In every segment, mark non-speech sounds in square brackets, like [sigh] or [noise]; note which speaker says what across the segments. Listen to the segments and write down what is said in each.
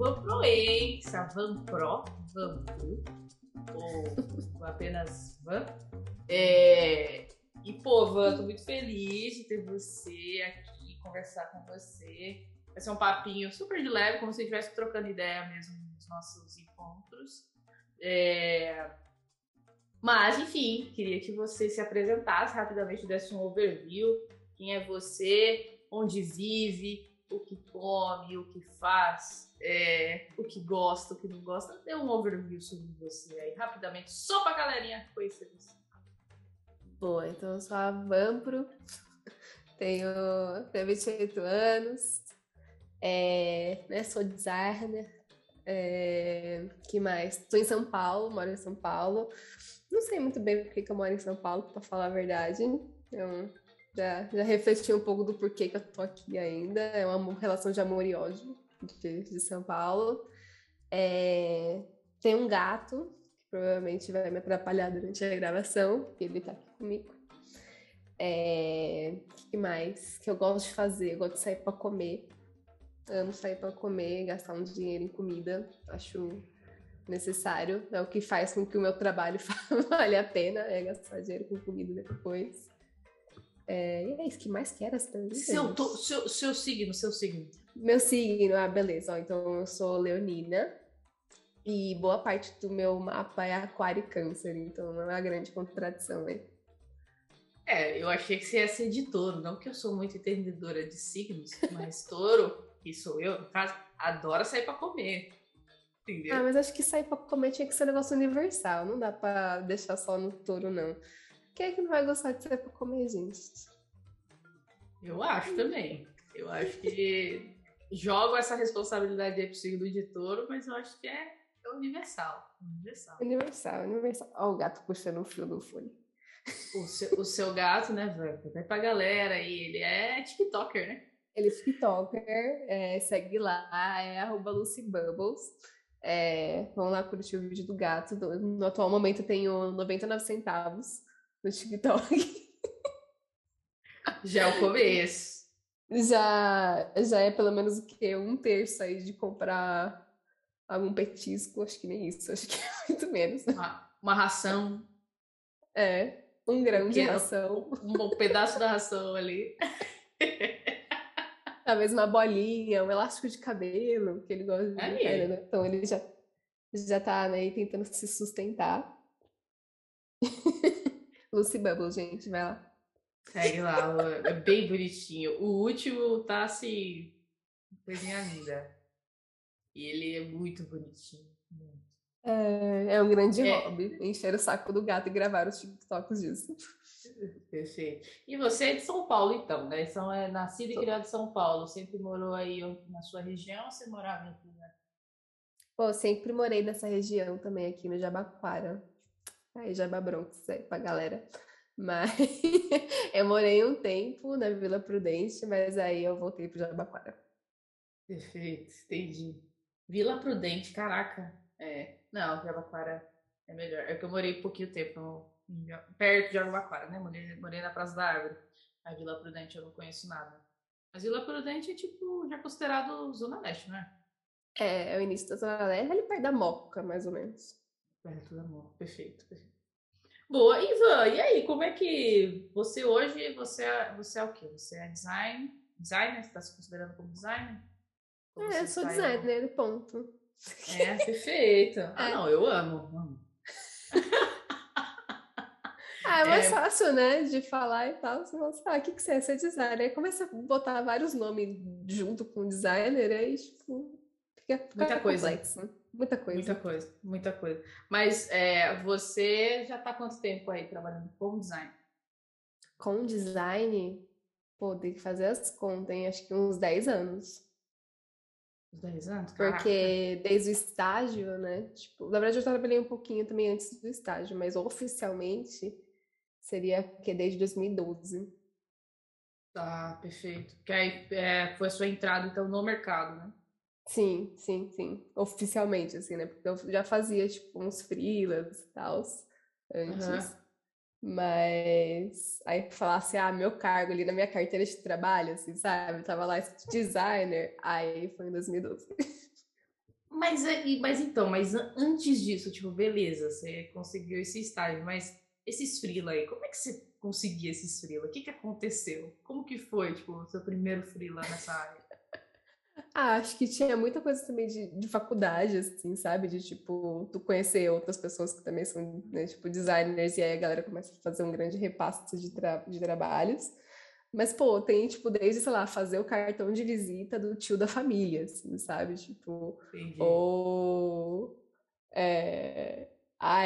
Speaker 1: Vanproense, a Vanpro, Vanpro, ou apenas Van. É, e, pô, Van, tô muito feliz de ter você aqui, conversar com você. Vai ser um papinho super de leve, como se estivesse trocando ideia mesmo nos nossos encontros. É... Mas, enfim, queria que você se apresentasse rapidamente, desse um overview. Quem é você, onde vive, o que come, o que faz, é, o que gosta, o que não gosta. Dê um overview sobre você aí, rapidamente, só pra galerinha conhecer você.
Speaker 2: Boa, então eu sou a Vampro, tenho, tenho 28 anos, é, né, sou designer, é, que mais? Estou em São Paulo, moro em São Paulo. Não sei muito bem por que, eu moro em São Paulo, para falar a verdade. Eu já, já refleti um pouco do porquê que eu tô aqui ainda. É uma relação de amor e ódio de, de São Paulo. É, tem um gato, que provavelmente vai me atrapalhar durante a gravação, porque ele tá aqui comigo. É, que mais? Que eu gosto de fazer? Eu gosto de sair para comer. Amo sair para comer, gastar um dinheiro em comida. Acho necessário. É o que faz com que o meu trabalho [laughs] valha a pena, é gastar dinheiro com comida depois. É, e é isso que mais quero essa
Speaker 1: seu, to, seu, seu signo, seu signo.
Speaker 2: Meu signo, ah, beleza. Ó, então eu sou leonina. E boa parte do meu mapa é aquário e câncer, então não é uma grande contradição, hein?
Speaker 1: É, eu achei que você ia ser de touro, não que eu sou muito entendedora de signos, mas [laughs] touro que sou eu, no caso, adora sair para comer. Entendeu?
Speaker 2: Ah, mas acho que sair para comer tinha que ser um negócio universal. Não dá para deixar só no touro, não. Quem é que não vai gostar de sair para comer, gente?
Speaker 1: Eu acho também. Eu acho que jogo essa responsabilidade aí pro signo de touro, mas eu acho que é, é universal. Universal.
Speaker 2: Universal, universal. Olha o gato puxando o fio do fone.
Speaker 1: O seu, o seu gato, né, velho? Vai pra galera aí. Ele é TikToker, né?
Speaker 2: Ele é TikToker, é, segue lá, é arroba LucyBubbles. É, vão lá curtir o vídeo do gato. No atual momento eu tenho 99 centavos no TikTok.
Speaker 1: Já é o começo.
Speaker 2: Já, já é pelo menos o que? Um terço aí de comprar algum petisco. Acho que nem isso, acho que é [laughs] muito menos.
Speaker 1: Uma, uma ração.
Speaker 2: É, um grão de ração.
Speaker 1: Um, um pedaço da ração ali. [laughs]
Speaker 2: Talvez uma bolinha, um elástico de cabelo, que ele gosta de é né? Então ele já, já tá né, tentando se sustentar. [laughs] Lucy Bubble, gente, vai lá.
Speaker 1: Segue lá, é bem bonitinho. O último tá assim, coisinha linda. E ele é muito bonitinho.
Speaker 2: É, é um grande é. hobby, encher o saco do gato e gravar os TikToks disso. [laughs]
Speaker 1: Perfeito. E você é de São Paulo, então, né? São, é nascido e criado em São Paulo. Sempre morou aí na sua região ou você morava em outro lugar?
Speaker 2: Pô, sempre morei nessa região também, aqui no Jabaquara. Aí, Jaba Bronx, aí pra galera. Mas [laughs] eu morei um tempo na Vila Prudente, mas aí eu voltei pro Jabaquara.
Speaker 1: Perfeito, entendi. Vila Prudente, caraca. É, não, Jabaquara é melhor. É que eu morei pouquinho tempo perto de Araraquara, né? Morei, morei na Praça da Árvore. A Vila Prudente eu não conheço nada. Mas Vila Prudente é tipo, já considerado Zona Leste, né?
Speaker 2: É, é o início da Zona Leste, ali perto da Moca, mais ou menos.
Speaker 1: Perto da Moca, perfeito, perfeito. Boa, Ivan, e aí, como é que você hoje, você é, você é o quê? Você é design, designer? Você está se considerando como designer?
Speaker 2: Ou é, eu sou designer, ponto.
Speaker 1: É, perfeito. [laughs] Ah, é. não, eu amo, amo. [laughs]
Speaker 2: Ah, é mais é... fácil, né? De falar e tal. Você fala, ah, o que, que você é? Você é designer. Aí começa a botar vários nomes junto com designer, aí, tipo, fica, fica
Speaker 1: muita
Speaker 2: coisa. complexo. Muita coisa.
Speaker 1: Muita coisa, muita coisa. Mas é, você já tá quanto tempo aí trabalhando com design?
Speaker 2: Com design? Pô, tem que fazer as contas, hein? Acho que uns 10 anos.
Speaker 1: Uns 10 anos?
Speaker 2: Caraca. Porque desde o estágio, né? Tipo, na verdade, eu trabalhei um pouquinho também antes do estágio, mas oficialmente Seria que desde 2012.
Speaker 1: Tá, perfeito. Que aí é, foi a sua entrada, então, no mercado, né?
Speaker 2: Sim, sim, sim. Oficialmente, assim, né? Porque eu já fazia, tipo, uns freelas e tal antes. Uhum. Mas aí falasse, ah, meu cargo ali na minha carteira de trabalho, assim, sabe? Eu tava lá designer, aí foi em 2012.
Speaker 1: Mas, mas então, mas antes disso, tipo, beleza, você conseguiu esse estágio, mas esses freela aí, como é que você conseguia esses freela? O que que aconteceu? Como que foi, tipo, o seu primeiro freela nessa área?
Speaker 2: Ah, acho que tinha muita coisa também de, de faculdade, assim, sabe? De, tipo, tu conhecer outras pessoas que também são, né, tipo, designers, e aí a galera começa a fazer um grande repasse de, tra de trabalhos. Mas, pô, tem, tipo, desde, sei lá, fazer o cartão de visita do tio da família, assim, sabe? Tipo, Entendi. ou... É... Ah,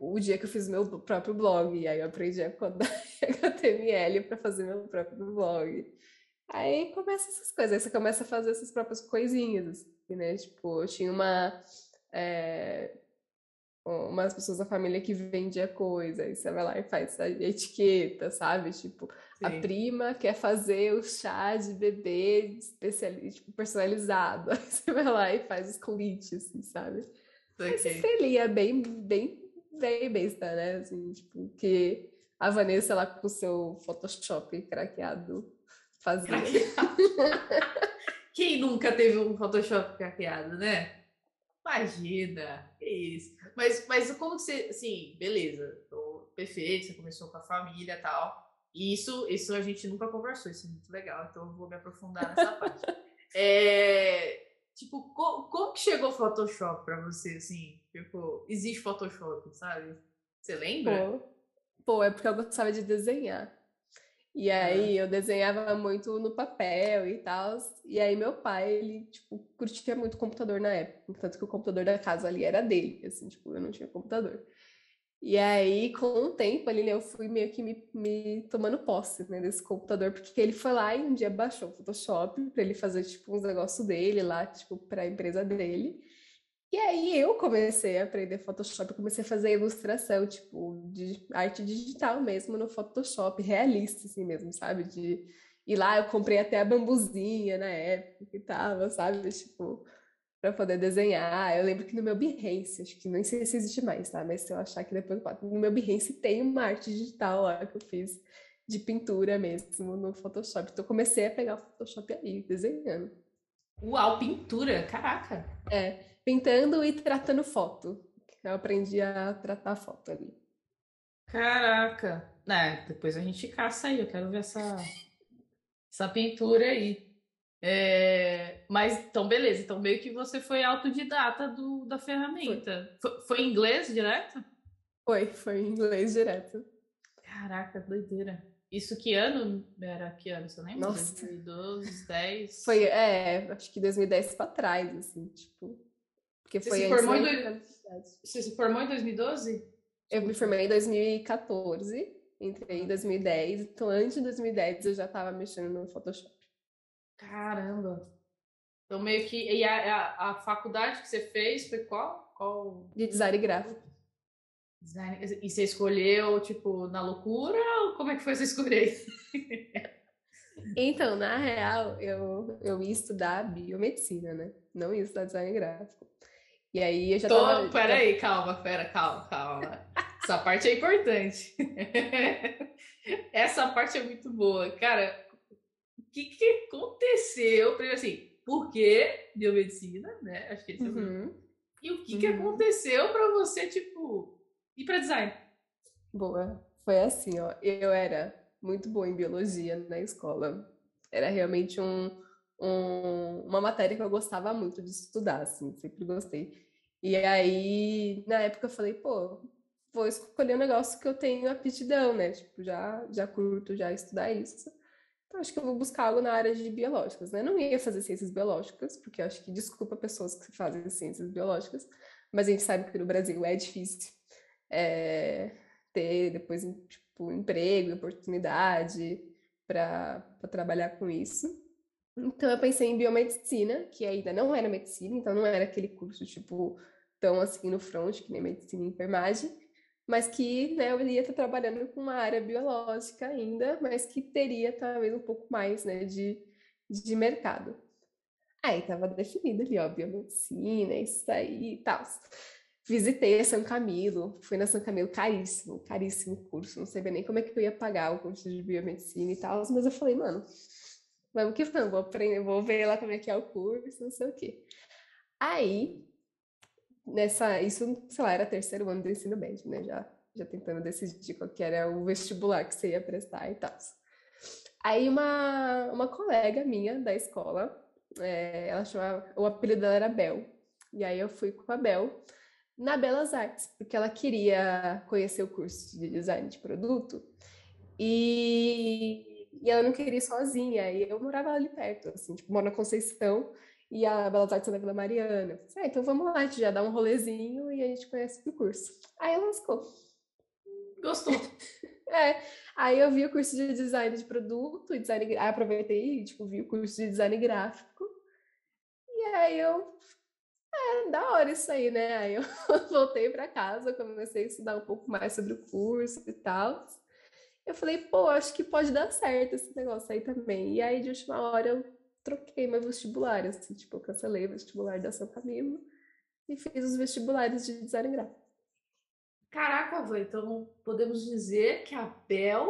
Speaker 2: o, o dia que eu fiz meu próprio blog, e aí eu aprendi a codar [laughs] HTML para fazer meu próprio blog. Aí começa essas coisas, aí você começa a fazer essas próprias coisinhas, assim, né? Tipo, eu tinha uma... É, umas pessoas da família que vendia coisa, aí você vai lá e faz a etiqueta, sabe? Tipo, Sim. a prima quer fazer o chá de bebê especial, tipo, personalizado, [laughs] aí você vai lá e faz os convites, assim, sabe? Okay. Esse é bem, bem, bem besta, né? Assim, tipo, que a Vanessa lá com o seu Photoshop craqueado fazia.
Speaker 1: Quem nunca teve um Photoshop craqueado, né? Imagina, que isso. Mas, mas como que você, assim, beleza, tô perfeito, você começou com a família e tal. E isso, isso a gente nunca conversou, isso é muito legal, então eu vou me aprofundar nessa [laughs] parte. É, tipo, co, como que chegou o Photoshop pra você, assim? Tipo, existe Photoshop, sabe? Você lembra?
Speaker 2: Pô, pô é porque eu gostava de desenhar. E aí eu desenhava muito no papel e tal. E aí meu pai, ele, tipo, curtia muito computador na época. Tanto que o computador da casa ali era dele, assim, tipo, eu não tinha computador. E aí, com o tempo ali, né, eu fui meio que me, me tomando posse, né, desse computador, porque ele foi lá e um dia baixou o Photoshop para ele fazer, tipo, uns negócios dele lá, tipo, para a empresa dele. E aí eu comecei a aprender Photoshop, comecei a fazer ilustração, tipo, de arte digital mesmo no Photoshop, realista assim mesmo, sabe? De ir lá, eu comprei até a bambuzinha na época que tava, sabe? Tipo, para poder desenhar. Eu lembro que no meu Behance, acho que não sei se existe mais, tá? Mas se eu achar que depois no meu Behance tem uma arte digital lá que eu fiz de pintura mesmo no Photoshop. Então eu comecei a pegar o Photoshop aí, desenhando.
Speaker 1: Uau, pintura, caraca!
Speaker 2: É, pintando e tratando foto. Eu aprendi a tratar foto ali.
Speaker 1: Caraca! É, depois a gente caça aí, eu quero ver essa, essa pintura aí. É, mas então, beleza. Então, meio que você foi autodidata do, da ferramenta. Foi. Foi, em inglês direto?
Speaker 2: Foi, foi em inglês direto.
Speaker 1: Caraca, doideira. Isso que ano era? Que ano, você lembra? Nossa. 2012, 10?
Speaker 2: Foi, é, acho que 2010 pra trás, assim, tipo.
Speaker 1: Porque você foi se formou em dois... Você se formou em 2012?
Speaker 2: Eu me formei em 2014, entrei em 2010, então antes de 2010 eu já estava mexendo no Photoshop.
Speaker 1: Caramba! Então meio que. E a, a, a faculdade que você fez foi qual? qual?
Speaker 2: De design gráfico.
Speaker 1: Design... E você escolheu, tipo, na loucura ou como é que foi você escolher?
Speaker 2: então, na real, eu, eu ia estudar biomedicina, né? Não ia estudar design gráfico. E aí eu já
Speaker 1: Tô, tava... Peraí, calma, pera, calma, calma. Essa parte é importante. [laughs] Essa parte é muito boa. Cara, o que, que aconteceu? Primeiro assim, por que biomedicina, né? Acho que uhum. é o... E o que, uhum. que aconteceu para você, tipo, ir para design?
Speaker 2: Boa. Foi assim, ó. Eu era muito boa em biologia na escola. Era realmente um um, uma matéria que eu gostava muito de estudar, assim, sempre gostei. E aí, na época, eu falei, pô, vou escolher um negócio que eu tenho aptidão, né? Tipo, já, já curto já estudar isso. Então, acho que eu vou buscar algo na área de biológicas, né? Não ia fazer ciências biológicas, porque acho que desculpa pessoas que fazem ciências biológicas, mas a gente sabe que no Brasil é difícil é, ter depois, tipo, emprego, oportunidade para trabalhar com isso. Então eu pensei em biomedicina, que ainda não era medicina, então não era aquele curso tipo tão assim no front que nem medicina e enfermagem, mas que né, eu iria estar trabalhando com uma área biológica ainda, mas que teria talvez um pouco mais né, de, de mercado. Aí estava definido ali, ó, biomedicina, isso aí e tal. Visitei a São Camilo, fui na São Camilo, caríssimo, caríssimo curso, não sabia nem como é que eu ia pagar o curso de biomedicina e tal, mas eu falei, mano, vamos que vamos, vou aprender, vou ver lá como é que é o curso, não sei o quê. Aí, nessa, isso, sei lá, era terceiro ano do ensino médio, né? Já, já tentando decidir qual que era o vestibular que você ia prestar e tal. Aí uma, uma colega minha da escola, é, ela chamava, o apelido dela era Bel. E aí eu fui com a Bel na Belas Artes, porque ela queria conhecer o curso de design de produto e, e ela não queria ir sozinha. E eu morava ali perto, assim, tipo, moro na Conceição e a Belas Artes na Vila Mariana. Falei, ah, então vamos lá, a gente já dá um rolezinho e a gente conhece o curso. Aí ela lascou.
Speaker 1: Gostou. [laughs]
Speaker 2: é. Aí eu vi o curso de design de produto e design. Aí aproveitei e tipo, vi o curso de design gráfico. E aí eu. É, da hora isso aí, né? Aí eu [laughs] voltei para casa, comecei a estudar um pouco mais sobre o curso e tal. Eu falei, pô, acho que pode dar certo esse negócio aí também. E aí, de última hora, eu troquei meu vestibular, assim, tipo, eu cancelei o vestibular da São Camilo e fiz os vestibulares de design gráfico.
Speaker 1: Caraca, vô, então podemos dizer que a Bel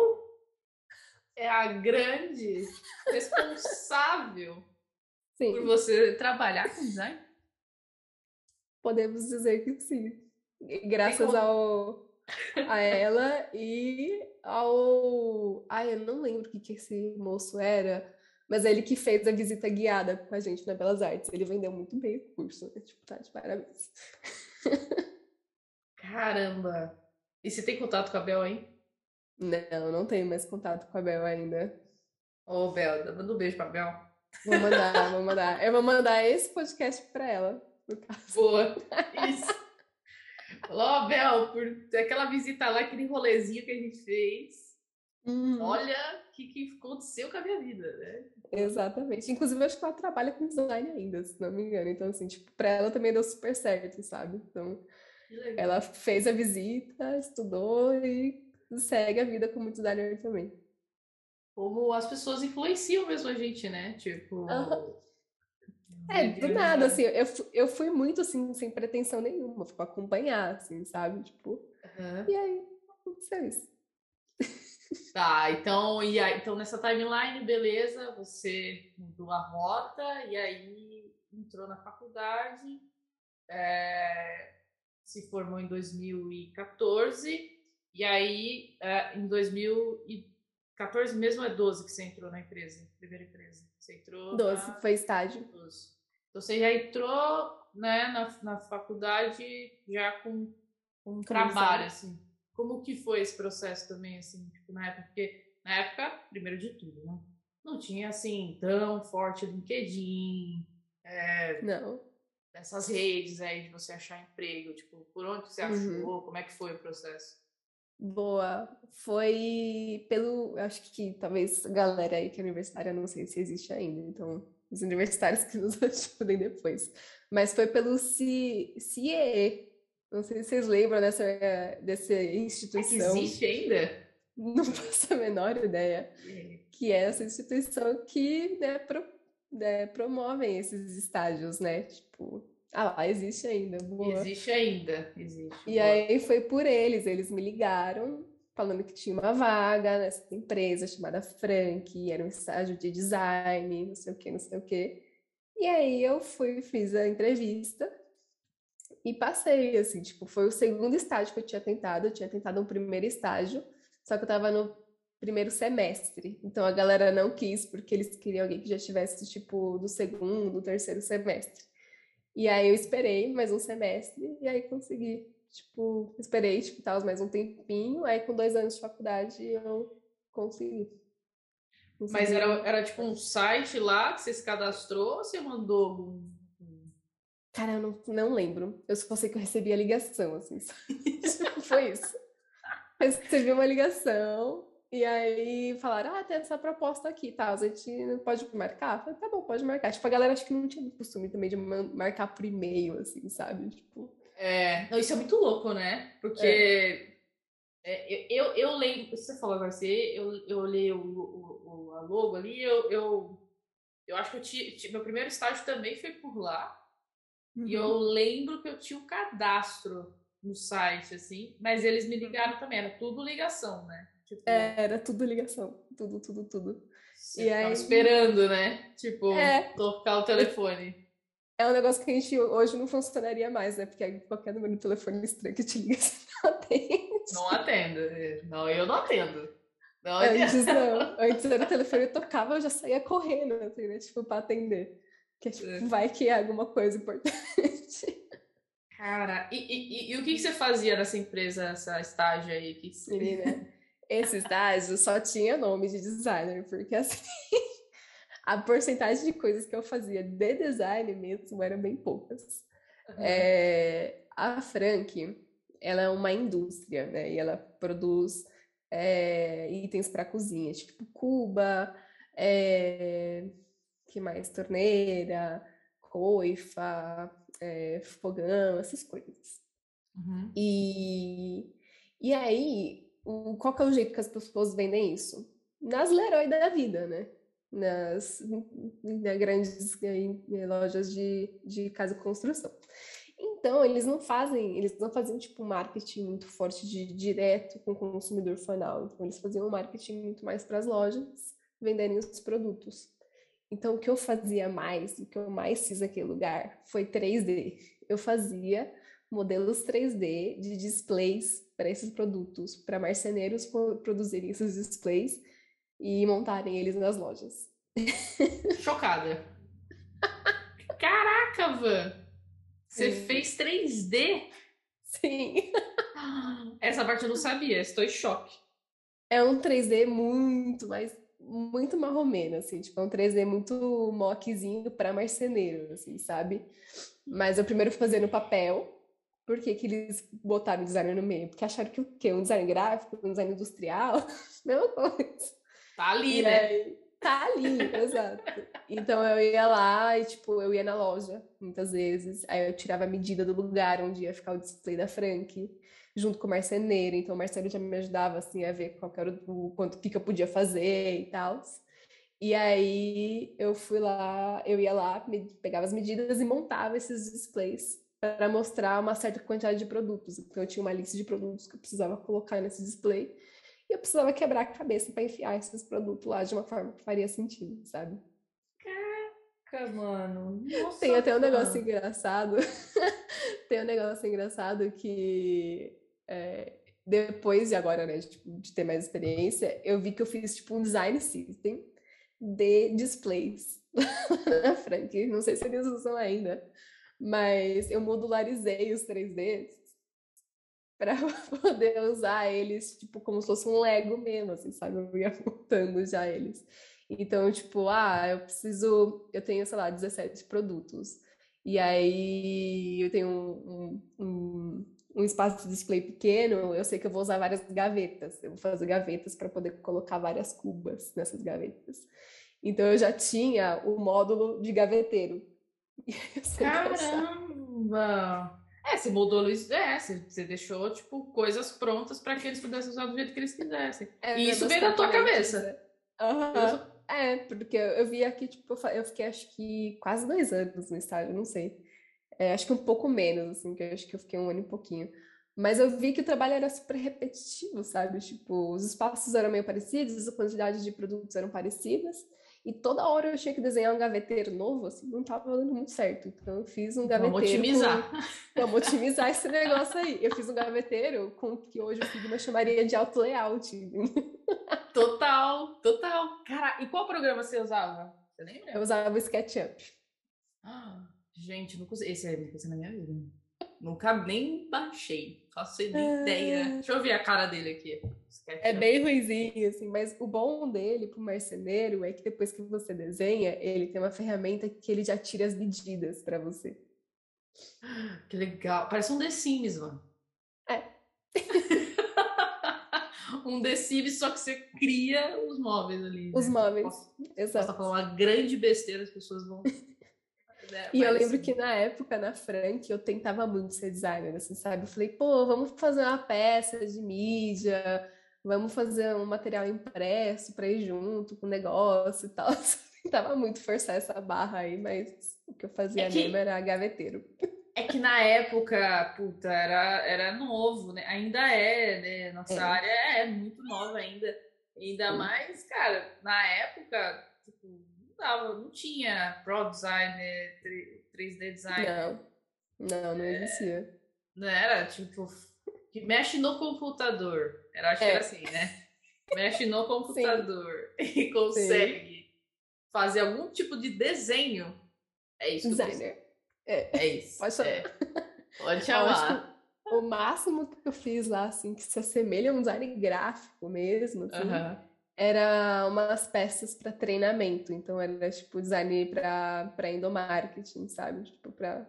Speaker 1: é a grande responsável [laughs] sim. por você trabalhar com design?
Speaker 2: Podemos dizer que sim. Graças ao, a ela e ao. Ai, eu não lembro o que, que esse moço era, mas é ele que fez a visita guiada com a gente na Belas Artes. Ele vendeu muito bem o curso, né? Tipo, tá de parabéns.
Speaker 1: Caramba! E você tem contato com a Bel, hein?
Speaker 2: Não, não tenho mais contato com a Bel ainda.
Speaker 1: Ô, oh, Bel, manda um beijo pra Bel.
Speaker 2: Vou mandar, vou mandar. Eu vou mandar esse podcast pra ela.
Speaker 1: Boa. Isso. Falou, oh, Bel, por aquela visita lá, aquele rolezinho que a gente fez. Uhum. Olha o que, que aconteceu com a minha vida, né?
Speaker 2: Exatamente. Inclusive, eu acho que ela trabalha com design ainda, se não me engano. Então, assim, tipo, pra ela também deu super certo, sabe? Então, ela fez a visita, estudou e segue a vida como designer também.
Speaker 1: Como as pessoas influenciam mesmo a gente, né? Tipo. Uhum.
Speaker 2: É, do nada, assim, eu, eu fui muito assim, sem pretensão nenhuma, fui acompanhar, assim, sabe? Tipo. Uhum. E aí, aconteceu isso.
Speaker 1: Tá, então, e aí, então nessa timeline, beleza, você mudou a rota e aí entrou na faculdade. É, se formou em 2014, e aí é, em 2014 mesmo é 12 que você entrou na empresa, primeira empresa. Você entrou.
Speaker 2: 12, na... foi estágio.
Speaker 1: 12. Então você já entrou né, na, na faculdade já com, com um trabalho, assim. Como que foi esse processo também, assim, tipo, na época? Porque na época, primeiro de tudo, né? Não tinha assim tão forte o LinkedIn. É,
Speaker 2: não
Speaker 1: dessas redes aí de você achar emprego? Tipo, por onde você uhum. achou? Uhum. Como é que foi o processo?
Speaker 2: Boa. Foi pelo. Acho que talvez a galera aí que é universitária, não sei se existe ainda, então os universitários que nos [laughs] ajudem depois. Mas foi pelo CIEE. Não sei se vocês lembram dessa, dessa instituição.
Speaker 1: Existe ainda? [laughs]
Speaker 2: Não faço a menor ideia. É. Que é essa instituição que né, pro, né, promovem esses estágios, né? Tipo, ah lá, existe ainda. Boa.
Speaker 1: Existe ainda, existe.
Speaker 2: E boa. aí foi por eles, eles me ligaram falando que tinha uma vaga nessa empresa chamada Frank, era um estágio de design, não sei o que, não sei o que. E aí eu fui, fiz a entrevista e passei, assim, tipo, foi o segundo estágio que eu tinha tentado, eu tinha tentado um primeiro estágio, só que eu tava no primeiro semestre. Então a galera não quis, porque eles queriam alguém que já estivesse, tipo, do segundo, terceiro semestre. E aí eu esperei mais um semestre e aí consegui. Tipo, esperei, tipo, tal, mais um tempinho. Aí com dois anos de faculdade eu consegui.
Speaker 1: consegui. Mas era, era tipo um site lá que você se cadastrou ou você mandou.
Speaker 2: Cara, eu não, não lembro. Eu só sei que eu recebi a ligação, assim. [laughs] Foi isso. Eu recebi uma ligação e aí falaram, ah, tem essa proposta aqui, tá? A gente pode marcar? Eu falei, tá bom, pode marcar. Tipo, a galera acho que não tinha costume também de marcar por e-mail, assim, sabe? Tipo.
Speaker 1: É, não, isso é muito louco, né? Porque é. É, eu, eu leio, você falou agora, você, eu, eu olhei o, o, a logo ali, eu, eu, eu acho que eu tinha, meu primeiro estágio também foi por lá. Uhum. E eu uhum. lembro que eu tinha um cadastro no site, assim, mas eles me ligaram também, era tudo ligação, né?
Speaker 2: Tipo, é, era tudo ligação. Tudo, tudo, tudo.
Speaker 1: Você e aí... esperando, né? Tipo, é. tocar o telefone.
Speaker 2: é um negócio que a gente hoje não funcionaria mais, né? Porque qualquer número de telefone estranho que te liga, [laughs] você não atende.
Speaker 1: Não atendo. Não, eu não atendo.
Speaker 2: Não Antes não. Antes era o telefone tocava, eu já saía correndo, assim, né? Tipo, pra atender. Que tipo, é. vai que é alguma coisa importante.
Speaker 1: Cara, e, e, e, o que, que você fazia nessa empresa, essa estágio aí? Que...
Speaker 2: Menina, esse estágio só tinha nome de designer, porque assim [laughs] a porcentagem de coisas que eu fazia de design mesmo era bem poucas. Uhum. É, a Frank, ela é uma indústria, né? E ela produz é, itens para cozinha, tipo cuba, é, que mais? Torneira, coifa, é, fogão, essas coisas. Uhum. E, e aí, qual que é o jeito que as pessoas vendem isso? Nas Leroy da vida, né? nas, nas grandes lojas de, de casa de construção. Então, eles não fazem, eles não faziam tipo marketing muito forte de direto com o consumidor final. Então, eles faziam um marketing muito mais para as lojas venderem os produtos. Então, o que eu fazia mais, o que eu mais fiz naquele lugar foi 3D. Eu fazia modelos 3D de displays para esses produtos, para marceneiros produzirem esses displays e montarem eles nas lojas. [laughs]
Speaker 1: Chocada. Caraca, Van! Você Sim. fez 3D?
Speaker 2: Sim.
Speaker 1: Essa parte eu não sabia, estou em choque.
Speaker 2: É um 3D muito mais muito marromeno, assim, tipo, é um 3D muito mockzinho para marceneiro, assim, sabe? Mas eu primeiro fazer no papel, por que, que eles botaram design no meio? Porque acharam que o quê? Um design gráfico, um design industrial? [laughs] Mesma coisa.
Speaker 1: Tá ali, e né? Aí,
Speaker 2: tá ali, exato. Então eu ia lá e, tipo, eu ia na loja, muitas vezes. Aí eu tirava a medida do lugar onde ia ficar o display da Frank, junto com o marceneiro. Então o Marcelo já me ajudava, assim, a ver qual era o quanto que, que eu podia fazer e tal. E aí eu fui lá, eu ia lá, pegava as medidas e montava esses displays para mostrar uma certa quantidade de produtos. Então eu tinha uma lista de produtos que eu precisava colocar nesse display. E eu precisava quebrar a cabeça para enfiar esses produtos lá de uma forma que faria sentido, sabe?
Speaker 1: Caraca, mano. Nossa,
Speaker 2: Tem até um negócio engraçado. [laughs] Tem um negócio engraçado que é, depois de agora, né, de, tipo, de ter mais experiência, eu vi que eu fiz tipo um design system de displays [laughs] na Frank. Não sei se eles usam ainda, mas eu modularizei os 3Ds para [laughs] poder usar eles, tipo, como se fosse um Lego mesmo, assim, sabe? Eu ia montando já eles. Então, tipo, ah, eu preciso, eu tenho, sei lá, 17 produtos. E aí eu tenho um, um, um espaço de display pequeno, eu sei que eu vou usar várias gavetas. Eu vou fazer gavetas para poder colocar várias cubas nessas gavetas. Então eu já tinha o módulo de gaveteiro. [laughs]
Speaker 1: Caramba! É, você mudou isso, é, você, deixou, tipo, coisas prontas para que eles pudessem usar do jeito que eles quisessem. É, e isso veio na tua cabeça.
Speaker 2: Uhum. É, porque eu vi aqui, tipo, eu fiquei acho que quase dois anos no estágio, não sei. É, acho que um pouco menos, assim, que eu acho que eu fiquei um ano e pouquinho. Mas eu vi que o trabalho era super repetitivo, sabe? Tipo, os espaços eram meio parecidos, a quantidade de produtos eram parecidas. E toda hora eu tinha que desenhar um gaveteiro novo, assim, não tava dando muito certo. Então eu fiz um gaveteiro.
Speaker 1: Vamos otimizar.
Speaker 2: Com... [laughs] Vamos otimizar esse negócio aí. Eu fiz um gaveteiro com o que hoje o Figma chamaria de auto layout. [laughs]
Speaker 1: Total, total. Cara, e qual programa você usava? Você lembra?
Speaker 2: Eu usava o SketchUp.
Speaker 1: Ah, gente, nunca usei. Esse é na minha vida. Nunca nem baixei. Faço ideia. Deixa eu ver a cara dele aqui.
Speaker 2: É bem ruizinho, assim, mas o bom dele pro marceneiro é que depois que você desenha, ele tem uma ferramenta que ele já tira as medidas para você.
Speaker 1: Que legal. Parece um The Sims, mano.
Speaker 2: É. [laughs]
Speaker 1: um The Sims, só que você cria os móveis ali.
Speaker 2: Os né? móveis. Posso,
Speaker 1: Exato. Posso falar uma grande besteira, as pessoas vão.
Speaker 2: É, e eu lembro assim. que na época, na Frank, eu tentava muito ser designer, assim, sabe? Eu falei, pô, vamos fazer uma peça de mídia, vamos fazer um material impresso para ir junto com o negócio e tal. [laughs] Eu tentava muito forçar essa barra aí, mas o que eu fazia é que, mesmo era gaveteiro.
Speaker 1: É que na época, puta, era, era novo, né? Ainda é, né? Nossa é. área é muito nova ainda. Ainda Sim. mais, cara, na época, tipo, tava, não tinha Pro Designer, 3D Designer.
Speaker 2: Não, não, não existia.
Speaker 1: Não era, tipo, que mexe no computador. Era, acho é. que era assim, né? Mexe no [laughs] computador e consegue Sim. fazer algum tipo de desenho. É isso.
Speaker 2: Designer.
Speaker 1: É. é isso.
Speaker 2: Pode chamar. É.
Speaker 1: Pode [laughs] chamar.
Speaker 2: O máximo que eu fiz lá, assim, que se assemelha a um design gráfico mesmo, assim, era umas peças para treinamento. Então, era, tipo, design para endomarketing, sabe? Tipo, para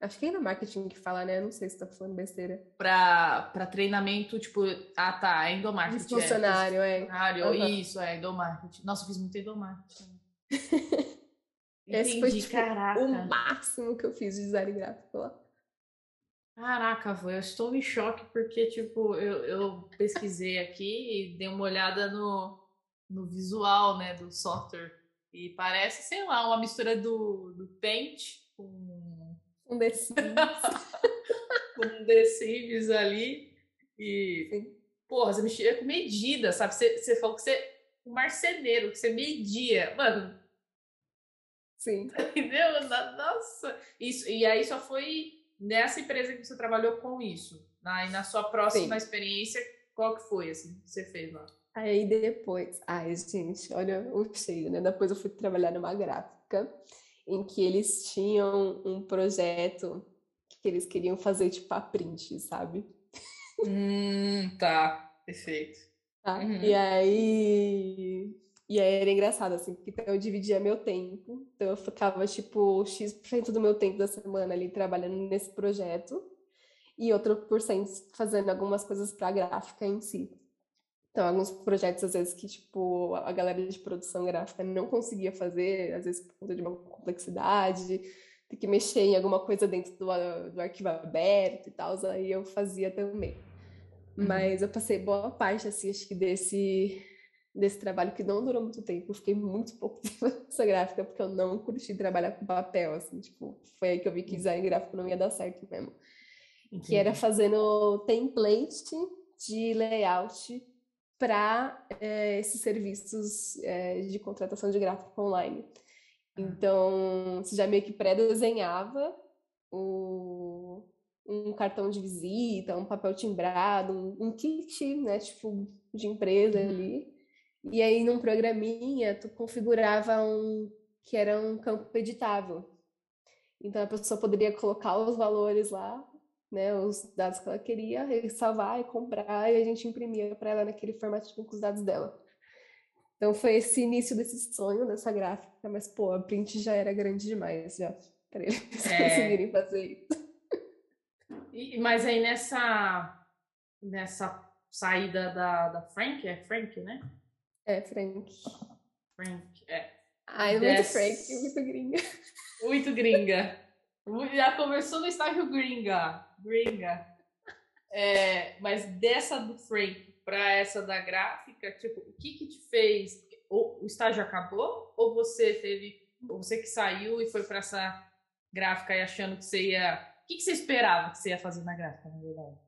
Speaker 2: Acho que é endomarketing que fala, né? Não sei se tá falando besteira.
Speaker 1: Pra treinamento, tipo, ah tá, é endomarketing.
Speaker 2: Funcionário, é.
Speaker 1: Funcionário, uhum. isso, é endomarketing. Nossa, eu fiz muito endomarketing. [laughs]
Speaker 2: Esse foi tipo, o máximo que eu fiz de design gráfico lá.
Speaker 1: Caraca, vô, eu estou em choque porque, tipo, eu, eu pesquisei aqui e dei uma olhada no, no visual, né, do software. E parece, sei lá, uma mistura do, do Paint com...
Speaker 2: Um The [laughs]
Speaker 1: com The Sims ali. E, Sim. porra, você mexia com medida, sabe? Você, você falou que você... Um marceneiro, que você media. Mano...
Speaker 2: Sim. [laughs]
Speaker 1: Entendeu? Nossa! Isso, e aí só foi nessa empresa que você trabalhou com isso, na, e na sua próxima Sim. experiência, qual que foi, assim, que você fez lá?
Speaker 2: Aí depois, ai gente, olha o cheio, né? Depois eu fui trabalhar numa gráfica em que eles tinham um projeto que eles queriam fazer tipo a print, sabe?
Speaker 1: Hum, tá, perfeito.
Speaker 2: Tá? Uhum. E aí e aí era engraçado, assim, porque eu dividia meu tempo. Então eu ficava, tipo, X% do meu tempo da semana ali trabalhando nesse projeto e outro por cento fazendo algumas coisas para a gráfica em si. Então, alguns projetos, às vezes, que, tipo, a galera de produção gráfica não conseguia fazer, às vezes por conta de uma complexidade, ter que mexer em alguma coisa dentro do, do arquivo aberto e tal, aí eu fazia também. Uhum. Mas eu passei boa parte, assim, acho que desse desse trabalho que não durou muito tempo. Eu fiquei muito pouco [laughs] tempo nessa gráfica porque eu não curti trabalhar com papel, assim, tipo, foi aí que eu vi que design gráfico não ia dar certo mesmo. Entendi. Que era fazendo template de layout para é, esses serviços é, de contratação de gráfico online. Ah. Então, você já meio que pré-desenhava o, um cartão de visita, um papel timbrado, um, um kit, né, tipo, de empresa uhum. ali. E aí, num programinha, tu configurava um que era um campo editável. Então, a pessoa poderia colocar os valores lá, né, os dados que ela queria, salvar e comprar, e a gente imprimia para ela naquele formatinho com os dados dela. Então, foi esse início desse sonho, dessa gráfica, mas, pô, a print já era grande demais, já, para eles [laughs] é... conseguirem fazer isso.
Speaker 1: E, mas aí, nessa, nessa saída da, da Frank, é Frank, né?
Speaker 2: É, Frank.
Speaker 1: Frank, é.
Speaker 2: Ai, muito Des... Frank, muito gringa.
Speaker 1: Muito gringa. Já começou no estágio gringa. Gringa. É, mas dessa do Frank para essa da gráfica, tipo, o que que te fez? O, o estágio acabou? Ou você teve. Ou você que saiu e foi para essa gráfica e achando que você ia. O que, que você esperava que você ia fazer na gráfica, na verdade?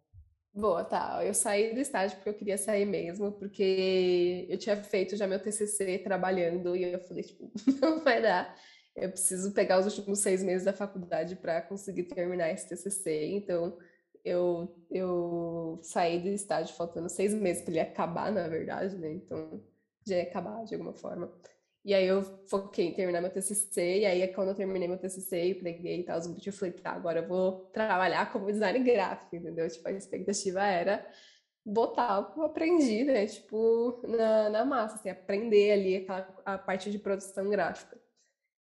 Speaker 2: Boa, tá. Eu saí do estágio porque eu queria sair mesmo, porque eu tinha feito já meu TCC trabalhando e eu falei, tipo, [laughs] não vai dar. Eu preciso pegar os últimos seis meses da faculdade para conseguir terminar esse TCC. Então, eu, eu saí do estágio faltando seis meses para ele acabar, na verdade, né? Então, já ia acabar de alguma forma. E aí eu foquei em terminar meu TCC, e aí quando eu terminei meu TCC e preguei e tal, eu falei, tá, agora eu vou trabalhar como design gráfico, entendeu? Tipo, a expectativa era botar o que eu aprendi, né? Tipo, na, na massa, assim, aprender ali aquela, a parte de produção gráfica.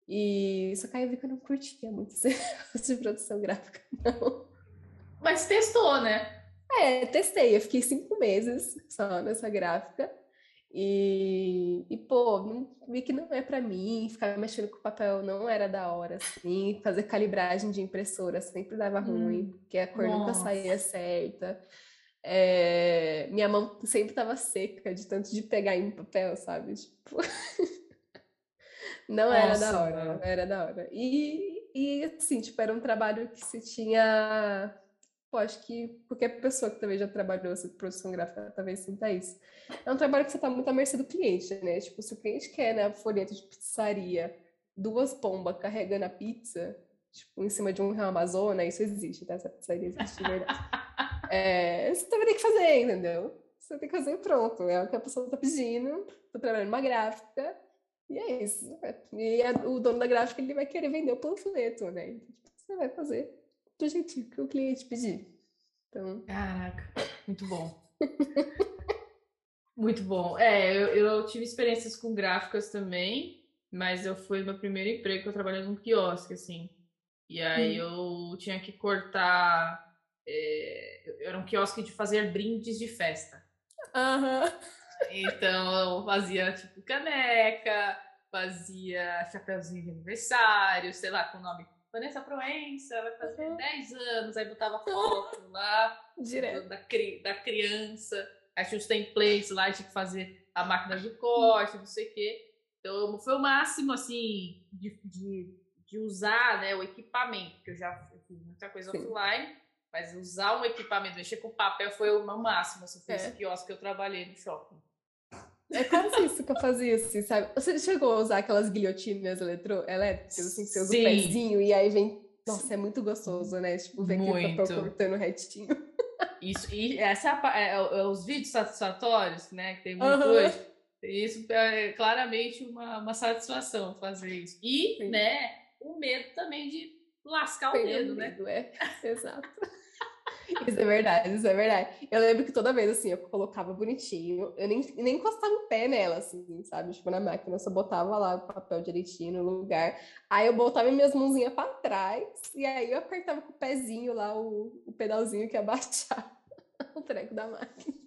Speaker 2: E só que aí eu vi que eu não curtia muito esse [laughs] de produção gráfica, não.
Speaker 1: Mas testou, né?
Speaker 2: É, testei. Eu fiquei cinco meses só nessa gráfica. E, e pô, vi que não é para mim, ficar mexendo com papel não era da hora, assim, fazer calibragem de impressora sempre dava hum, ruim, porque a cor nossa. nunca saía certa. É, minha mão sempre tava seca de tanto de pegar em papel, sabe? Tipo, [laughs] não era da hora, não era da hora. E, e assim, tipo, era um trabalho que se tinha pô, acho que qualquer pessoa que talvez já trabalhou essa produção gráfica talvez sinta isso. É um trabalho que você está muito à mercê do cliente, né? Tipo, se o cliente quer, né, folheto de pizzaria, duas pombas carregando a pizza, tipo, em cima de um Amazônia, isso existe, tá? Essa pizzaria existe de verdade. [laughs] é, você também tem que fazer, entendeu? Você tem que fazer pronto. É o que a pessoa está pedindo. Tô trabalhando numa gráfica. E é isso. E a, o dono da gráfica ele vai querer vender o panfleto, né? Então, tipo, você vai fazer do jeitinho que o cliente pedir. Então...
Speaker 1: Caraca, muito bom. [laughs] muito bom. É, eu, eu, tive experiências com gráficas também, mas eu fui meu primeiro emprego que eu trabalhei num quiosque, assim. E aí hum. eu tinha que cortar. É, era um quiosque de fazer brindes de festa.
Speaker 2: Uhum.
Speaker 1: Então eu fazia tipo caneca, fazia chapeuzinho de aniversário, sei lá, com o nome Vanessa Proença, vai fazer uhum. 10 anos, aí botava foto [laughs] lá
Speaker 2: Direto.
Speaker 1: Da, da criança, aí tinha os templates lá, tinha que fazer a máquina de corte, não sei o quê. Então foi o máximo assim de, de, de usar né, o equipamento, porque eu já fiz muita coisa Sim. offline, mas usar um equipamento, mexer com papel foi o máximo. Assim, foi é. esse quiosque que eu trabalhei no shopping.
Speaker 2: É quase isso que eu fazia, assim, sabe? Você chegou a usar aquelas guilhotinas eletro... elétricas, assim, que você usa Sim. o pezinho e aí vem. Nossa, é muito gostoso, né? Tipo, ver aquele papel cortando retinho.
Speaker 1: Isso, e essa é, é, é, os vídeos satisfatórios, né? Que tem muito uhum. hoje. Isso é claramente uma, uma satisfação fazer isso. E, Sim. né, o medo também de lascar o dedo, né?
Speaker 2: Medo, é, [laughs] exato. Isso é verdade, isso é verdade. Eu lembro que toda vez, assim, eu colocava bonitinho, eu nem, nem encostava o pé nela, assim, sabe? Tipo, na máquina, eu só botava lá o papel direitinho no lugar. Aí eu botava minhas mãozinhas para trás, e aí eu apertava com o pezinho lá, o, o pedalzinho que ia baixar [laughs] o treco da máquina.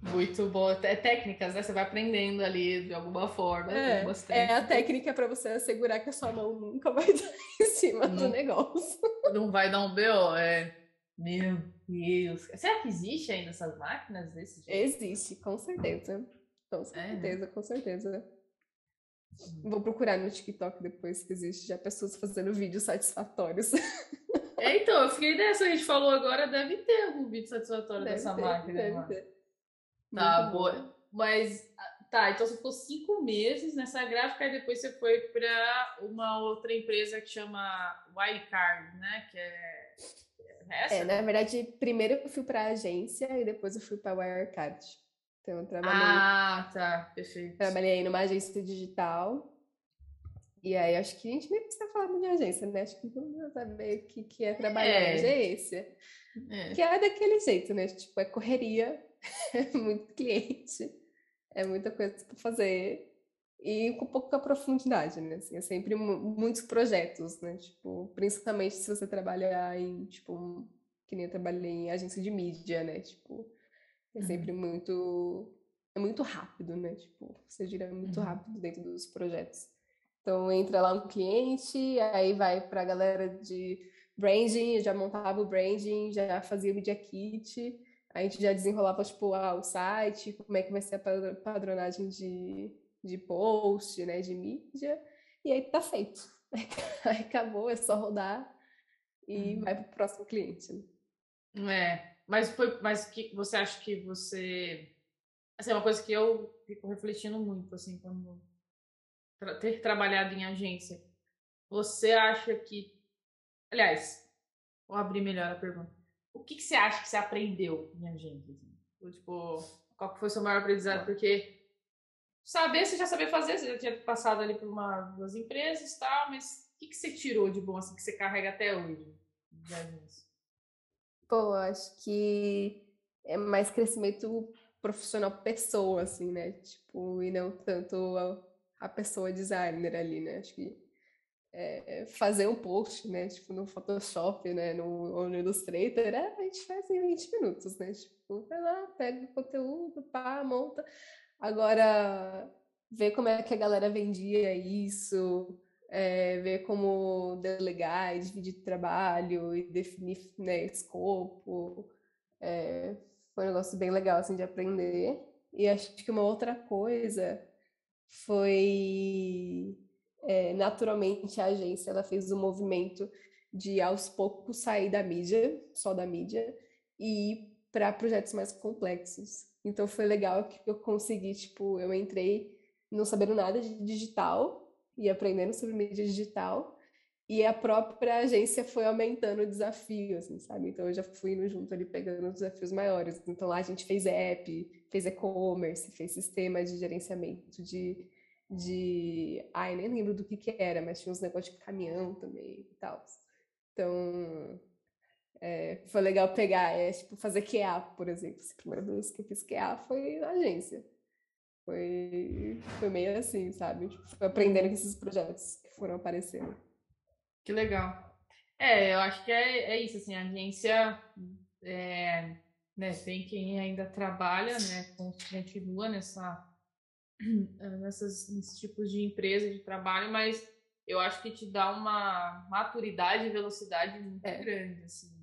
Speaker 1: Muito bom. É técnicas, né? Você vai aprendendo ali de alguma forma.
Speaker 2: É, é a técnica para você assegurar que a sua mão nunca vai [laughs] estar em cima não, do negócio.
Speaker 1: Não vai dar um BO, é. Meu Deus. Será que existe ainda essas máquinas desse
Speaker 2: jeito? Existe, com certeza. Com certeza, é. com certeza. Hum. Vou procurar no TikTok depois que existe já pessoas fazendo vídeos satisfatórios. [laughs]
Speaker 1: É, então, eu fiquei nessa, a gente falou agora, deve ter algum vídeo satisfatório deve dessa ter, máquina.
Speaker 2: Deve ter.
Speaker 1: Tá, Muito boa. Bom. Mas, tá, então você ficou cinco meses nessa gráfica e depois você foi para uma outra empresa que chama Wildcard, né? Que é
Speaker 2: É, na verdade, primeiro eu fui para a agência e depois eu fui para a Wirecard. Então, eu trabalhei.
Speaker 1: Ah, tá, perfeito.
Speaker 2: Trabalhei numa agência digital. E aí, acho que a gente nem precisa falar muito de agência, né? Acho que todo mundo saber o que, que é trabalhar é. em agência. É. Que é daquele jeito, né? Tipo, é correria, [laughs] é muito cliente, é muita coisa para fazer e com pouca profundidade, né? Assim, é sempre muitos projetos, né? Tipo, principalmente se você trabalhar em, tipo, que nem eu trabalhei em agência de mídia, né? Tipo, é sempre uhum. muito é muito rápido, né? Tipo, você gira muito uhum. rápido dentro dos projetos. Então entra lá um cliente, aí vai para a galera de branding, já montava o branding, já fazia o media kit, a gente já desenrolava tipo ah, o site, como é que vai ser a padronagem de de post, né, de mídia, e aí tá feito. [laughs] Aí acabou, é só rodar e uhum. vai para o próximo cliente.
Speaker 1: Né? É, mas foi, mas que você acha que você, assim, é uma coisa que eu fico refletindo muito, assim, quando tra ter trabalhado em agência. Você acha que, aliás, vou abrir melhor a pergunta. O que, que você acha que você aprendeu em agência? Assim? Tipo, qual foi o seu maior aprendizado? Porque saber, você já sabia fazer, você já tinha passado ali por uma, duas empresas e tal, mas o que, que você tirou de bom, assim, que você carrega até hoje?
Speaker 2: Pô, acho que é mais crescimento profissional pessoa, assim, né? Tipo, e não tanto a, a pessoa designer ali, né? Acho que é, fazer um post, né? Tipo, no Photoshop, né? No, ou no Illustrator, é, a gente faz em 20 minutos, né? Tipo, vai lá, pega o conteúdo, pá, monta. Agora, ver como é que a galera vendia isso, é, ver como delegar e dividir trabalho e definir né, escopo. É, foi um negócio bem legal assim, de aprender. E acho que uma outra coisa foi é, naturalmente a agência ela fez um movimento de aos poucos sair da mídia, só da mídia, e ir para projetos mais complexos. Então foi legal que eu consegui, tipo, eu entrei não sabendo nada de digital e aprendendo sobre mídia digital, e a própria agência foi aumentando o desafio, assim, sabe? Então eu já fui indo junto ali pegando desafios maiores. Então lá a gente fez app, fez e-commerce, fez sistema de gerenciamento de, de. Ai, nem lembro do que que era, mas tinha uns negócios de caminhão também e tal. Então é, foi legal pegar, é, tipo, fazer QA, por exemplo. A primeira vez que eu fiz QA foi na agência. Foi, foi meio assim, sabe? Tipo, foi aprendendo com esses projetos que foram aparecendo.
Speaker 1: Que legal. É, eu acho que é, é isso, assim, a agência é, né, tem quem ainda trabalha, né, continua nessa, [clears throat] nessas, nesses tipos de empresa de trabalho, mas eu acho que te dá uma maturidade e velocidade muito é. grande, assim.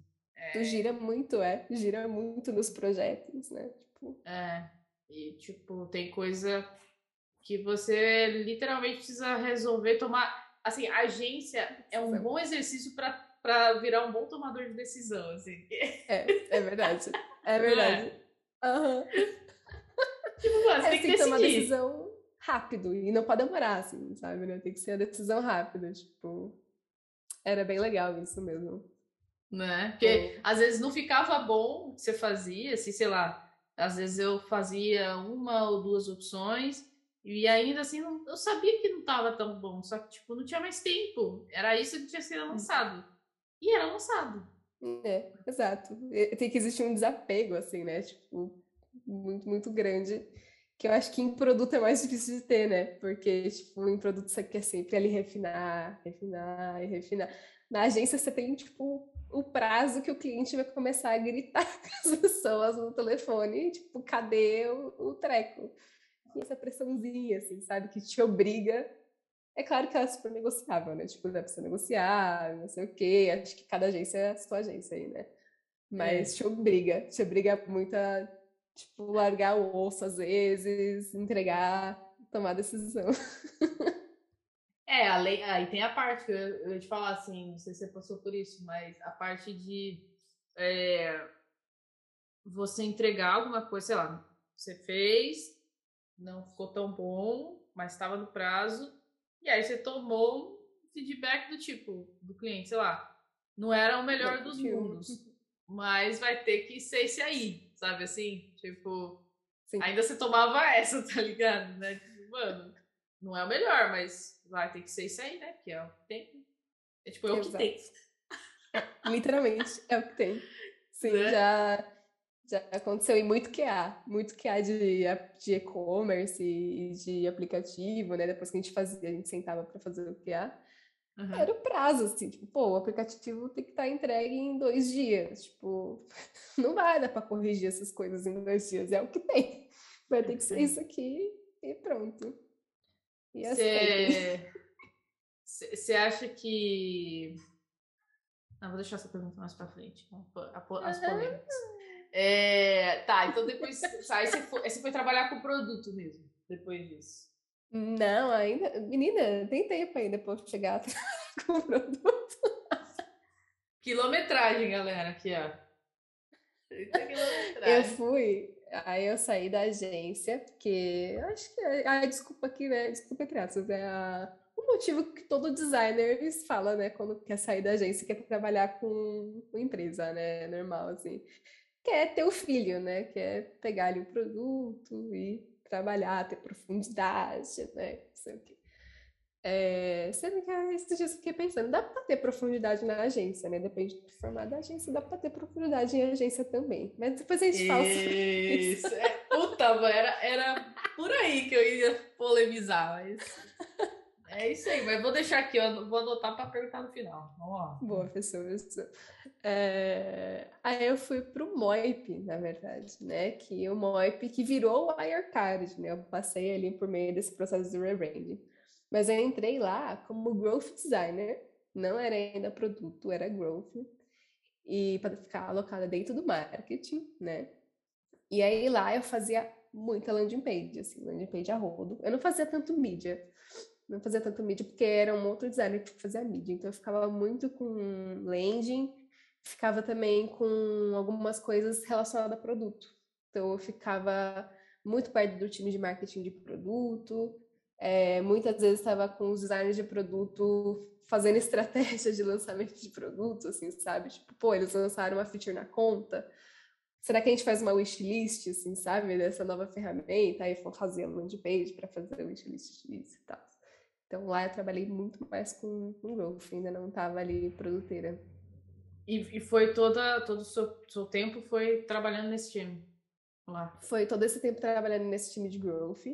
Speaker 2: É... Tu gira muito, é, gira muito nos projetos, né, tipo...
Speaker 1: É, e, tipo, tem coisa que você literalmente precisa resolver, tomar assim, a agência é um bom exercício para virar um bom tomador de decisão, assim.
Speaker 2: É, é verdade. É, [laughs] é? verdade. Aham. Uhum. [laughs]
Speaker 1: tipo, mano, você é, tem que, que tomar
Speaker 2: decisão rápido e não pode demorar, assim, sabe? Né? Tem que ser a decisão rápida, tipo. Era bem legal isso mesmo.
Speaker 1: Né? Porque às vezes não ficava bom o que você fazia, assim, sei lá. Às vezes eu fazia uma ou duas opções e ainda assim, eu sabia que não estava tão bom, só que, tipo, não tinha mais tempo. Era isso que tinha sido hum. lançado. E era lançado.
Speaker 2: É, exato. Tem que existir um desapego, assim, né? Tipo, muito, muito grande. Que eu acho que em produto é mais difícil de ter, né? Porque, tipo, em produto você quer sempre ali refinar, refinar e refinar. Na agência você tem, tipo, o prazo que o cliente vai começar a gritar [laughs] com as pessoas no telefone, tipo, cadê o, o treco? essa pressãozinha, assim, sabe? Que te obriga. É claro que ela é super negociável, né? Tipo, dá pra você negociar, não sei o quê. Acho que cada agência é a sua agência aí, né? Mas é. te obriga, te obriga muito a, tipo, largar o osso às vezes, entregar, tomar decisão. [laughs]
Speaker 1: É, além, aí tem a parte que eu, eu ia te falar assim, não sei se você passou por isso, mas a parte de é, você entregar alguma coisa, sei lá, você fez, não ficou tão bom, mas estava no prazo. E aí você tomou um feedback do tipo, do cliente, sei lá, não era o melhor dos mundos, mas vai ter que ser esse aí, sabe assim? Tipo, Sim. ainda você tomava essa, [laughs] tá ligado? Né? Tipo, mano, não é o melhor, mas vai ter que ser esse aí, né? Que é o que tem. É tipo, é o que tem. [laughs]
Speaker 2: Literalmente, é o que tem. Sim, né? já já aconteceu, e muito QA, muito QA de, de e-commerce e de aplicativo, né? Depois que a gente fazia, a gente sentava para fazer o QA. Uhum. Era o prazo, assim, tipo, pô, o aplicativo tem que estar tá entregue em dois dias. Tipo, [laughs] não vai dar para corrigir essas coisas em dois dias, é o que tem. Vai ter que ser isso aqui e pronto.
Speaker 1: E assim. Você acha que. Não, vou deixar essa pergunta mais para frente. As polêmicas. É, tá, então depois sai, você foi, você foi trabalhar com produto mesmo, depois disso.
Speaker 2: Não, ainda. Menina, tem tempo ainda pra eu chegar [laughs] com produto.
Speaker 1: Quilometragem, galera, aqui, ó.
Speaker 2: Eu fui, aí eu saí da agência, porque acho que. Ah, desculpa aqui, né? Desculpa, crianças. É a, o motivo que todo designer fala, né? Quando quer sair da agência, quer trabalhar com, com empresa, né? Normal, assim quer ter o filho, né? Quer pegar ali o produto e trabalhar, ter profundidade, né? Não sei o quê. É, sendo que esses dias eu fiquei pensando, dá para ter profundidade na agência, né? Depende do formato da agência, dá para ter profundidade em agência também. Mas depois a gente fala sobre
Speaker 1: isso. É, puta, era, era por aí que eu ia polemizar, mas é isso aí, mas vou deixar aqui, eu vou anotar para perguntar no final. Vamos lá.
Speaker 2: Boa, professor. É... Aí eu fui para o MOIP, na verdade, né? Que o MOIP que virou o Wirecard, né? Eu passei ali por meio desse processo de rebranding. Mas eu entrei lá como growth designer, não era ainda produto, era growth. E para ficar alocada dentro do marketing, né? E aí lá eu fazia muita landing page, assim, landing page a rodo. Eu não fazia tanto mídia, não fazia tanto mídia, porque era um outro designer que fazia mídia. Então eu ficava muito com landing, ficava também com algumas coisas relacionadas a produto. Então eu ficava muito perto do time de marketing de produto, é, muitas vezes estava com os designers de produto fazendo [laughs] estratégia de lançamento de produto, assim, sabe? Tipo, pô, eles lançaram uma feature na conta, será que a gente faz uma wishlist, assim, sabe, dessa nova ferramenta? Aí fazer uma landing page para fazer a wishlist disso e tal. Então lá eu trabalhei muito mais com, com growth, ainda não estava ali produteira.
Speaker 1: E, e foi toda, todo o seu, seu tempo foi trabalhando nesse time? Lá.
Speaker 2: Foi todo esse tempo trabalhando nesse time de growth.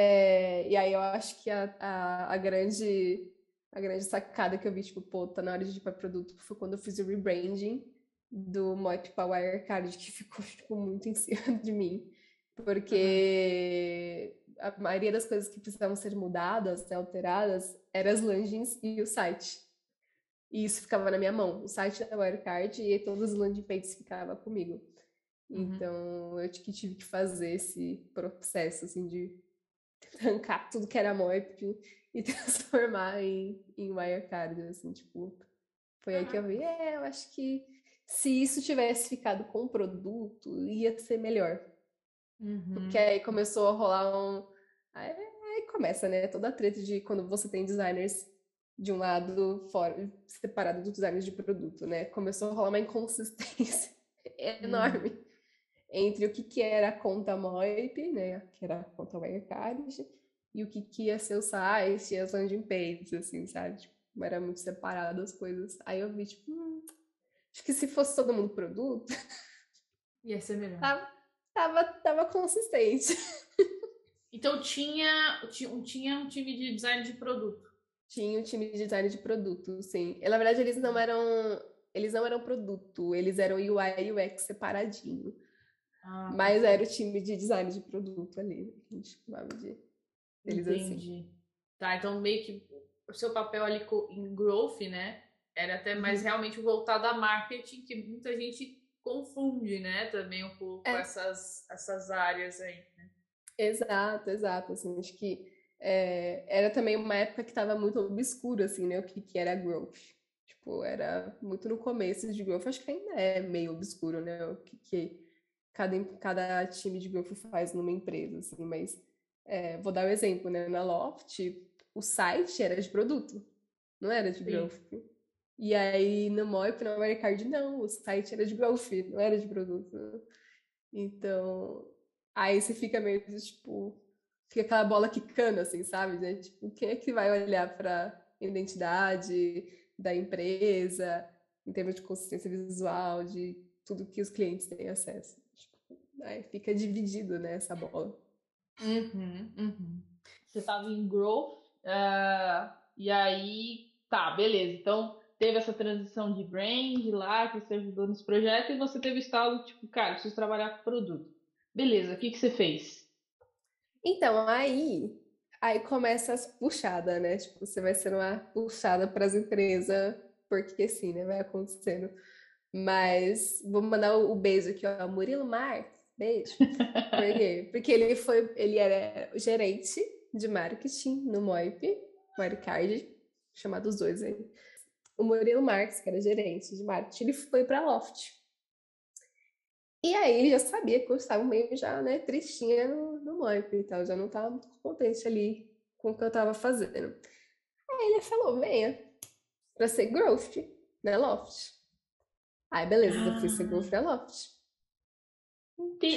Speaker 2: É, e aí eu acho que a, a, a, grande a grande sacada que eu vi, tipo, pô, tá na hora de ir para produto, foi quando eu fiz o rebranding do Moip para Wirecard, que [laughs] ficou tipo, muito em cima de mim. Porque a maioria das coisas que precisavam ser mudadas, né, alteradas, eram as landings e o site. E isso ficava na minha mão, o site da Wirecard e todas as landing pages ficavam comigo. Uhum. Então, eu que tive que fazer esse processo, assim, de arrancar tudo que era Moip e [laughs] transformar em, em Wirecard, assim, tipo... Foi aí que eu vi, é, eu acho que se isso tivesse ficado com o produto, ia ser melhor. Uhum. Porque aí começou a rolar um. Aí, aí, começa, né? Toda a treta de quando você tem designers de um lado fora, separado dos designers de produto, né? Começou a rolar uma inconsistência [laughs] enorme uhum. Entre o que, que era a conta MOIP, né? Que era a conta Wirecard, e o que, que ia ser o site e as landing pages, assim, sabe? Tipo, era muito separado as coisas. Aí eu vi, tipo, hum, Acho que se fosse todo mundo produto.
Speaker 1: Ia ser melhor.
Speaker 2: Tava, tava, tava consistente.
Speaker 1: Então tinha, tinha um time de design de produto.
Speaker 2: Tinha um time de design de produto, sim. Na verdade, eles não eram. Eles não eram produto, eles eram UI e UX separadinho. Ah, mas era o time de design de produto ali. A gente chamava de.
Speaker 1: Eles assim. Entendi. Assim. Tá, então meio que o seu papel ali em growth, né? Era até mais uhum. realmente voltado a marketing, que muita gente confunde, né? Também um pouco é. essas, essas áreas aí. Né?
Speaker 2: Exato, exato. Assim, acho que é, era também uma época que estava muito obscuro, assim, né? O que, que era growth. Tipo, era muito no começo de growth. Acho que ainda é meio obscuro, né? O que, que cada, cada time de growth faz numa empresa, assim. Mas é, vou dar um exemplo, né? Na Loft, o site era de produto, não era de Sim. growth. E aí no Moip, no Americard, não, o site era de growth, não era de produto. Então, aí você fica meio tipo, fica aquela bola quicando, assim, sabe? Né? Tipo, quem é que vai olhar para identidade da empresa, em termos de consistência visual, de tudo que os clientes têm acesso? Aí fica dividido, né, essa bola.
Speaker 1: Uhum, uhum. Você estava em growth, uh, e aí, tá, beleza. Então, teve essa transição de brand lá, que você ajudou nesse projeto, e você teve o estalo, tipo, cara, preciso trabalhar com produto. Beleza, o que, que você fez?
Speaker 2: Então, aí, aí começa as puxadas, né? Tipo, você vai ser uma puxada para as empresas, porque assim, né? Vai acontecendo. Mas vou mandar o beijo aqui, ó. Murilo Marques, beijo. [laughs] Por quê? Porque ele foi, ele era gerente de marketing no Moip, Wirecard, chamado os dois aí o Murilo Marques, que era gerente de marketing, ele foi para Loft. E aí ele já sabia que eu estava meio já, né, tristinha no, no Moip e tal, já não estava muito contente ali com o que eu estava fazendo. Aí ele falou, venha para ser growth na Loft. Aí beleza, ah. eu fui ser growth na Loft.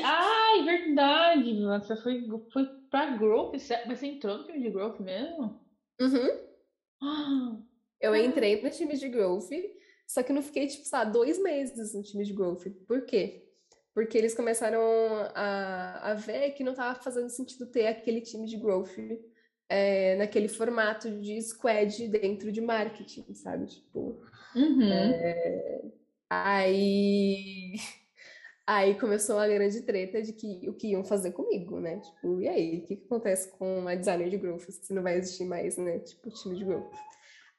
Speaker 1: Ai, verdade, você foi, foi pra growth, mas você entrou no time de growth mesmo?
Speaker 2: Uhum. Ah. [gasps] Eu entrei no time de growth, só que não fiquei, tipo, sabe, dois meses no time de growth. Por quê? Porque eles começaram a, a ver que não estava fazendo sentido ter aquele time de growth é, naquele formato de squad dentro de marketing, sabe? Tipo. Uhum. É, aí. Aí começou a grande treta de que o que iam fazer comigo, né? Tipo, e aí, o que, que acontece com uma designer de growth se não vai existir mais, né? Tipo, time de growth.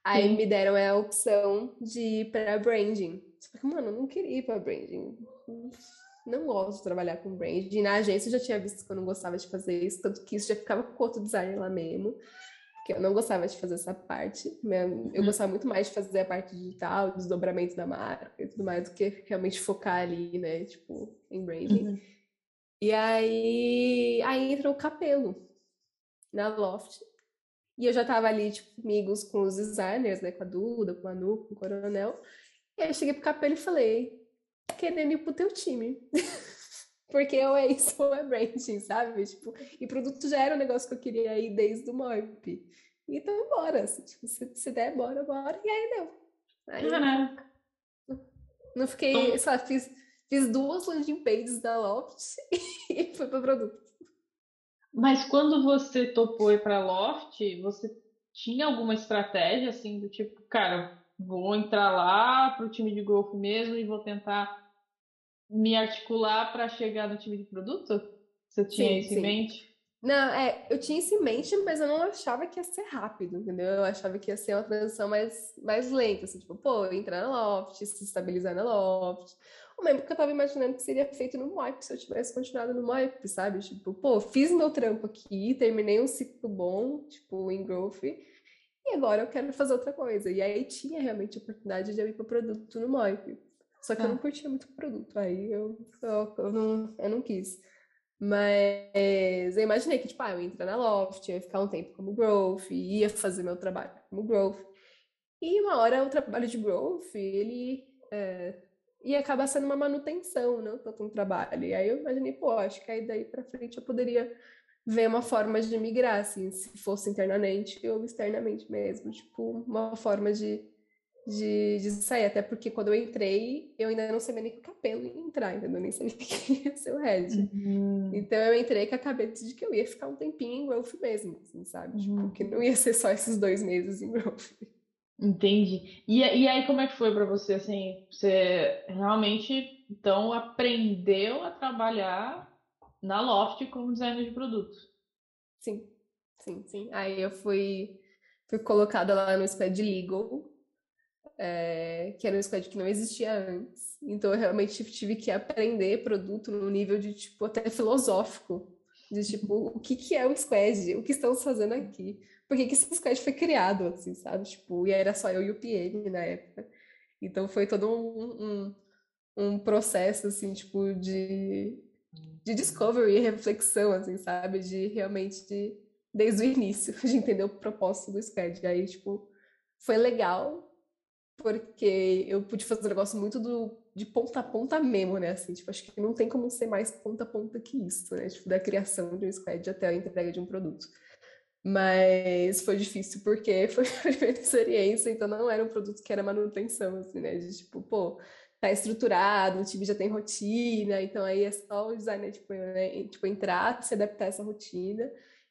Speaker 2: Aí Sim. me deram a opção de ir para branding. Só que, mano, eu não queria ir para branding. Não gosto de trabalhar com branding. Na agência eu já tinha visto que eu não gostava de fazer isso, tanto que isso já ficava com outro designer lá mesmo. Porque eu não gostava de fazer essa parte. Né? Eu uhum. gostava muito mais de fazer a parte digital, desdobramento da marca e tudo mais, do que realmente focar ali, né? Tipo, em branding. Uhum. E aí, aí entrou o Capelo na Loft. E eu já tava ali, tipo, amigos com os designers, né? Com a Duda, com a Anu, com o Coronel. E aí eu cheguei pro Capelo e falei, querendo ir pro teu time. [laughs] Porque ou é isso ou é branding, sabe? Tipo, e produto já era um negócio que eu queria ir desde o MOIP. Então, bora. Tipo, se, se der, bora, bora. E aí deu. Aí, Não fiquei, então... só fiz, fiz duas landing pages da Loft [laughs] e fui para produto.
Speaker 1: Mas quando você topou ir para Loft, você tinha alguma estratégia assim do tipo, cara, vou entrar lá para o time de golfe mesmo e vou tentar me articular para chegar no time de produto? Você tinha sim, isso sim. em mente?
Speaker 2: Não, é, eu tinha isso em mente, mas eu não achava que ia ser rápido, entendeu? Eu achava que ia ser uma transição mais, mais lenta, assim, tipo, pô, entrar na Loft, se estabilizar na Loft. Ou mesmo que eu tava imaginando que seria feito no Moip, se eu tivesse continuado no Moip, sabe? Tipo, pô, fiz meu trampo aqui, terminei um ciclo bom, tipo, em growth, e agora eu quero fazer outra coisa. E aí tinha realmente a oportunidade de eu ir para produto no Moip. Só que ah. eu não curtia muito o produto, aí eu, eu, eu, não, eu não quis. Mas eu imaginei que, tipo, ah, eu ia entrar na Loft, ia ficar um tempo como growth, ia fazer meu trabalho como growth. E uma hora o trabalho de growth, ele é, ia acabar sendo uma manutenção, não tanto um trabalho. E aí eu imaginei, pô, acho que aí daí para frente eu poderia ver uma forma de migrar, assim, se fosse internamente ou externamente mesmo. Tipo, uma forma de de, de sair, até porque quando eu entrei, eu ainda não sabia nem que o cabelo ia entrar, entendeu? Eu nem sabia [laughs] que ia ser o Red. Uhum. Então eu entrei com a cabeça de que eu ia ficar um tempinho em growth mesmo, assim, sabe? Tipo, uhum. Tipo, que não ia ser só esses dois meses em growth.
Speaker 1: Entendi. E, e aí, como é que foi para você, assim, você realmente, então, aprendeu a trabalhar na Loft como designer de produtos?
Speaker 2: Sim, sim, sim. Aí eu fui, fui colocada lá no squad legal, é, que era um squad que não existia antes. Então eu realmente tive que aprender produto no nível de tipo até filosófico, de tipo o que que é o squad, o que estamos fazendo aqui, por que que esse squad foi criado, assim, sabe? Tipo, e era só eu e o PM na época. Então foi todo um, um, um processo assim, tipo de de discovery e reflexão, assim, sabe? De realmente de, desde o início, [laughs] de entender o propósito do squad. E aí, tipo, foi legal, porque eu pude fazer um negócio muito do, de ponta a ponta mesmo, né? Assim, tipo, acho que não tem como ser mais ponta a ponta que isso, né? Tipo, da criação de um squad até a entrega de um produto. Mas foi difícil porque [laughs] foi a primeira experiência, então não era um produto que era manutenção, assim, né? De tipo, pô, tá estruturado, o time já tem rotina, então aí é só o designer, tipo, né? tipo entrar, se adaptar a essa rotina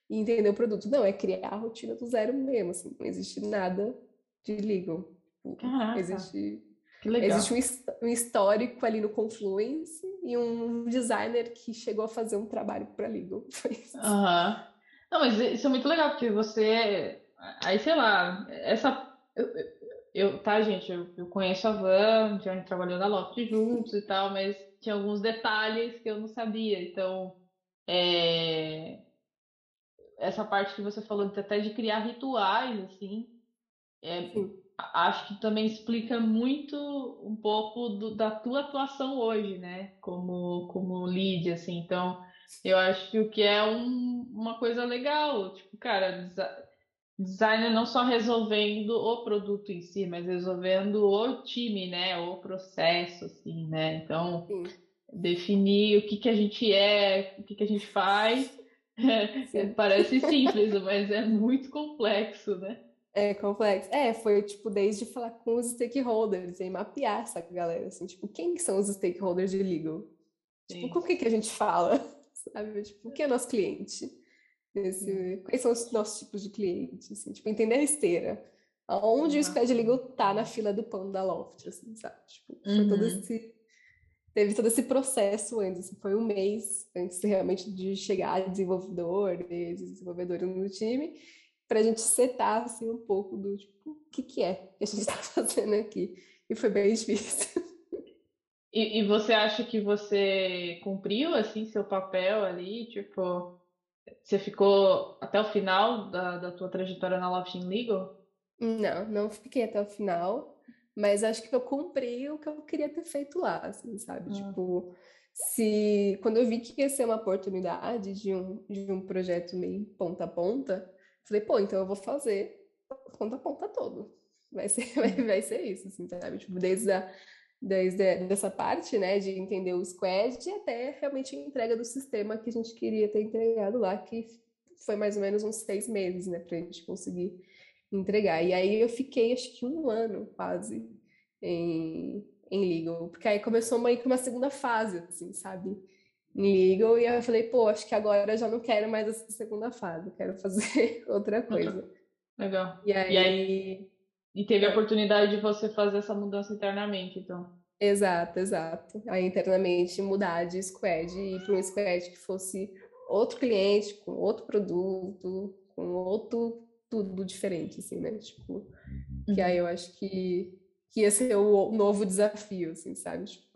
Speaker 2: e entender o produto. Não, é criar a rotina do zero mesmo, assim, não existe nada de legal. Caraca. Existe, existe um, histórico ali no Confluence e um designer que chegou a fazer um trabalho para Legal. [laughs] Foi isso.
Speaker 1: Uhum. Não, mas isso é muito legal, porque você. Aí, sei lá, essa. Eu, eu tá, gente, eu, eu conheço a Van, já trabalhou na Loft juntos e tal, mas tinha alguns detalhes que eu não sabia. Então, é... essa parte que você falou até de criar rituais, assim, é, acho que também explica muito um pouco do, da tua atuação hoje, né? Como, como lead, assim. Então, eu acho que o que é um, uma coisa legal, tipo, cara, designer não só resolvendo o produto em si, mas resolvendo o time, né? O processo, assim, né? Então, Sim. definir o que, que a gente é, o que, que a gente faz. [laughs] parece simples, mas é muito complexo, né?
Speaker 2: É complexo. É, foi tipo desde falar com os stakeholders e mapear essa galera, assim, tipo, quem são os stakeholders de legal? Tipo, com o que que a gente fala? [laughs] Sabe? Tipo, quem é nosso cliente? Esse, quais são os nossos tipos de clientes? Assim, tipo, entender a esteira. Aonde uhum. o squad legal tá na fila do pão da Loft, assim, sabe? Tipo, foi uhum. todo esse teve todo esse processo antes, assim, foi um mês antes realmente de chegar desenvolvedor, de desenvolvedor no time, para a gente setar assim, um pouco do tipo, o que, que é que a gente está [laughs] fazendo aqui. E foi bem difícil.
Speaker 1: E, e, você acha que você cumpriu assim seu papel ali, tipo, Você ficou até o final da, da tua trajetória na Loft Legal?
Speaker 2: Não, não fiquei até o final, mas acho que eu cumpri o que eu queria ter feito lá, assim, sabe? Ah. Tipo, se quando eu vi que ia ser uma oportunidade de um, de um projeto meio ponta a ponta, falei, pô, então eu vou fazer ponta a ponta todo. Vai ser, [laughs] vai, vai ser isso, assim, sabe? Tipo, desde a, desde dessa parte, né, de entender o squad até realmente a entrega do sistema que a gente queria ter entregado lá, que foi mais ou menos uns seis meses, né, para a gente conseguir entregar. E aí eu fiquei, acho que um ano quase em, em legal, porque aí começou que uma segunda fase, assim, sabe? Legal, e eu falei, pô, acho que agora eu já não quero mais essa segunda fase, quero fazer [laughs] outra coisa.
Speaker 1: Legal. E aí, e aí e teve a é. oportunidade de você fazer essa mudança internamente, então.
Speaker 2: Exato, exato. Aí internamente mudar de squad e ir para um squad que fosse outro cliente, com outro produto, com outro tudo diferente, assim, né? Tipo, que uhum. aí eu acho que, que ia ser o novo desafio, assim, sabe? Tipo,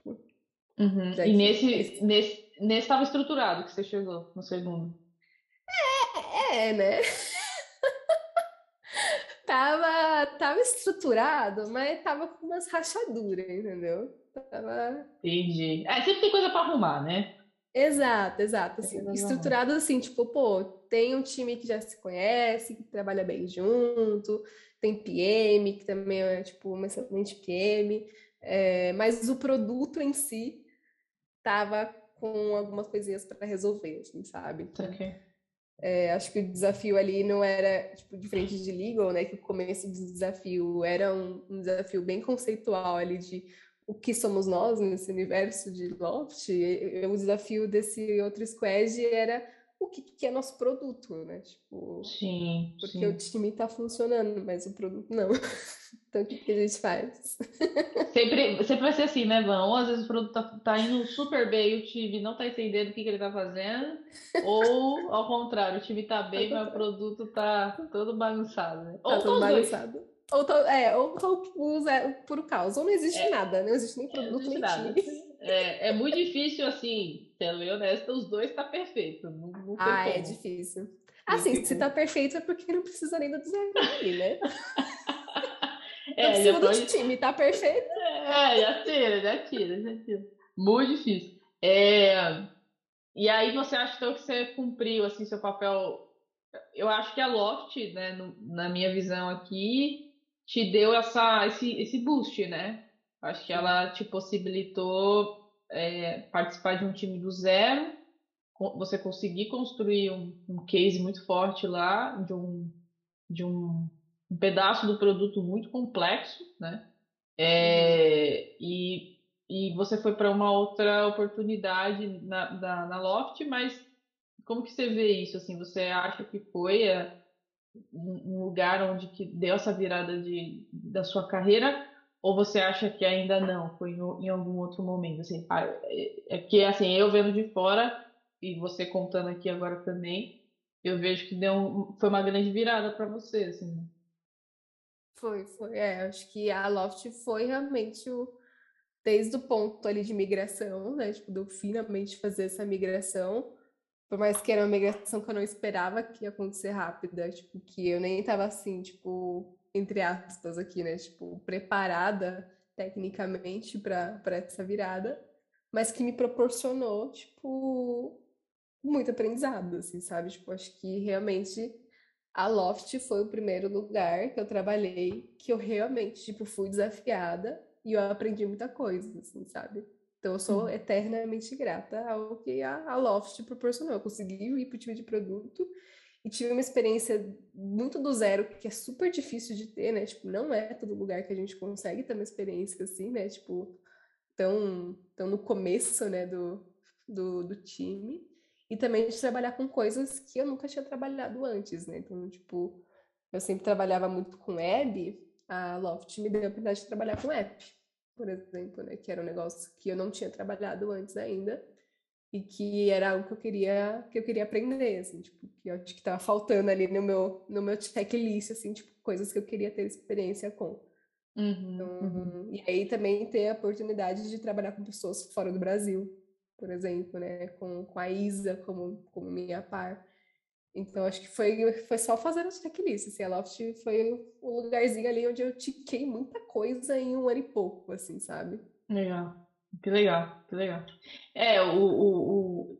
Speaker 1: uhum. E nesse, nesse, nesse estava estruturado que você chegou no segundo.
Speaker 2: É, é, né? [laughs] tava, tava estruturado, mas tava com umas rachaduras, entendeu? Tava...
Speaker 1: Entendi. É, sempre tem coisa para arrumar, né?
Speaker 2: Exato, exato. Assim, estruturado assim, tipo, pô, tem um time que já se conhece, que trabalha bem junto, tem PM, que também é, tipo, uma excelente PM, é, mas o produto em si tava com algumas coisinhas para resolver, assim, sabe?
Speaker 1: Okay.
Speaker 2: É, acho que o desafio ali não era tipo diferente de legal, né? Que o começo do desafio era um, um, desafio bem conceitual ali de o que somos nós nesse universo de Loft. E, e, o desafio desse outro squad era o que, que é nosso produto, né? Tipo,
Speaker 1: sim,
Speaker 2: porque
Speaker 1: sim.
Speaker 2: o time está funcionando, mas o produto não. [laughs] então o que, que a gente faz?
Speaker 1: sempre, sempre vai ser assim, né, Van? Ou às vezes o produto tá, tá indo super bem e o time não tá entendendo o que, que ele tá fazendo, [laughs] ou ao contrário, o time tá bem, mas o produto tá todo bagunçado, né?
Speaker 2: Tá ou todo bagunçado. Dois. Ou, to, é, ou, ou usa puro caos, ou não existe é, nada, não existe nem produto, nem nada.
Speaker 1: É, é muito difícil, assim, sendo honesta, os dois tá perfeito. Não, não
Speaker 2: ah, é como. é difícil. Assim, se tá perfeito é porque não precisa nem do design né? [laughs] é, precisa do pode... time, tá perfeito.
Speaker 1: É, já tira, já tira, já tira. Muito difícil. É... E aí você acha então que você cumpriu assim seu papel? Eu acho que a Loft, né, no, na minha visão aqui, te deu essa, esse, esse boost, né? Acho que ela te possibilitou é, participar de um time do zero, você conseguir construir um, um case muito forte lá, de um, de um, um pedaço do produto muito complexo, né? É, e, e você foi para uma outra oportunidade na, na, na, Loft, mas como que você vê isso? Assim, você acha que foi é, um lugar onde que deu essa virada de, da sua carreira ou você acha que ainda não? Foi em, algum outro momento? Assim, é, é que, assim, eu vendo de fora, e você contando aqui agora também, eu vejo que deu um, foi uma grande virada para você, assim.
Speaker 2: Foi, foi. É, acho que a Loft foi realmente o. Desde o ponto ali de migração, né? Tipo, de finalmente fazer essa migração. Por mais que era uma migração que eu não esperava que ia acontecer rápida, tipo, que eu nem tava assim, tipo, entre aspas aqui, né? Tipo, preparada tecnicamente para essa virada, mas que me proporcionou, tipo, muito aprendizado, assim, sabe? Tipo, acho que realmente a Loft foi o primeiro lugar que eu trabalhei que eu realmente, tipo, fui desafiada e eu aprendi muita coisa, assim, sabe? Então eu sou uhum. eternamente grata ao que a, a Loft proporcionou. Eu consegui ir para o time de produto e tive uma experiência muito do zero, que é super difícil de ter, né? Tipo, não é todo lugar que a gente consegue ter uma experiência assim, né? Tipo, tão, tão no começo, né, do, do, do time. E também de trabalhar com coisas que eu nunca tinha trabalhado antes, né? Então, tipo, eu sempre trabalhava muito com web, a Loft me deu a oportunidade de trabalhar com app, por exemplo, né? Que era um negócio que eu não tinha trabalhado antes ainda e que era algo que eu queria que eu queria aprender, assim, tipo, que eu acho que estava faltando ali no meu no meu checklist, assim, tipo, coisas que eu queria ter experiência com.
Speaker 1: Uhum, então,
Speaker 2: uhum. E aí também ter a oportunidade de trabalhar com pessoas fora do Brasil, por exemplo, né, com, com a Isa como como minha par. Então, acho que foi, foi só fazer a checklist. Assim, a Loft foi um lugarzinho ali onde eu tiquei muita coisa em um ano e pouco, assim, sabe?
Speaker 1: Legal. Que legal, que legal. É, o, o, o...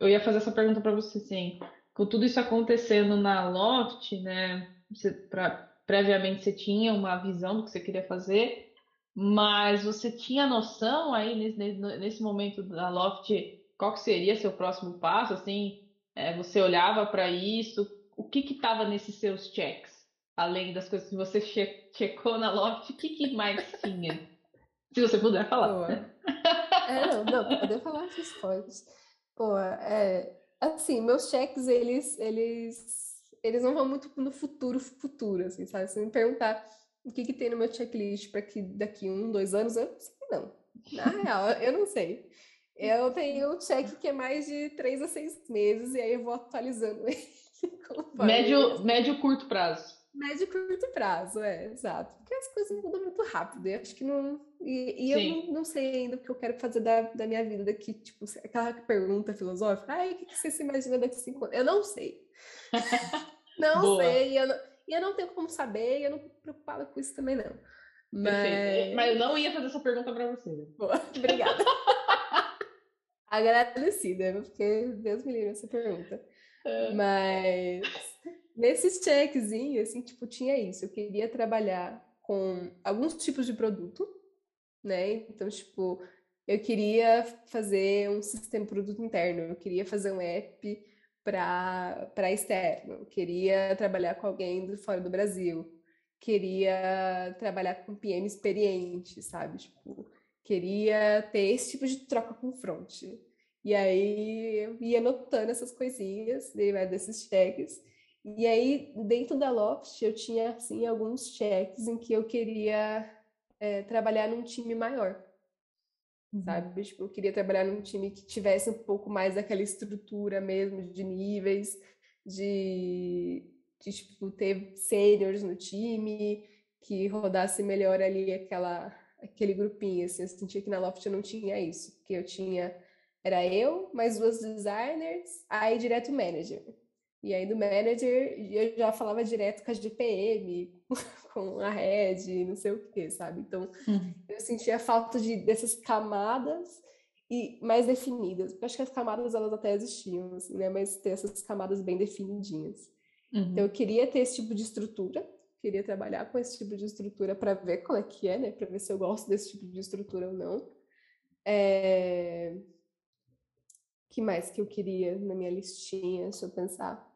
Speaker 1: eu ia fazer essa pergunta para você, assim, com tudo isso acontecendo na Loft, né? Você, pra, previamente você tinha uma visão do que você queria fazer, mas você tinha noção aí nesse, nesse momento da Loft qual que seria seu próximo passo, assim? É, você olhava para isso, o que estava nesses seus checks? Além das coisas que você che checou na Loft, o que, que mais tinha? Se você puder falar. Boa.
Speaker 2: É, não, não, poder falar essas coisas. Pô, é, assim, meus cheques, eles, eles, eles não vão muito no futuro, futuro, assim, sabe? Se me perguntar o que, que tem no meu checklist para que daqui um, dois anos, eu não sei, não. Na real, eu não sei. Eu tenho um cheque que é mais de três a seis meses, e aí eu vou atualizando [laughs] ele.
Speaker 1: Médio, médio curto prazo.
Speaker 2: Médio curto prazo, é, exato. Porque as coisas mudam muito rápido. E acho que não. E, e eu não, não, sei ainda o que eu quero fazer da, da minha vida daqui. Tipo, aquela pergunta filosófica. Ai, o que, que você se imagina daqui a cinco anos? Eu não sei. [laughs] não Boa. sei. E eu não, e eu não tenho como saber, e eu não tô preocupada com isso também, não.
Speaker 1: Mas... Mas eu não ia fazer essa pergunta para você.
Speaker 2: Boa, [laughs] obrigada agradecida, porque Deus me livre essa pergunta. [laughs] É. Mas nesses checkzinhos, assim, tipo, tinha isso. Eu queria trabalhar com alguns tipos de produto, né? Então, tipo, eu queria fazer um sistema produto interno, eu queria fazer um app para externo, eu queria trabalhar com alguém do fora do Brasil, queria trabalhar com PM experiente, sabe? Tipo, queria ter esse tipo de troca com front. E aí eu ia anotando essas coisinhas desses cheques. E aí, dentro da Loft, eu tinha assim, alguns cheques em que eu queria é, trabalhar num time maior. Uhum. Sabe? Tipo, eu queria trabalhar num time que tivesse um pouco mais daquela estrutura mesmo, de níveis, de, de tipo, ter seniors no time, que rodasse melhor ali aquela aquele grupinho, assim, eu sentia que na Loft eu não tinha isso, porque eu tinha, era eu, mais duas designers, aí direto manager. E aí do manager eu já falava direto com a GPM, [laughs] com a Red, não sei o que, sabe? Então uhum. eu sentia falta de, dessas camadas e mais definidas. Eu acho que as camadas elas até existiam, assim, né? Mas ter essas camadas bem definidinhas. Uhum. Então eu queria ter esse tipo de estrutura queria trabalhar com esse tipo de estrutura para ver qual é que é, né? Para ver se eu gosto desse tipo de estrutura ou não. É... que mais que eu queria na minha listinha? Deixa eu pensar.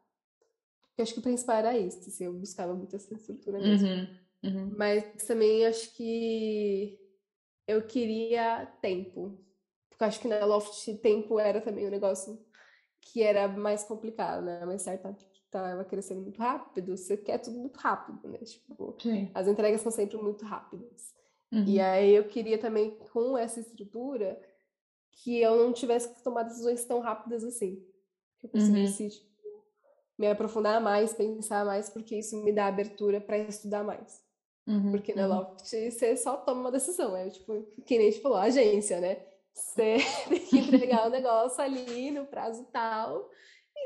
Speaker 2: Eu acho que o principal era isso, assim, eu buscava muito essa estrutura mesmo. Uhum, uhum. Mas também acho que eu queria tempo. Porque acho que na Loft tempo era também um negócio que era mais complicado, né? Mas startup estava crescendo muito rápido, você quer tudo muito rápido, né? Tipo, Sim. as entregas são sempre muito rápidas. Uhum. E aí eu queria também, com essa estrutura, que eu não tivesse que tomar decisões tão rápidas assim. Que eu conseguisse uhum. Me aprofundar mais, pensar mais, porque isso me dá abertura para estudar mais. Uhum. Porque na uhum. Loft você só toma uma decisão, é tipo, que nem a gente falou, agência, né? Você [laughs] tem que entregar o negócio ali no prazo tal,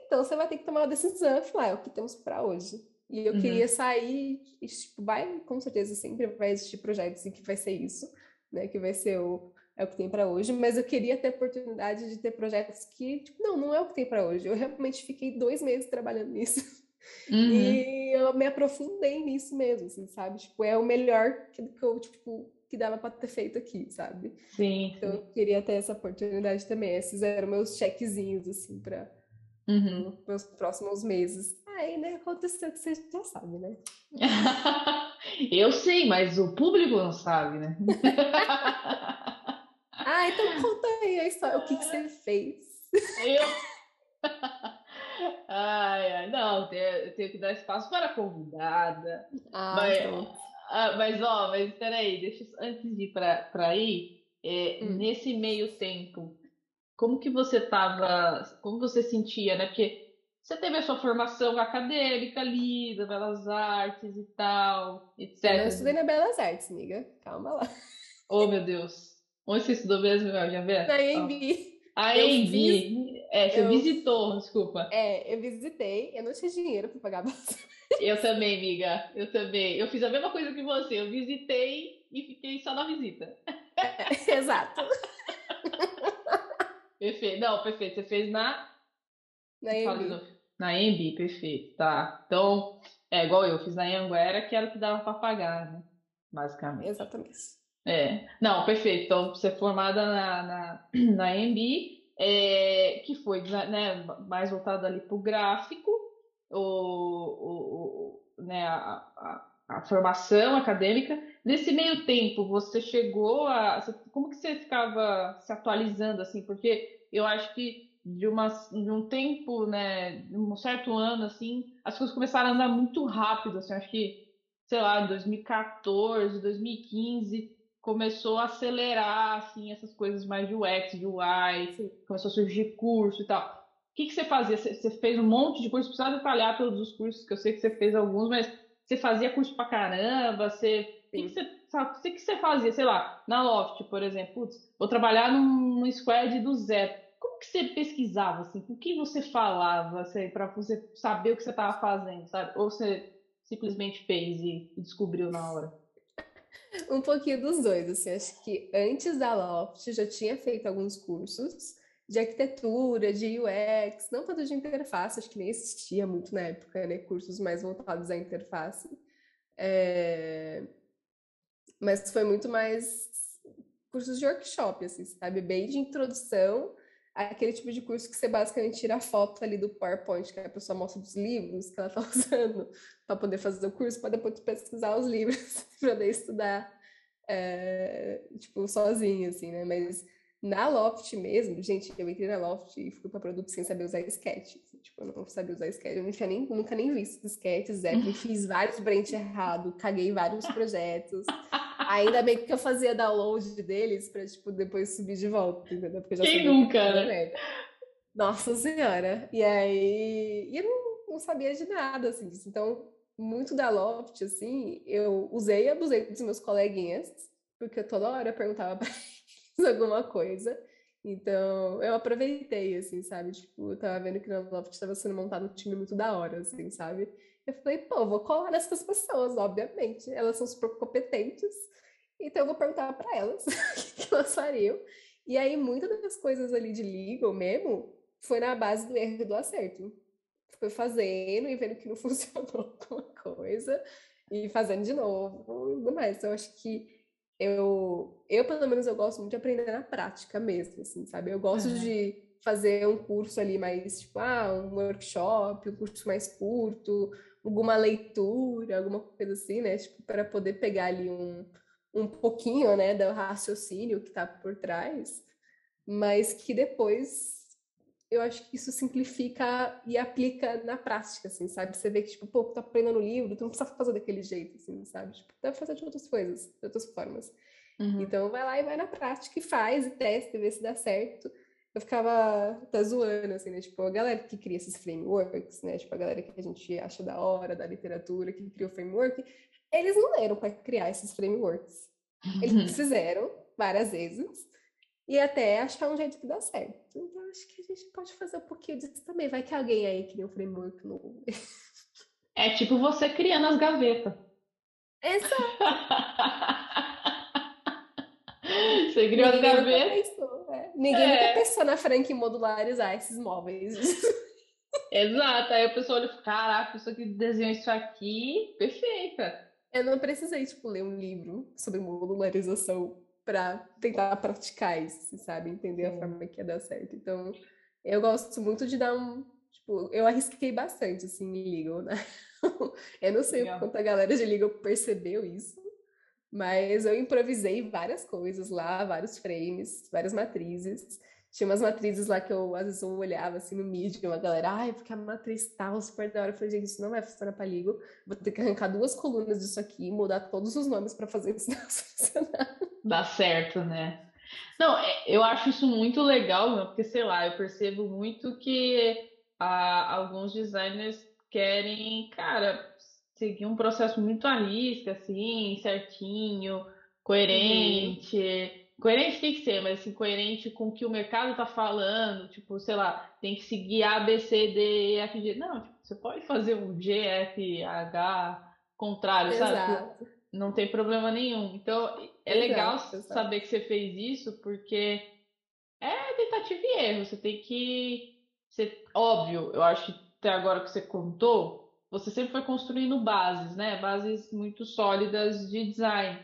Speaker 2: então você vai ter que tomar uma decisão e falar, é o que temos para hoje. E eu uhum. queria sair, e, tipo, vai, com certeza sempre vai existir projetos em que vai ser isso, né? Que vai ser o, é o que tem para hoje, mas eu queria ter a oportunidade de ter projetos que, tipo, não, não é o que tem para hoje. Eu realmente fiquei dois meses trabalhando [laughs] nisso. Uhum. E eu me aprofundei nisso mesmo, assim, sabe? Tipo, é o melhor que, que eu, tipo, que dava para ter feito aqui, sabe?
Speaker 1: Sim.
Speaker 2: Então eu queria ter essa oportunidade também. Esses eram meus chequezinhos, assim, para uhum. nos próximos meses. Aí, né, aconteceu que você já sabe, né? [laughs]
Speaker 1: Eu sei, mas o público não sabe, né? [laughs]
Speaker 2: ah, então conta aí a história, o que, que você fez.
Speaker 1: Eu... [laughs] Ai, ai, não, eu tenho que dar espaço para a convidada. Ah, mas, ah, mas, ó, mas peraí, deixa antes de ir para aí, é, hum. nesse meio tempo, como que você estava, como você sentia, né? Porque você teve a sua formação acadêmica ali, da Belas Artes e tal, etc.
Speaker 2: Eu estudei na Belas Artes, amiga. Calma lá.
Speaker 1: Oh, meu Deus. Onde você estudou mesmo, já vê?
Speaker 2: Na AMB.
Speaker 1: A Andy. É, você eu, visitou, desculpa.
Speaker 2: É, eu visitei, eu não tinha dinheiro para pagar.
Speaker 1: Eu também, amiga. Eu também. Eu fiz a mesma coisa que você. Eu visitei e fiquei só na visita.
Speaker 2: É, [laughs] exato. [laughs]
Speaker 1: perfeito. Não, perfeito. Você fez na.
Speaker 2: Na Embi.
Speaker 1: Na Embi, perfeito. Tá. Então, é igual eu. Fiz na Anguera, que era o que dava para pagar, né? Basicamente.
Speaker 2: Exatamente.
Speaker 1: É. Não, perfeito. Então, você é formada na, na, [clears throat] na Embi, é, que foi né, mais voltada ali para o gráfico o, o, né, a, a, a, formação acadêmica. Nesse meio tempo, você chegou a. Como que você ficava se atualizando, assim? Porque eu acho que de, uma, de um tempo, né, de um certo ano, assim, as coisas começaram a andar muito rápido, assim, acho que, sei lá, em 2014, 2015, começou a acelerar, assim, essas coisas mais de UX, de UI, começou a surgir curso e tal. O que, que você fazia? Você, fez um monte de curso, precisa detalhar todos os cursos, que eu sei que você fez alguns, mas você fazia curso pra caramba, você. O que, que, você, sabe, que, que você fazia, sei lá, na Loft, por exemplo, putz, vou trabalhar num, num squad do zero. Como que você pesquisava, assim? Com que você falava, assim, para você saber o que você estava fazendo, sabe? Ou você simplesmente fez e descobriu na hora?
Speaker 2: Um pouquinho dos dois, assim, acho que antes da Loft já tinha feito alguns cursos, de arquitetura, de UX, não tanto de interface, acho que nem existia muito na época, né? Cursos mais voltados à interface. É... Mas foi muito mais cursos de workshop, assim, sabe? Bem de introdução aquele tipo de curso que você basicamente tira a foto ali do PowerPoint que a pessoa mostra dos livros que ela está [laughs] usando para poder fazer o curso, para depois pesquisar os livros [laughs] para poder estudar, é, tipo, sozinho, assim, né? Mas na Loft mesmo, gente, eu entrei na Loft e fui para produto sem saber usar sketch. Assim, tipo, eu não sabia usar sketch. Eu nunca nem, nunca nem vi esses sketches, [laughs] é, fiz vários branch errado, caguei vários projetos. Ainda bem que eu fazia download deles para tipo, depois subir de volta, entendeu?
Speaker 1: Porque já Quem nunca, né?
Speaker 2: Nossa Senhora! E aí, e eu não, não sabia de nada, assim, disso. Então, muito da Loft, assim, eu usei e abusei dos meus coleguinhas, porque toda hora eu perguntava [laughs] para alguma coisa. Então, eu aproveitei, assim, sabe? Tipo, eu tava vendo que na Loft estava sendo montado um time muito da hora, assim, sabe? Eu falei, pô, vou colar nessas pessoas, obviamente. Elas são super competentes. Então, eu vou perguntar para elas [laughs] o que elas fariam. E aí, muitas das coisas ali de legal mesmo foi na base do erro e do acerto. Foi fazendo e vendo que não [laughs] funcionou [laughs] alguma coisa e fazendo de novo e tudo mais. Então, eu acho que eu, eu, pelo menos, eu gosto muito de aprender na prática mesmo, assim, sabe? Eu gosto uhum. de fazer um curso ali mais, tipo, ah, um workshop, um curso mais curto, alguma leitura, alguma coisa assim, né? Tipo, para poder pegar ali um, um pouquinho, né, do raciocínio que está por trás, mas que depois eu acho que isso simplifica e aplica na prática, assim, sabe? Você vê que, tipo, pô, tu tá aprendendo no livro, tu não precisa fazer daquele jeito, assim, sabe? Tipo, deve fazer de outras coisas, de outras formas. Uhum. Então, vai lá e vai na prática e faz, e testa, e vê se dá certo. Eu ficava até zoando, assim, né? Tipo, a galera que cria esses frameworks, né? Tipo, a galera que a gente acha da hora, da literatura, que criou framework, eles não leram para criar esses frameworks. Eles uhum. fizeram várias vezes, e até achar um jeito que dá certo. Então, acho que a gente pode fazer um pouquinho disso também. Vai que alguém aí cria um framework novo.
Speaker 1: É tipo você criando as gavetas.
Speaker 2: Exato.
Speaker 1: você criou as gavetas.
Speaker 2: Pensou, é. Ninguém é. nunca pensou na Frank modularizar esses móveis.
Speaker 1: Exato. Aí a pessoa olha e caraca, a pessoa que desenhou isso aqui, perfeita.
Speaker 2: Eu não precisei, tipo, ler um livro sobre modularização para tentar praticar isso, sabe? Entender Sim. a forma que ia dar certo. Então, eu gosto muito de dar um. Tipo, eu arrisquei bastante, assim, em Legal, né? [laughs] eu não sei Legal. quanto a galera de Legal percebeu isso, mas eu improvisei várias coisas lá, vários frames, várias matrizes. Tinha umas matrizes lá que eu, às vezes, eu olhava assim no Medium, a galera, ai, porque a matriz tal, super da hora. Eu falei, gente, isso não vai funcionar para Ligo. Vou ter que arrancar duas colunas disso aqui, mudar todos os nomes para fazer isso [laughs] funcionar.
Speaker 1: Dá certo, né? Não, é, eu acho isso muito legal, porque, sei lá, eu percebo muito que ah, alguns designers querem, cara, seguir um processo muito à risca, assim, certinho, coerente. Uhum coerente tem que ser, mas assim, coerente com o que o mercado tá falando, tipo, sei lá, tem que seguir A, B, C, D, E, F, G. Não, tipo, você pode fazer um G, F, H, contrário,
Speaker 2: Exato.
Speaker 1: sabe? Não tem problema nenhum. Então, é
Speaker 2: Exato,
Speaker 1: legal saber que você fez isso, porque é tentativa e erro. Você tem que. Ser... Óbvio, eu acho que até agora que você contou, você sempre foi construindo bases, né? Bases muito sólidas de design,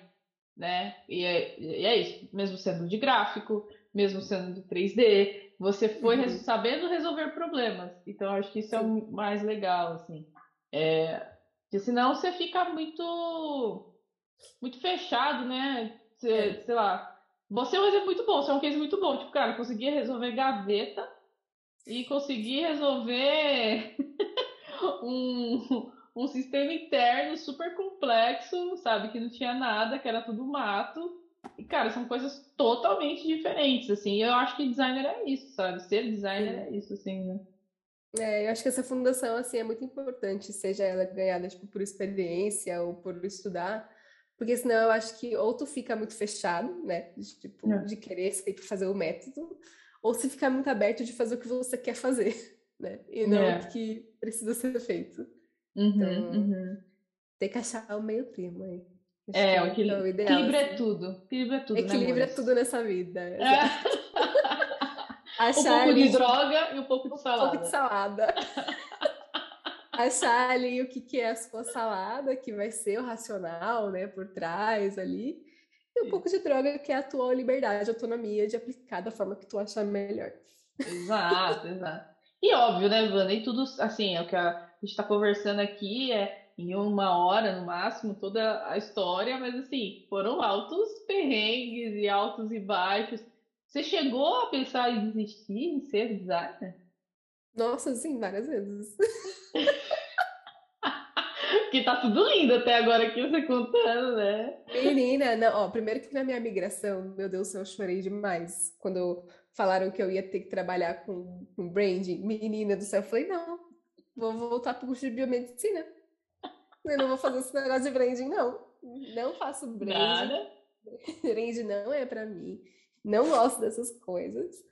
Speaker 1: né? E é, e é isso. Mesmo sendo de gráfico, mesmo sendo de 3D, você foi
Speaker 2: Uhum.
Speaker 1: sabendo resolver problemas. Então, acho que isso é o mais legal, assim. É, porque senão você fica muito muito fechado, né? Você,
Speaker 2: É.
Speaker 1: sei lá. Você é um exemplo muito bom, você é um case muito bom. Tipo, cara, conseguia resolver gaveta e conseguir resolver [laughs] um, um sistema interno super complexo, sabe? Que não tinha nada, que era tudo mato. E, cara, são coisas totalmente diferentes, assim. Eu acho que designer é isso, sabe? Ser designer é isso, assim, né?
Speaker 2: É, eu acho que essa fundação, assim, é muito importante, seja ela ganhada, tipo, por experiência ou por estudar, porque senão eu acho que ou tu fica muito fechado, né, de, tipo,
Speaker 1: É.
Speaker 2: de querer sempre fazer o método, ou se ficar muito aberto de fazer o que você quer fazer, [laughs] né, e não
Speaker 1: É.
Speaker 2: o que precisa ser feito.
Speaker 1: Uhum,
Speaker 2: Então,
Speaker 1: uhum.
Speaker 2: Tem que achar o meio termo aí. Acho
Speaker 1: É,
Speaker 2: que
Speaker 1: o equil-
Speaker 2: é o ideal,
Speaker 1: equilíbrio é
Speaker 2: assim.
Speaker 1: tudo. Equilíbrio é tudo, né,
Speaker 2: Equilíbrio é
Speaker 1: amores?
Speaker 2: tudo nessa vida.
Speaker 1: É.
Speaker 2: exato. [laughs]
Speaker 1: Um
Speaker 2: Achar
Speaker 1: pouco de droga e um pouco de
Speaker 2: um
Speaker 1: salada.
Speaker 2: pouco de salada. [laughs] Achar ali o que, que é a sua salada, que vai ser o racional, né, por trás ali. E um
Speaker 1: Sim.
Speaker 2: pouco de droga, que é a tua liberdade, autonomia de aplicar da forma que tu achar melhor.
Speaker 1: Exato, exato. E óbvio, né, Wanda? E tudo, assim, é o que a gente está conversando aqui é em uma hora no máximo toda a história, mas assim, foram altos perrengues e altos e baixos. Você chegou a pensar em desistir, em ser designer?
Speaker 2: Nossa, sim, várias vezes. [laughs]
Speaker 1: Porque tá tudo lindo até agora aqui você contando, né?
Speaker 2: Menina, não, ó, primeiro que na minha migração, meu Deus, eu chorei demais. Quando falaram que eu ia ter que trabalhar com, com branding, menina do céu, eu falei, não, vou voltar pro curso de biomedicina. Eu não vou fazer esse negócio de branding, não. Não faço branding.
Speaker 1: Nada.
Speaker 2: Brand não é pra mim. Não gosto dessas coisas.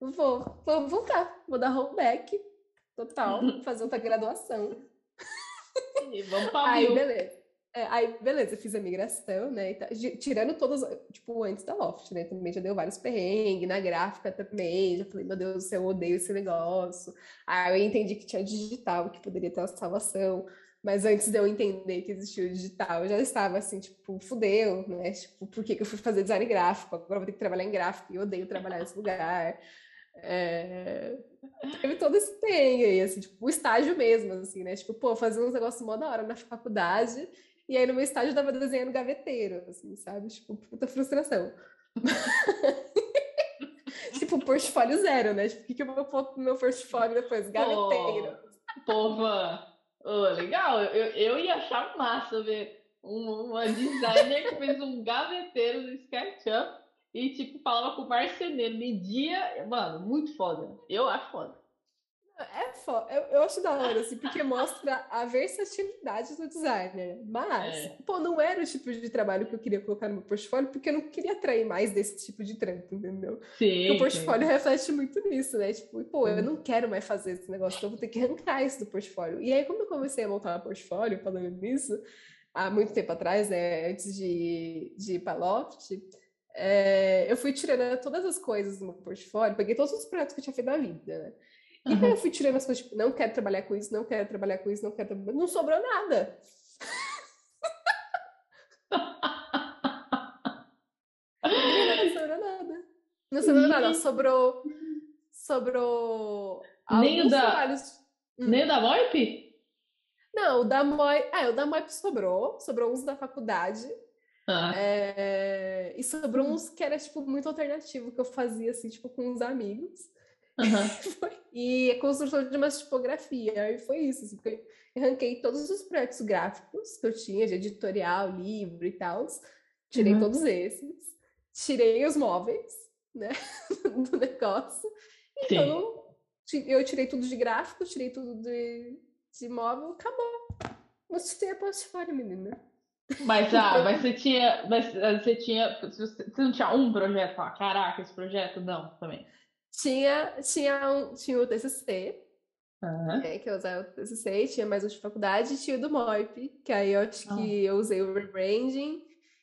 Speaker 2: Vou, vou voltar. Vou dar rollback total, [laughs] fazer outra graduação.
Speaker 1: E vamos pra
Speaker 2: Aí, beleza. É, aí, beleza, fiz a migração, né? Gi- Tirando todas, tipo, antes da Loft, né? Também já deu vários perrengues, na gráfica também. Já falei, meu Deus do céu, eu odeio esse negócio. Aí eu entendi que tinha digital, que poderia ter uma salvação. Mas antes de eu entender que existia o digital, eu já estava assim, tipo, fudeu, né? Tipo, por que que eu fui fazer design gráfico? Agora vou ter que trabalhar em gráfico e eu odeio trabalhar nesse lugar. É, Teve todo esse perrengue aí, assim, tipo, o estágio mesmo, assim, né? Tipo, pô, fazer uns negócios mó da hora na faculdade, e aí no meu estágio eu tava desenhando gaveteiro, assim, sabe? Tipo, puta frustração. [laughs] tipo, portfólio zero, né? Tipo, o que, que eu vou pôr no meu portfólio depois? Gaveteiro.
Speaker 1: Pô, Van, ô, legal, eu, eu ia achar massa ver um- uma designer que fez um gaveteiro no SketchUp e, tipo, falava com o marceneiro, media, mano, muito foda. Eu acho foda.
Speaker 2: É foda. Eu, eu acho da hora, assim, porque mostra a versatilidade do designer. Mas,
Speaker 1: É.
Speaker 2: pô, não era o tipo de trabalho que eu queria colocar no meu portfólio, porque eu não queria atrair mais desse tipo de trampo, entendeu?
Speaker 1: Sim,
Speaker 2: o portfólio reflete muito nisso, né? Tipo, pô, eu
Speaker 1: Sim.
Speaker 2: não quero mais fazer esse negócio, então eu vou ter que arrancar isso do portfólio. E aí, como eu comecei a montar o portfólio, falando nisso, há muito tempo atrás, né? Antes de, de ir para Loft, é, eu fui tirando todas as coisas do meu portfólio, peguei todos os projetos que eu tinha feito na vida, né? E aí eu fui tirando as coisas, tipo, não quero trabalhar com isso, não quero trabalhar com isso, não quero trabalhar... Não sobrou nada. Não sobrou nada. Não sobrou nada. Sobrou. Sobrou.
Speaker 1: Nem o da-
Speaker 2: trabalhos. Hum.
Speaker 1: Nem o da Moip?
Speaker 2: Não, o da Moi. Ah, o da Moi sobrou. Sobrou uns da faculdade.
Speaker 1: Ah,
Speaker 2: É, E sobrou uns que era, tipo, muito alternativo, que eu fazia, assim, tipo, com uns amigos.
Speaker 1: Aham. [laughs]
Speaker 2: E a construção de uma tipografia. Aí foi isso, assim, porque eu ranquei todos os projetos gráficos que eu tinha, de editorial, livro e tal. Tirei
Speaker 1: Uhum.
Speaker 2: todos esses. Tirei os móveis, né, [laughs] do negócio.
Speaker 1: Sim.
Speaker 2: Então, ti- eu tirei tudo de gráfico, tirei tudo de, de móvel, acabou. Mostrei a portfólio, menina.
Speaker 1: Mas, [laughs] ah, mas você tinha, mas ah, você tinha, você não tinha um projeto, ah, caraca, esse projeto não, também.
Speaker 2: Tinha, tinha, um, tinha o TCC, uhum. né, que eu usava o TCC, tinha mais um de faculdade, e tinha o do MOIP, que aí eu acho que eu usei o rebranding,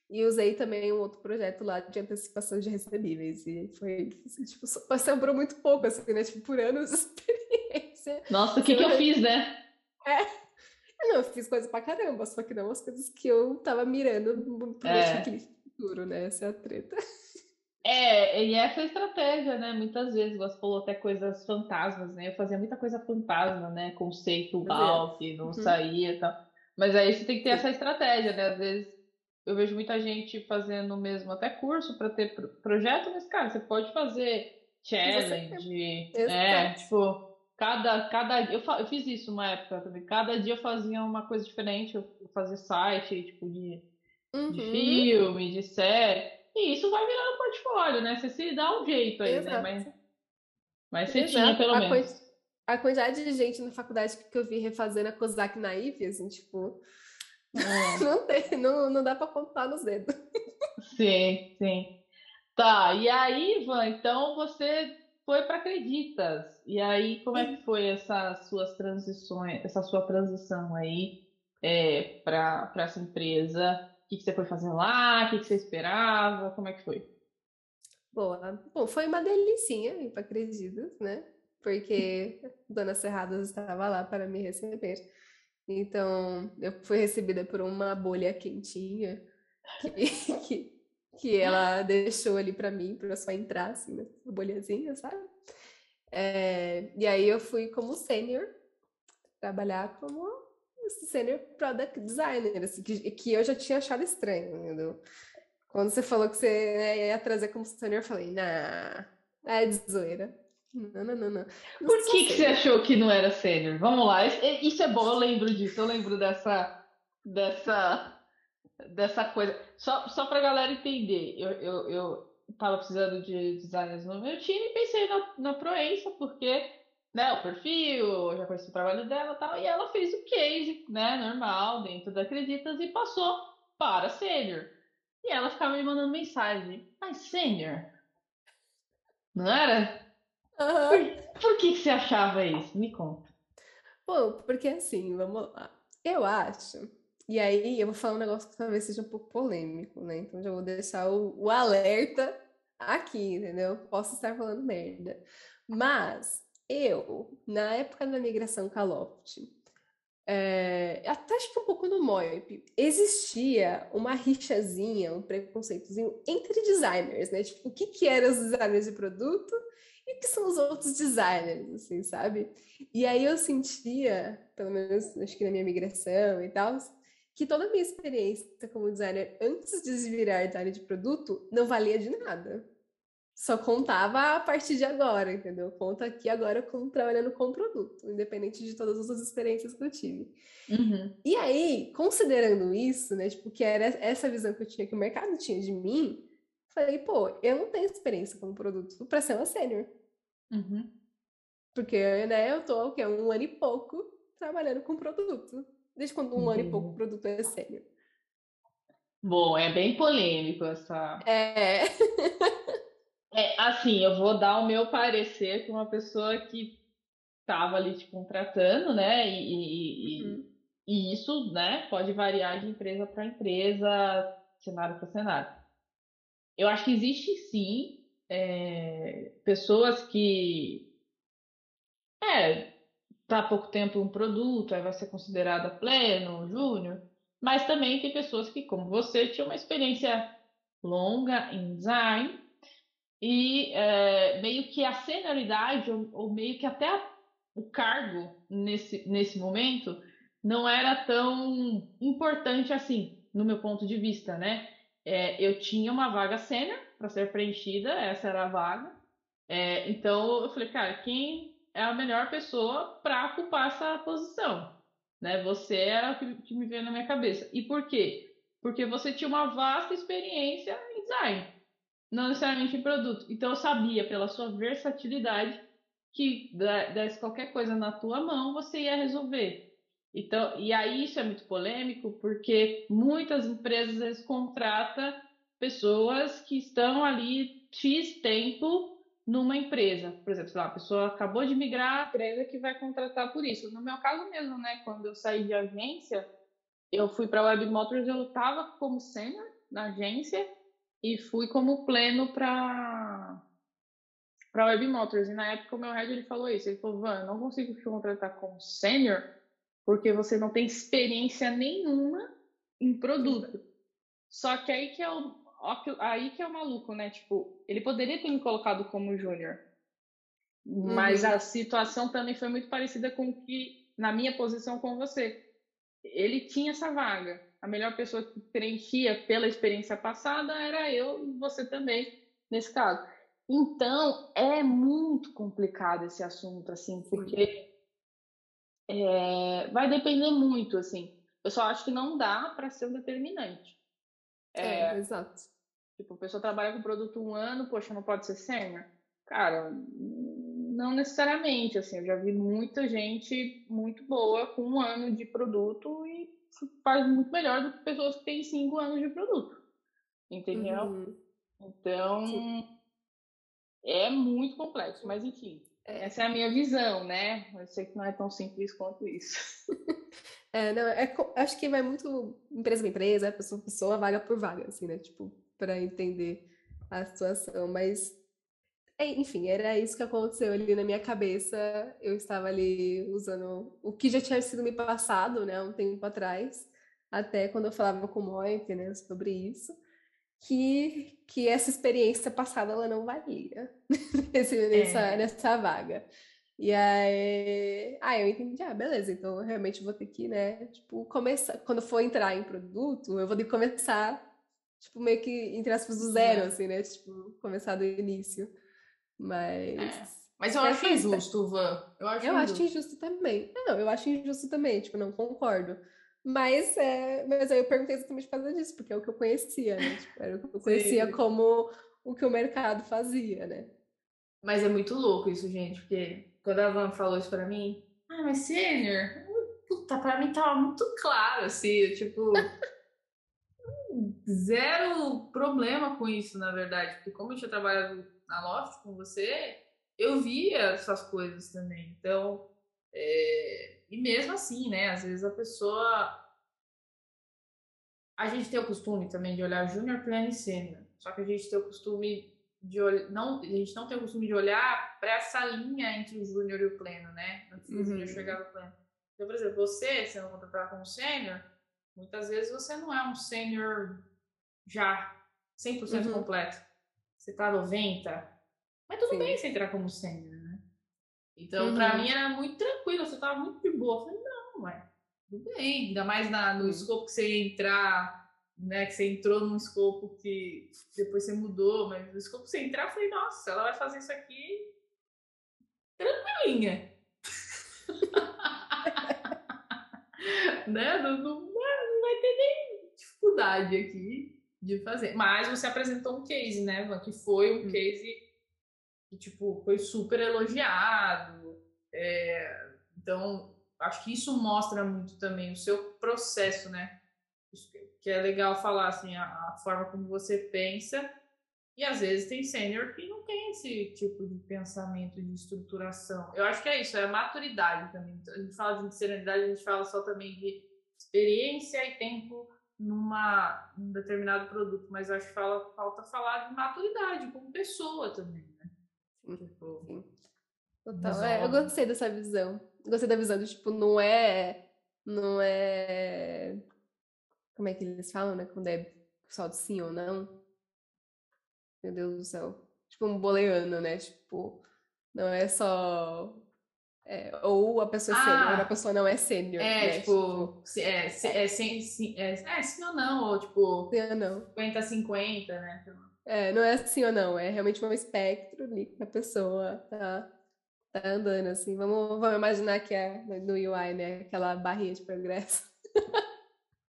Speaker 2: e usei também um outro projeto lá de antecipação de recebíveis. E foi, assim, tipo, sobrou muito pouco, assim, né? Tipo, por anos de [laughs] experiência.
Speaker 1: Nossa, o que, que eu fiz, né?
Speaker 2: É. [laughs] Não, eu fiz coisas pra caramba, só que não as coisas que eu tava mirando pro é. futuro, né? Essa é a treta.
Speaker 1: É, e essa é a estratégia, né? Muitas vezes você falou até coisas fantasmas, né? Eu fazia muita coisa fantasma, né? Conceitual, que não uhum. saía e tal. Mas aí você tem que ter essa estratégia, né? Às vezes eu vejo muita gente fazendo mesmo até curso para ter projeto, mas, cara, você pode fazer challenge, é, tipo, cada, cada eu, eu fiz isso uma época também, cada dia eu fazia uma coisa diferente, eu fazia site, tipo, de, uhum. de filme, de série, e isso vai virando portfólio, né? Você se dá um jeito aí, né? Exato. né? Mas, mas você Exato. tinha, pelo a menos.
Speaker 2: a quantidade de gente na faculdade que eu vi refazendo a Kozak Naive, assim, tipo, é. [laughs] não, tem, não, não dá para contar nos dedos.
Speaker 1: Sim, sim. Tá, e aí, Ivan, então você foi para Acreditas. E aí, como é que foi essas suas transições, essa sua transição aí é, para essa empresa? O que, que você foi fazer lá? O que, que você esperava? Como é que foi?
Speaker 2: Boa. Bom, foi uma delicinha ir para né? Porque [laughs] Dona Serradas estava lá para me receber. Então, eu fui recebida por uma bolha quentinha que, [laughs] que, que ela deixou ali para mim, para só entrar, assim, né? bolhazinha, sabe? É, e aí eu fui como sênior, trabalhar como sênior product designer, assim, que, que eu já tinha achado estranho, entendeu? Quando você falou que você né, ia trazer como sênior, eu falei, nah, é de zoeira. Não, não, não, não.
Speaker 1: Por que, que você achou que não era sênior? Vamos lá. Isso é bom, eu lembro disso. Eu lembro dessa, dessa, dessa coisa. Só, só pra galera entender. Eu, eu, eu tava precisando de designers no meu time e pensei na, na Proença, porque né, o perfil, já conheci o trabalho dela e tal. E ela fez o case, né, normal, dentro da Acreditas e passou para sênior. E ela ficava me mandando mensagem. Mas sênior? Não era?
Speaker 2: Uhum.
Speaker 1: Por, por que, que você achava isso? Me conta.
Speaker 2: Bom, porque assim, vamos lá. Eu acho. E aí eu vou falar um negócio que talvez seja um pouco polêmico, né? Então já vou deixar o, o alerta aqui, entendeu? Posso estar falando merda. Mas eu, na época da migração Caloft, é, até acho que um pouco no Moip, existia uma rixazinha, um preconceitozinho entre designers, né? Tipo, o que, que eram os designers de produto e que são os outros designers, assim, sabe? E aí eu sentia, pelo menos acho que na minha migração e tal, que toda a minha experiência como designer antes de virar designer de produto não valia de nada. Só contava a partir de agora, entendeu? Conta aqui agora como trabalhando com produto, independente de todas as outras experiências que eu tive.
Speaker 1: Uhum.
Speaker 2: E aí, considerando isso, né, tipo, que era essa visão que eu tinha, que o mercado tinha de mim, Falei, pô, eu não tenho experiência como produto para ser uma sênior.
Speaker 1: Uhum.
Speaker 2: Porque, né, eu tô, o quê? Um ano e pouco trabalhando com produto. Desde quando um uhum. ano e pouco o produto é sênior.
Speaker 1: Bom, é bem polêmico essa.
Speaker 2: É. [laughs]
Speaker 1: é. Assim, eu vou dar o meu parecer com uma pessoa que estava ali te contratando, né? E, e, uhum. e, isso, né, pode variar de empresa para empresa, cenário para cenário. Eu acho que existe sim é, pessoas que é tá há pouco tempo um produto, aí vai ser considerada pleno, júnior, mas também tem pessoas que, como você, tinham uma experiência longa em design e é, meio que a senioridade, ou, ou meio que até a, o cargo nesse, nesse momento não era tão importante assim, no meu ponto de vista, né? é, eu tinha uma vaga sênior para ser preenchida, essa era a vaga. É, então eu falei, cara, quem é a melhor pessoa para ocupar essa posição? Né? Você era o que, que me veio na minha cabeça. E por quê? Porque você tinha uma vasta experiência em design, não necessariamente em produto. Então eu sabia pela sua versatilidade que desse qualquer coisa na tua mão você ia resolver. Então, e aí isso é muito polêmico, porque muitas empresas contratam pessoas que estão ali X tempo numa empresa. Por exemplo, lá, a pessoa acabou de migrar, a empresa que vai contratar por isso. No meu caso mesmo, né, quando eu saí de agência, eu fui para a Web Motors, eu estava como sênior na agência e fui como pleno para para Web Motors. E na época o meu head ele falou isso, ele falou: "Van, não consigo te contratar como sênior porque você não tem experiência nenhuma em produto. Só que aí que é o aí que é o maluco, né? Tipo, ele poderia ter me colocado como júnior. Mas uhum. a situação também foi muito parecida com que na minha posição com você. Ele tinha essa vaga. A melhor pessoa que preenchia pela experiência passada era eu e você também, nesse caso. Então, é muito complicado esse assunto, assim, porque é, vai depender muito, assim. Eu só acho que não dá para ser um determinante.
Speaker 2: É, é, exato.
Speaker 1: Tipo, a pessoa trabalha com produto um ano, poxa, não pode ser sênior? Cara, não necessariamente, assim, eu já vi muita gente muito boa com um ano de produto e faz muito melhor do que pessoas que têm cinco anos de produto. Entendeu? Uhum. Então, Sim. é muito complexo, mas enfim. É. Essa é a minha visão, né? Eu sei que não é tão simples quanto isso. [laughs]
Speaker 2: É, não, é, acho que vai muito empresa por empresa, pessoa por pessoa, vaga por vaga, assim, né? Tipo, para entender a situação. Mas, enfim, era isso que aconteceu ali na minha cabeça. Eu estava ali usando o que já tinha sido me passado, né, um tempo atrás, até quando eu falava com o Moink, né, sobre isso que, que essa experiência passada ela não valia [laughs] nesse, é. nessa, nessa vaga. E aí, ah, eu entendi, ah, beleza, então eu realmente vou ter que, né, tipo, começar, quando for entrar em produto, eu vou ter que começar, tipo, meio que, entre aspas, do zero, assim, né, tipo, começar do início. Mas... É.
Speaker 1: Mas eu acho injusto, Van.
Speaker 2: Eu acho eu injusto. acho injusto também. Não, eu acho injusto também, tipo, não concordo. Mas, é, mas aí eu perguntei exatamente por causa disso, porque é o que eu conhecia, né? Tipo, era o que eu [laughs] conhecia Sim. como o que o mercado fazia, né?
Speaker 1: Mas é muito louco isso, gente, porque quando a Van falou isso pra mim, ah, mas sênior, puta, pra mim tava muito claro, assim, tipo, [laughs] zero problema com isso, na verdade, porque como eu tinha trabalhado na Loft com você, eu via essas coisas também, então, é, e mesmo assim, né? Às vezes a pessoa. A gente tem o costume também de olhar júnior, pleno e sênior. Só que a gente tem o costume de olhar. Não, a gente não tem o costume de olhar para essa linha entre o júnior e o pleno, né? Antes uhum. de chegar no pleno. Então, por exemplo, você, sendo contratado como sênior, muitas vezes você não é um sênior já 100% uhum. completo. Você tá 90%. Mas tudo Sim. bem você entrar como sênior, né? Então, uhum. para mim era muito tranquilo, você tava muito de boa. Eu falei, não, ué, tudo bem. Ainda mais na, no escopo que você ia entrar, né? Que você entrou num escopo que depois você mudou, mas no escopo que você entrar, eu falei, nossa, ela vai fazer isso aqui tranquilinha. [laughs] né? Não, não, não vai ter nem dificuldade aqui de fazer. Mas você apresentou um case, né, Van? Que foi um hum. case que tipo foi super elogiado. É, então acho que isso mostra muito também o seu processo, né? Que é legal falar assim a, a forma como você pensa. E às vezes tem sênior que não tem esse tipo de pensamento de estruturação. Eu acho que é isso, é a maturidade também. A gente fala de serenidade, a gente fala só também de experiência e tempo numa num determinado produto, mas acho que fala, falta falar de maturidade como pessoa também.
Speaker 2: Tipo, Sim. Total. É, eu gostei dessa visão. Gostei da visão de, tipo, não é. Não é. Como é que eles falam, né? Quando é só de sim ou não. Meu Deus do céu. Tipo, um boleano, né? Tipo, não é só. É, ou a pessoa é ah, sênior, a pessoa não é sênior.
Speaker 1: É, né? tipo, tipo é, é, é, sim, sim, é, é sim ou não, ou tipo.
Speaker 2: Sim ou não.
Speaker 1: 50-50, né?
Speaker 2: É, não é assim ou não, é realmente um espectro ali que a pessoa tá, tá andando assim. Vamos, vamos imaginar que é no UI, né? Aquela barrinha de progresso. [laughs]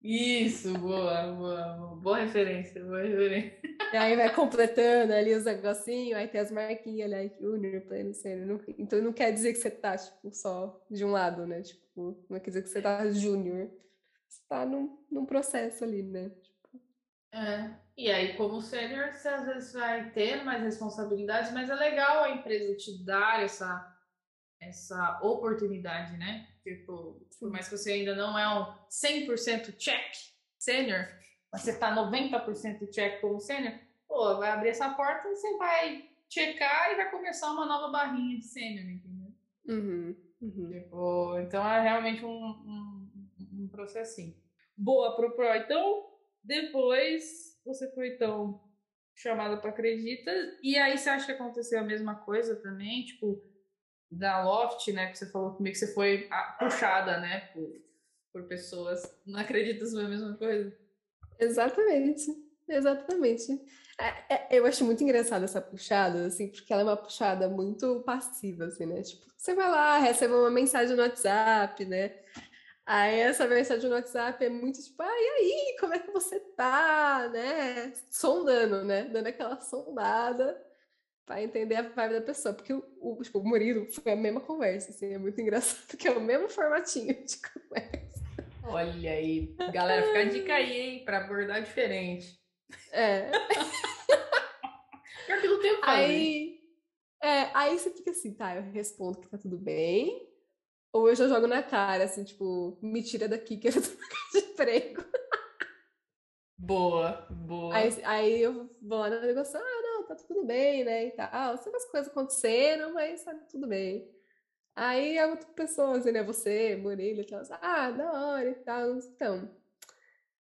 Speaker 1: Isso, boa, boa, boa, referência, boa referência.
Speaker 2: E aí vai completando ali os negocinhos, aí tem as marquinhas ali, junior, pleno, sênior. Então não quer dizer que você tá, tipo, só de um lado, né? Tipo, não quer dizer que você tá júnior. Você tá num, num processo ali, né? Tipo...
Speaker 1: É. E aí, como sênior, você às vezes vai ter mais responsabilidades, mas é legal a empresa te dar essa, essa oportunidade, né? Tipo, por mais que você ainda não é um 100% check sênior, mas você tá 90% check como sênior, pô, vai abrir essa porta e você vai checar e vai começar uma nova barrinha de sênior, entendeu?
Speaker 2: Uhum, uhum.
Speaker 1: Tipo, então é realmente um, um, um processinho. Boa pro Pro. Então, depois você foi então chamada para Acredita, e aí você acha que aconteceu a mesma coisa também? Tipo, da Loft, né? Que você falou comigo que você foi puxada, né? Por, por pessoas. Não acredita se foi a mesma coisa?
Speaker 2: Exatamente. Exatamente. É, é, eu acho muito engraçada essa puxada, assim, porque ela é uma puxada muito passiva, assim, né? Tipo, você vai lá, recebe uma mensagem no WhatsApp, né? Aí essa mensagem no WhatsApp é muito tipo, ah, e aí, como é que você tá, né? Sondando, né? Dando aquela sondada para entender a vibe da pessoa. Porque o, o, tipo, o Murilo foi a mesma conversa, assim, é muito engraçado, que é o mesmo formatinho de conversa.
Speaker 1: Olha aí, galera, fica a dica aí, hein, para abordar diferente.
Speaker 2: É. [laughs]
Speaker 1: Pior que não tem
Speaker 2: Aí, é, aí você fica assim, tá, eu respondo que tá tudo bem, ou eu já jogo na cara, assim, tipo, me tira daqui que eu tô de emprego.
Speaker 1: Boa, boa.
Speaker 2: Aí, aí eu vou lá na negociação, ah, não, tá tudo bem, né, e tal. Sabe as coisas aconteceram, mas tá tudo bem. Aí a outra pessoa, assim, né, você, Murilo, e tal, ah, da hora e tal. Então,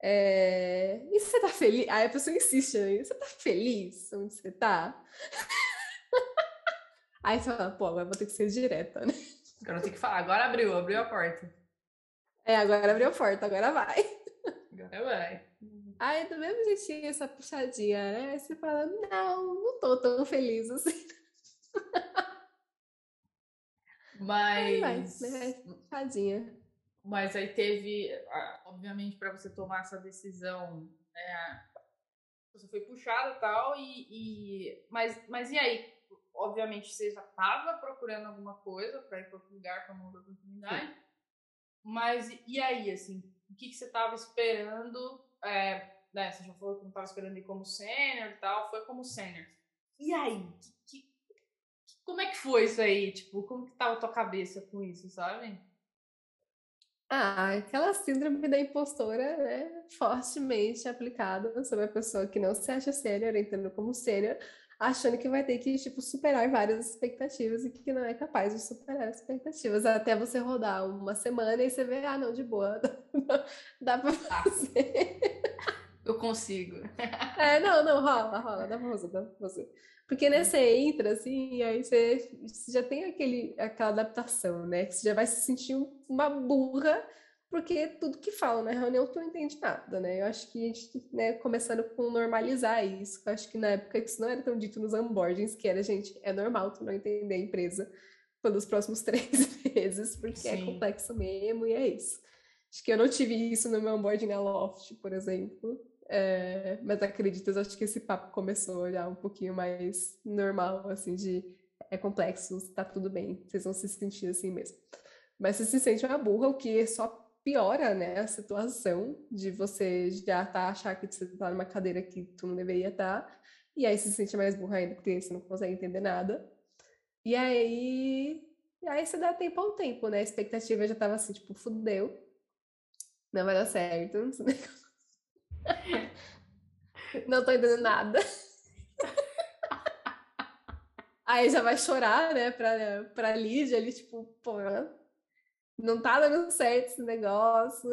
Speaker 2: é... e você tá feliz? Aí a pessoa insiste, né? Você tá feliz onde você tá? [laughs] Aí você fala, pô, agora vou ter que ser direta, né?
Speaker 1: Agora tem que falar, agora abriu, abriu a porta.
Speaker 2: É, agora abriu a porta, agora vai.
Speaker 1: Agora vai.
Speaker 2: Aí, do mesmo jeitinho, essa puxadinha, né? Você fala, não, não tô tão feliz assim.
Speaker 1: Mas. [laughs] Aí
Speaker 2: vai, né? Puxadinha.
Speaker 1: Mas aí teve, obviamente, para você tomar essa decisão, né? Você foi puxada tal, e, e mas, mas e aí? Obviamente você já estava procurando alguma coisa para ir para outro lugar, para uma outra oportunidade. Sim. Mas e aí, assim, o que, que você estava esperando é, né, você já falou que não estava esperando ir como sênior e tal, foi como sênior. E aí? Que, que, como é que foi isso aí? Tipo, como que tava a tua cabeça com isso, sabe?
Speaker 2: Ah, aquela síndrome da impostora, né, fortemente aplicada sobre a pessoa que não se acha sênior, entrando como sênior, achando que vai ter que, tipo, superar várias expectativas e que não é capaz de superar as expectativas. Até você rodar uma semana e você vê, ah, não, de boa, [laughs] dá pra tá. fazer.
Speaker 1: Eu consigo.
Speaker 2: É, não, não, rola, rola, dá pra fazer, dá pra fazer. Porque, né, você entra, assim, e aí você, você já tem aquele, aquela adaptação, né? Que você já vai se sentir uma burra porque tudo que falam na reunião tu não entende nada, né? Eu acho que a gente, né, começando com normalizar isso, eu acho que na época isso não era tão dito nos onboardings, que era, gente, é normal tu não entender a empresa pelos próximos [laughs] três meses, porque é Sim. é complexo mesmo, e é isso. Acho que eu não tive isso no meu onboarding na Loft, por exemplo, é, mas acreditas, acho que esse papo começou já um pouquinho mais normal, assim, de é complexo, tá tudo bem, vocês vão se sentir assim mesmo. Mas você se sente uma burra, o que só piora, né, a situação de você já tá achar que você tá numa cadeira que tu não deveria estar, tá, e aí se sente mais burra ainda porque você não consegue entender nada. E aí, e aí você dá tempo ao tempo, né? A expectativa já tava assim, tipo, fudeu. Não vai dar certo. Não tô entendendo nada. Aí já vai chorar, né, pra, pra Lídia, ali, tipo, pô, não tá dando certo esse negócio,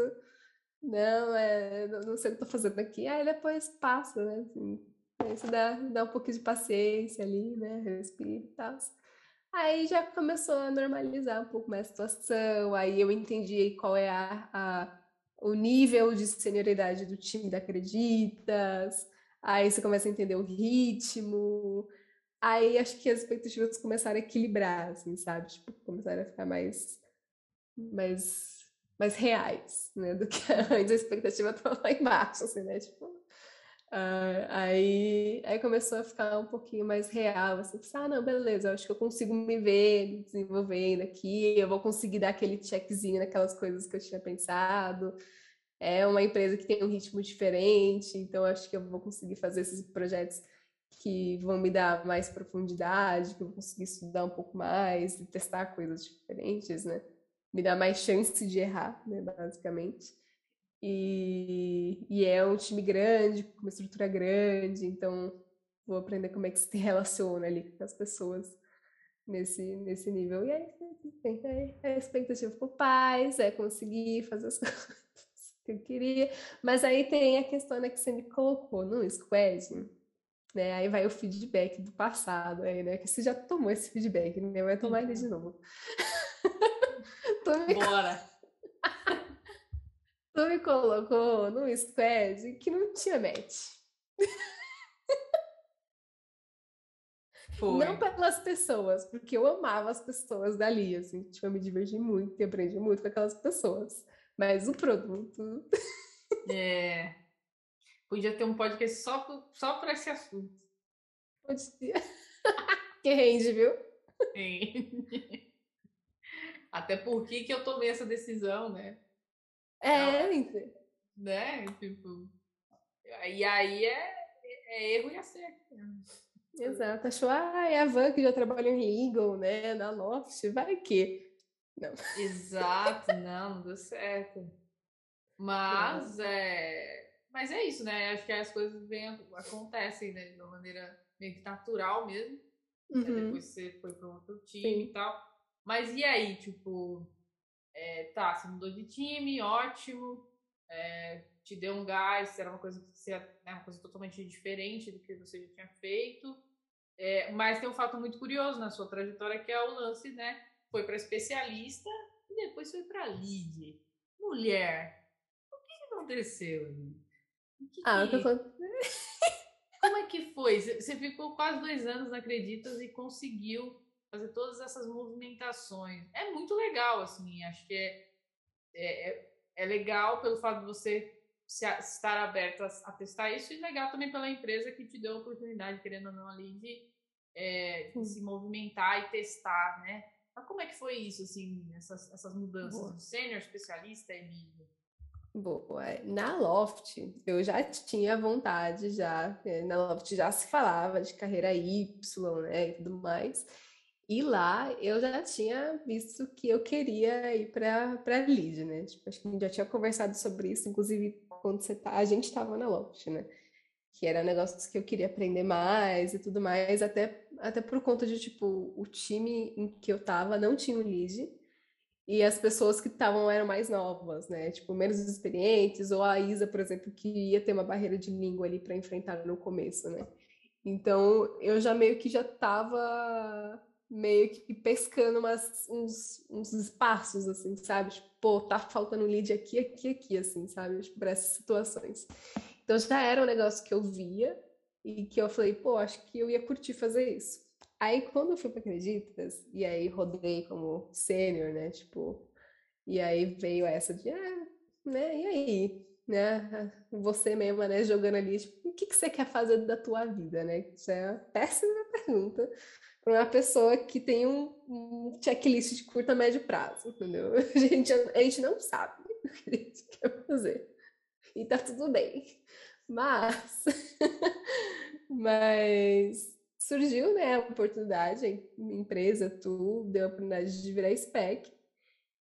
Speaker 2: não, é, não sei o que tô fazendo aqui. Aí depois passa, né, assim, aí você dá, dá um pouquinho de paciência ali, né, respira e tal. Aí já começou a normalizar um pouco mais a situação, aí eu entendi qual é a, a o nível de senioridade do time da Acreditas, aí você começa a entender o ritmo, aí acho que as expectativas começaram a equilibrar, assim, sabe? Tipo, começaram a ficar mais mais mais reais, né? Do que [laughs] antes a expectativa estava lá embaixo, assim, né? Tipo, uh, aí, aí começou a ficar um pouquinho mais real, assim, ah, não, beleza, acho que eu consigo me ver desenvolvendo aqui, eu vou conseguir dar aquele checkzinho naquelas coisas que eu tinha pensado. É uma empresa que tem um ritmo diferente, então acho que eu vou conseguir fazer esses projetos que vão me dar mais profundidade, que eu vou conseguir estudar um pouco mais e testar coisas diferentes, né? Me dá mais chance de errar, né, basicamente. E, e é um time grande, com uma estrutura grande, então vou aprender como é que se [laughs] relaciona ali com as pessoas nesse, nesse nível. E aí, a expectativa por paz, é conseguir fazer as [laughs] coisas que eu queria. Mas aí tem a questão né, que você me colocou no squad, né? Aí vai o feedback do passado, aí, né? Que você já tomou esse feedback, né? Vai tomar ele de uhum. novo. [laughs]
Speaker 1: tu me... Bora! [laughs]
Speaker 2: tu me colocou num squad que não tinha match. [laughs] Foi. Não pelas pessoas, porque eu amava as pessoas dali, assim, tipo, eu me diverti muito e aprendi muito com aquelas pessoas. Mas o produto. [laughs]
Speaker 1: É. Podia ter um podcast só, só para esse assunto.
Speaker 2: Podia. que rende, viu?
Speaker 1: Sim. Até porque que eu tomei essa decisão, né?
Speaker 2: É, então.
Speaker 1: né? Tipo. E aí é, é erro e acerto.
Speaker 2: Exato. Achou, ah, é a Van que já trabalhou em Eagle, né? Na Loft, vai que. Não.
Speaker 1: Exato, não, não deu certo. Mas é. Mas é isso, né? Acho que as coisas vêm, acontecem né? de uma maneira meio que natural mesmo. Uhum. Depois você foi para outro time Sim. e tal. Mas e aí, tipo, é, tá, você mudou de time, ótimo, é, te deu um gás, era uma coisa que você, né, uma coisa totalmente diferente do que você já tinha feito. É, mas tem um fato muito curioso na sua trajetória que é o lance, né? Foi para especialista e depois foi para lead. Mulher, o que, aconteceu?
Speaker 2: O que ah, que... Eu [laughs] tô...
Speaker 1: Como é que foi? Você ficou quase dois anos, não acreditas, e conseguiu fazer todas essas movimentações. É muito legal, assim, acho que é, é, é, é legal pelo fato de você se, estar aberto a, a, testar isso e legal também pela empresa que te deu a oportunidade, querendo ou não, ali de, é, de se movimentar e testar, né? Mas como é que foi isso, assim, essas, essas mudanças do sênior, especialista e mídia?
Speaker 2: Boa. É, na Loft, eu já tinha vontade, já. É, na Loft já se falava de carreira Y, né, e tudo mais. E lá eu já tinha visto que eu queria ir para lead, né? Tipo, acho que a gente já tinha conversado sobre isso, inclusive quando você tá, a gente estava na Loft, né? Que era negócios que eu queria aprender mais e tudo mais, até, até por conta de, tipo, o time em que eu tava não tinha um lead e as pessoas que estavam eram mais novas, né? Tipo, menos experientes, ou a Isa, por exemplo, que ia ter uma barreira de língua ali para enfrentar no começo, né? Então, eu já meio que já tava meio que pescando umas, uns, uns espaços, assim, sabe? Tipo, pô, tá faltando lead aqui, aqui, aqui, assim, sabe? Tipo, para essas situações. Então já era um negócio que eu via e que eu falei, pô, acho que eu ia curtir fazer isso. Aí quando eu fui para Acreditas, e aí rodei como sênior, né? Tipo, e aí veio essa de, ah, né? E aí? Né? Você mesma, né? Jogando ali, tipo, o que, que você quer fazer da tua vida, né? Isso é uma péssima [laughs] pergunta para uma pessoa que tem um, um, checklist de curta, médio prazo, entendeu? [laughs] A gente, a gente não sabe o que a gente quer fazer. E tá tudo bem. Mas, [laughs] mas surgiu, né, a oportunidade, a empresa, tu deu a oportunidade de virar spec.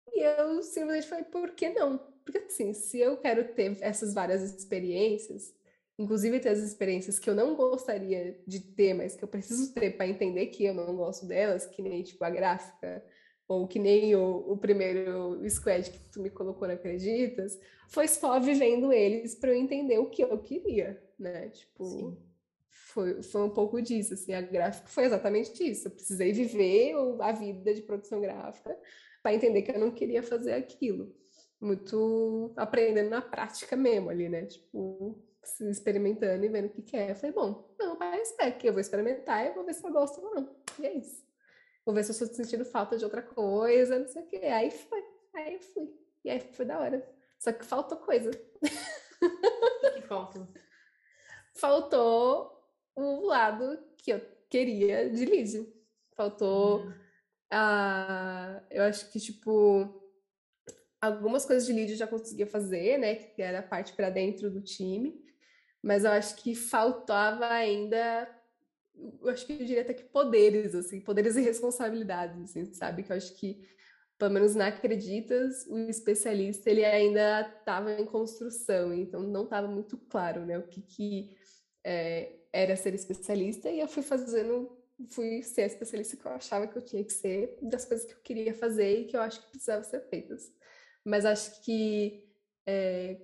Speaker 2: E eu simplesmente falei, por que não? Porque assim, se eu quero ter essas várias experiências, inclusive ter as experiências que eu não gostaria de ter, mas que eu preciso ter para entender que eu não gosto delas, que nem tipo a gráfica ou que nem o, o primeiro squad que tu me colocou na Acreditas, foi só vivendo eles para eu entender o que eu queria, né? Tipo, foi, foi um pouco disso, assim, a gráfica foi exatamente isso. Eu precisei viver a vida de produção gráfica para entender que eu não queria fazer aquilo. Muito aprendendo na prática mesmo ali, né? Tipo, se experimentando e vendo o que, que é. Eu falei, bom, não, parece que eu vou experimentar e vou ver se eu gosto ou não. E é isso. Vou ver se eu estou sentindo falta de outra coisa, não sei o quê. Aí foi, aí fui. E aí foi da hora. Só que faltou coisa.
Speaker 1: O que, que faltou?
Speaker 2: Faltou o lado que eu queria de lead. Faltou
Speaker 1: Hum.
Speaker 2: a. Eu acho que, tipo, algumas coisas de lead eu já conseguia fazer, né? Que era a parte para dentro do time. Mas eu acho que faltava ainda. Eu acho que eu diria até que poderes, assim, poderes e responsabilidades, assim, sabe? Que eu acho que, pelo menos na Acreditas, o especialista ele ainda estava em construção, então não estava muito claro, né? O que, que é, era ser especialista, e eu fui fazendo, fui ser a especialista que eu achava que eu tinha que ser, das coisas que eu queria fazer e que eu acho que precisavam ser feitas. Mas acho que é,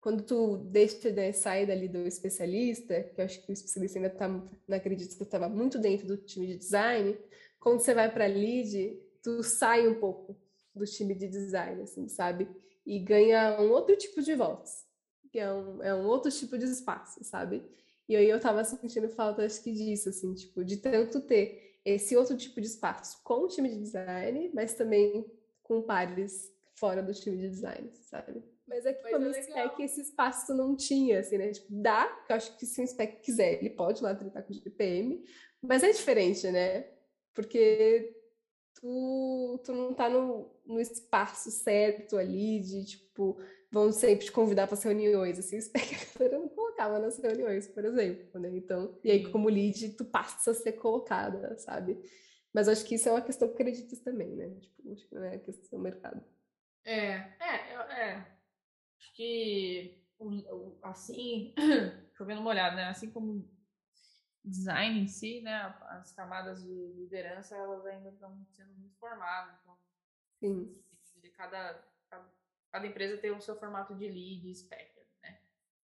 Speaker 2: quando tu deixa, né, sai dali do especialista, que eu acho que o especialista ainda tá, não acredito que estava muito dentro do time de design, quando você vai para lead, tu sai um pouco do time de design, assim, sabe? E ganha um outro tipo de voz, que é um, é um outro tipo de espaço, sabe? E aí eu tava sentindo falta, acho que disso, assim, tipo, de tanto ter esse outro tipo de espaço com o time de design, mas também com pares fora do time de design, sabe? Mas é que
Speaker 1: Mas
Speaker 2: como
Speaker 1: é
Speaker 2: spec esse espaço não tinha, assim, né? Tipo, dá, que eu acho que se o spec quiser, ele pode lá tratar com o GPM, mas é diferente, né? Porque tu, tu não tá no, no espaço certo ali de, tipo, vão sempre te convidar para as reuniões, assim, o spec [laughs] a galera não colocava nas reuniões, por exemplo, né? Então, e aí como lead, tu passa a ser colocada, sabe? Mas acho que isso é uma questão que acreditas também, né? Tipo, acho que não é questão do mercado.
Speaker 1: É, é, é. Que assim, [clears throat] chovendo molhado, né? Assim como design em si, né? As camadas de liderança, elas ainda estão sendo muito formadas. Então,
Speaker 2: Sim.
Speaker 1: cada, cada, cada empresa tem o seu formato de lead, spec, né?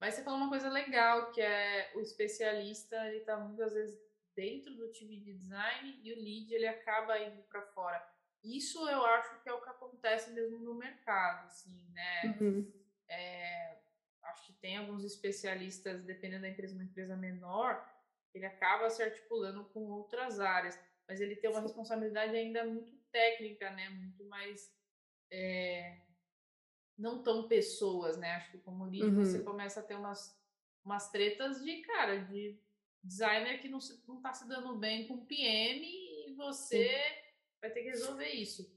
Speaker 1: Mas você falou uma coisa legal, que é o especialista, ele tá muitas vezes dentro do time de design e o lead, ele acaba indo para fora. Isso eu acho que é o que acontece mesmo no mercado, assim, né?
Speaker 2: Uhum.
Speaker 1: É, acho que tem alguns especialistas, dependendo da empresa, uma empresa menor, ele acaba se articulando com outras áreas, mas ele tem uma responsabilidade ainda muito técnica, né? Muito mais é, não tão pessoas, né? Acho que como lead
Speaker 2: Uhum.
Speaker 1: você começa a ter umas, umas tretas de cara, de designer que não, se, não tá se dando bem com PM e você vai ter que resolver isso.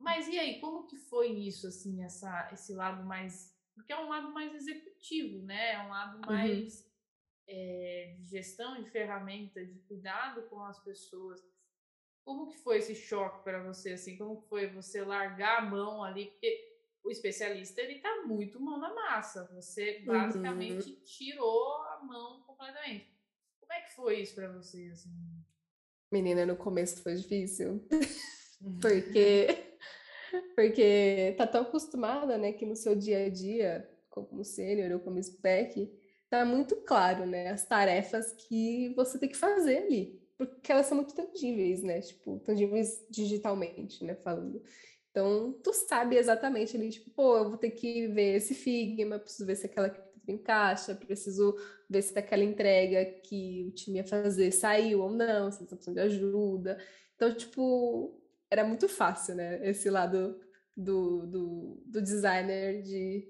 Speaker 1: Mas e aí, como que foi isso, assim, essa, esse lado mais. Porque é um lado mais executivo, né? É um lado mais é, de gestão de ferramentas, de cuidado com as pessoas. Como que foi esse choque para você, assim? Como que foi você largar a mão ali? Porque o especialista, ele tá muito mão na massa. Você basicamente tirou a mão completamente. Como é que foi isso para você, assim?
Speaker 2: Menina, no começo foi difícil. [laughs] Porque, porque tá tão acostumada, né, que no seu dia a dia, como sênior ou como spec, tá muito claro, né, as tarefas que você tem que fazer ali. Porque elas são muito tangíveis, né, tipo, tangíveis digitalmente, né, falando. Então, tu sabe exatamente ali, tipo, pô, eu vou ter que ver esse Figma, preciso ver se aquela encaixa, preciso ver se aquela entrega que o time ia fazer saiu ou não, se eles precisando de ajuda. Então, tipo, era muito fácil, né? Esse lado do, do, do designer de,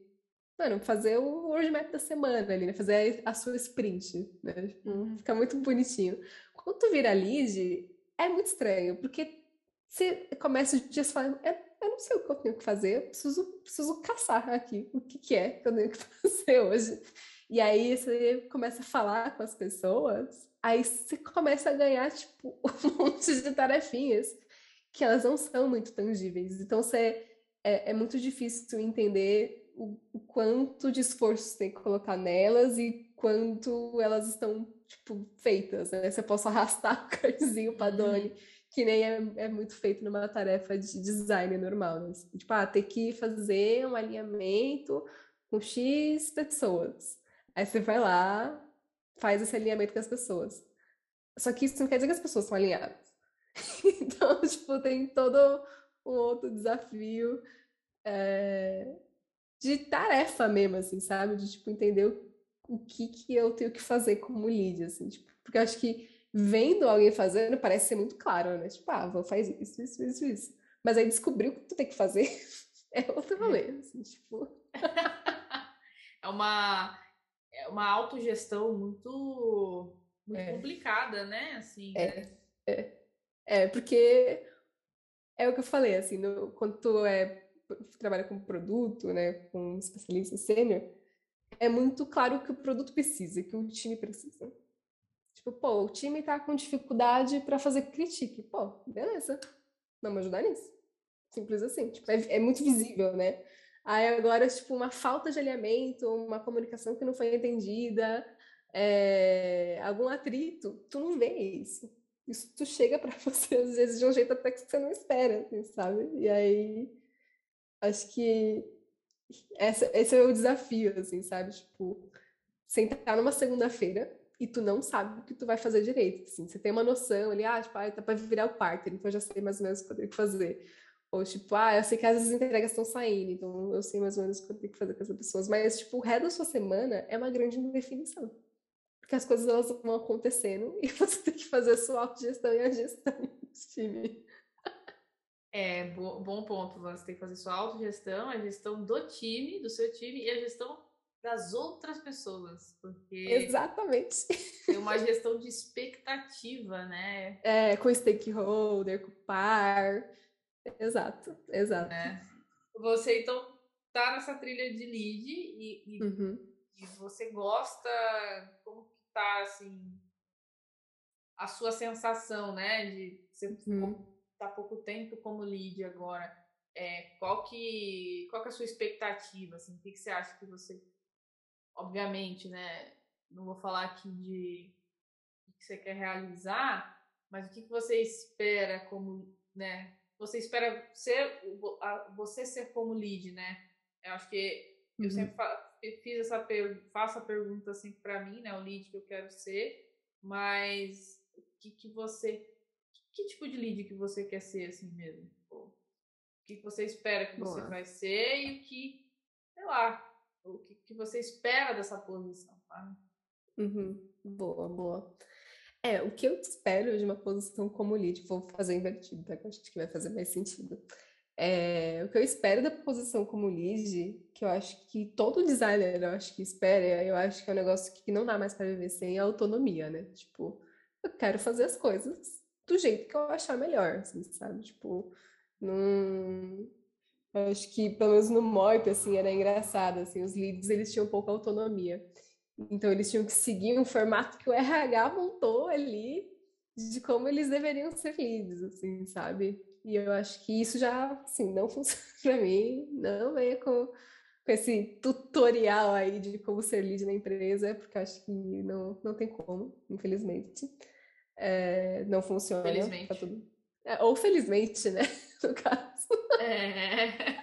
Speaker 2: mano, fazer o roadmap da semana ali, né? Fazer a sua sprint, né?
Speaker 1: Uhum.
Speaker 2: fica muito bonitinho. Quando tu vira lead, é muito estranho, porque você começa o dia falando, eu, eu não sei o que eu tenho que fazer, eu preciso, preciso caçar aqui o que, que é que eu tenho que [laughs] fazer hoje. E aí você começa a falar com as pessoas, aí você começa a ganhar, tipo, [laughs] um monte de tarefinhas que elas não são muito tangíveis. Então você, é, é muito difícil entender o, o quanto de esforço você tem que colocar nelas e quanto elas estão, tipo, feitas, né? Você possa arrastar [laughs] o cardzinho para Doni, que nem é, é muito feito numa tarefa de design normal, né? Tipo, ah, ter que fazer um alinhamento com X pessoas. Aí você vai lá, faz esse alinhamento com as pessoas. Só que isso não quer dizer que as pessoas estão alinhadas. [laughs] Então, tipo, tem todo um outro desafio é, de tarefa mesmo, assim, sabe? De, tipo, entender o, o que que eu tenho que fazer como lead, assim, tipo, porque eu acho que vendo alguém fazendo parece ser muito claro, né? Tipo, ah, vou fazer isso, isso, isso, isso. Mas aí descobrir o que tu tem que fazer [laughs] é outro rolê, assim, tipo. [laughs]
Speaker 1: é uma é uma autogestão muito muito é. complicada, né? Assim.
Speaker 2: É, né? é, é, porque é o que eu falei, assim, no, quando tu é trabalha com produto, né, com especialista sênior, é muito claro o que o produto precisa, que o time precisa. Tipo, pô, o time tá com dificuldade para fazer critique. Pô, beleza. Vamos ajudar nisso. Simples assim. Tipo, é, é, muito visível, né? Aí agora, tipo, uma falta de alinhamento, uma comunicação que não foi entendida, é, algum atrito, tu não vê isso. Isso chega para [laughs] você, às vezes, de um jeito até que você não espera, assim, sabe? E aí, acho que essa, esse é o desafio, assim, sabe? Tipo, sentar numa segunda-feira e tu não sabe o que tu vai fazer direito, assim. Você tem uma noção ali, ah, tipo, ah, tá para virar o parto, então eu já sei mais ou menos o que eu tenho que fazer. Ou tipo, ah, eu sei que as entregas estão saindo, então eu sei mais ou menos o que eu tenho que fazer com essas pessoas. Mas, tipo, o resto da sua semana é uma grande indefinição. Porque as coisas elas vão acontecendo [laughs] e você tem que fazer a sua autogestão e a gestão do time.
Speaker 1: É, bom ponto. Você tem que fazer sua autogestão, a gestão do time, do seu time e a gestão das outras pessoas. Porque.
Speaker 2: Exatamente.
Speaker 1: Tem uma gestão de expectativa, né?
Speaker 2: É, com stakeholder, com par. Exato, exato.
Speaker 1: É. Você então tá nessa trilha de lead e, e, uhum. e, você gosta, como que tá assim a sua sensação, né, de você uhum. tá pouco tempo como lead agora, é, qual que qual que é a sua expectativa, assim, o que, que você acha que você, obviamente, né, não vou falar aqui de o que você quer realizar, mas o que, que você espera como, né, você espera ser você ser como lead, né? Eu acho que eu uhum. sempre fiz essa faço a pergunta assim para mim, né? O lead que eu quero ser, mas o que, que você que, que, tipo de lead que você quer ser assim mesmo? o que, que você espera que Boa. você vai ser e o que, sei lá, o que, que você espera dessa posição, tá?
Speaker 2: Uhum. Boa, boa. É, o que eu espero de uma posição como lead, vou fazer invertido, tá? Que acho que vai fazer mais sentido. É, o que eu espero da posição como lead, que eu acho que todo designer, eu acho que espera, eu acho que é um negócio que não dá mais para viver sem autonomia, né? Tipo, eu quero fazer as coisas do jeito que eu achar melhor, assim, sabe? Tipo, não... Eu acho que, pelo menos no MOIP, assim, era engraçado, assim, os leads, eles tinham pouca autonomia. Então, eles tinham que seguir um formato que o RH montou ali de como eles deveriam ser leads, assim, sabe? E eu acho que isso já, assim, não [laughs] funciona para mim, não venha com, com esse tutorial aí de como ser lead na empresa, porque eu acho que não, não tem como, infelizmente. É, não funciona.
Speaker 1: Felizmente.
Speaker 2: Tudo... É, ou felizmente, né? [laughs] No caso.
Speaker 1: É.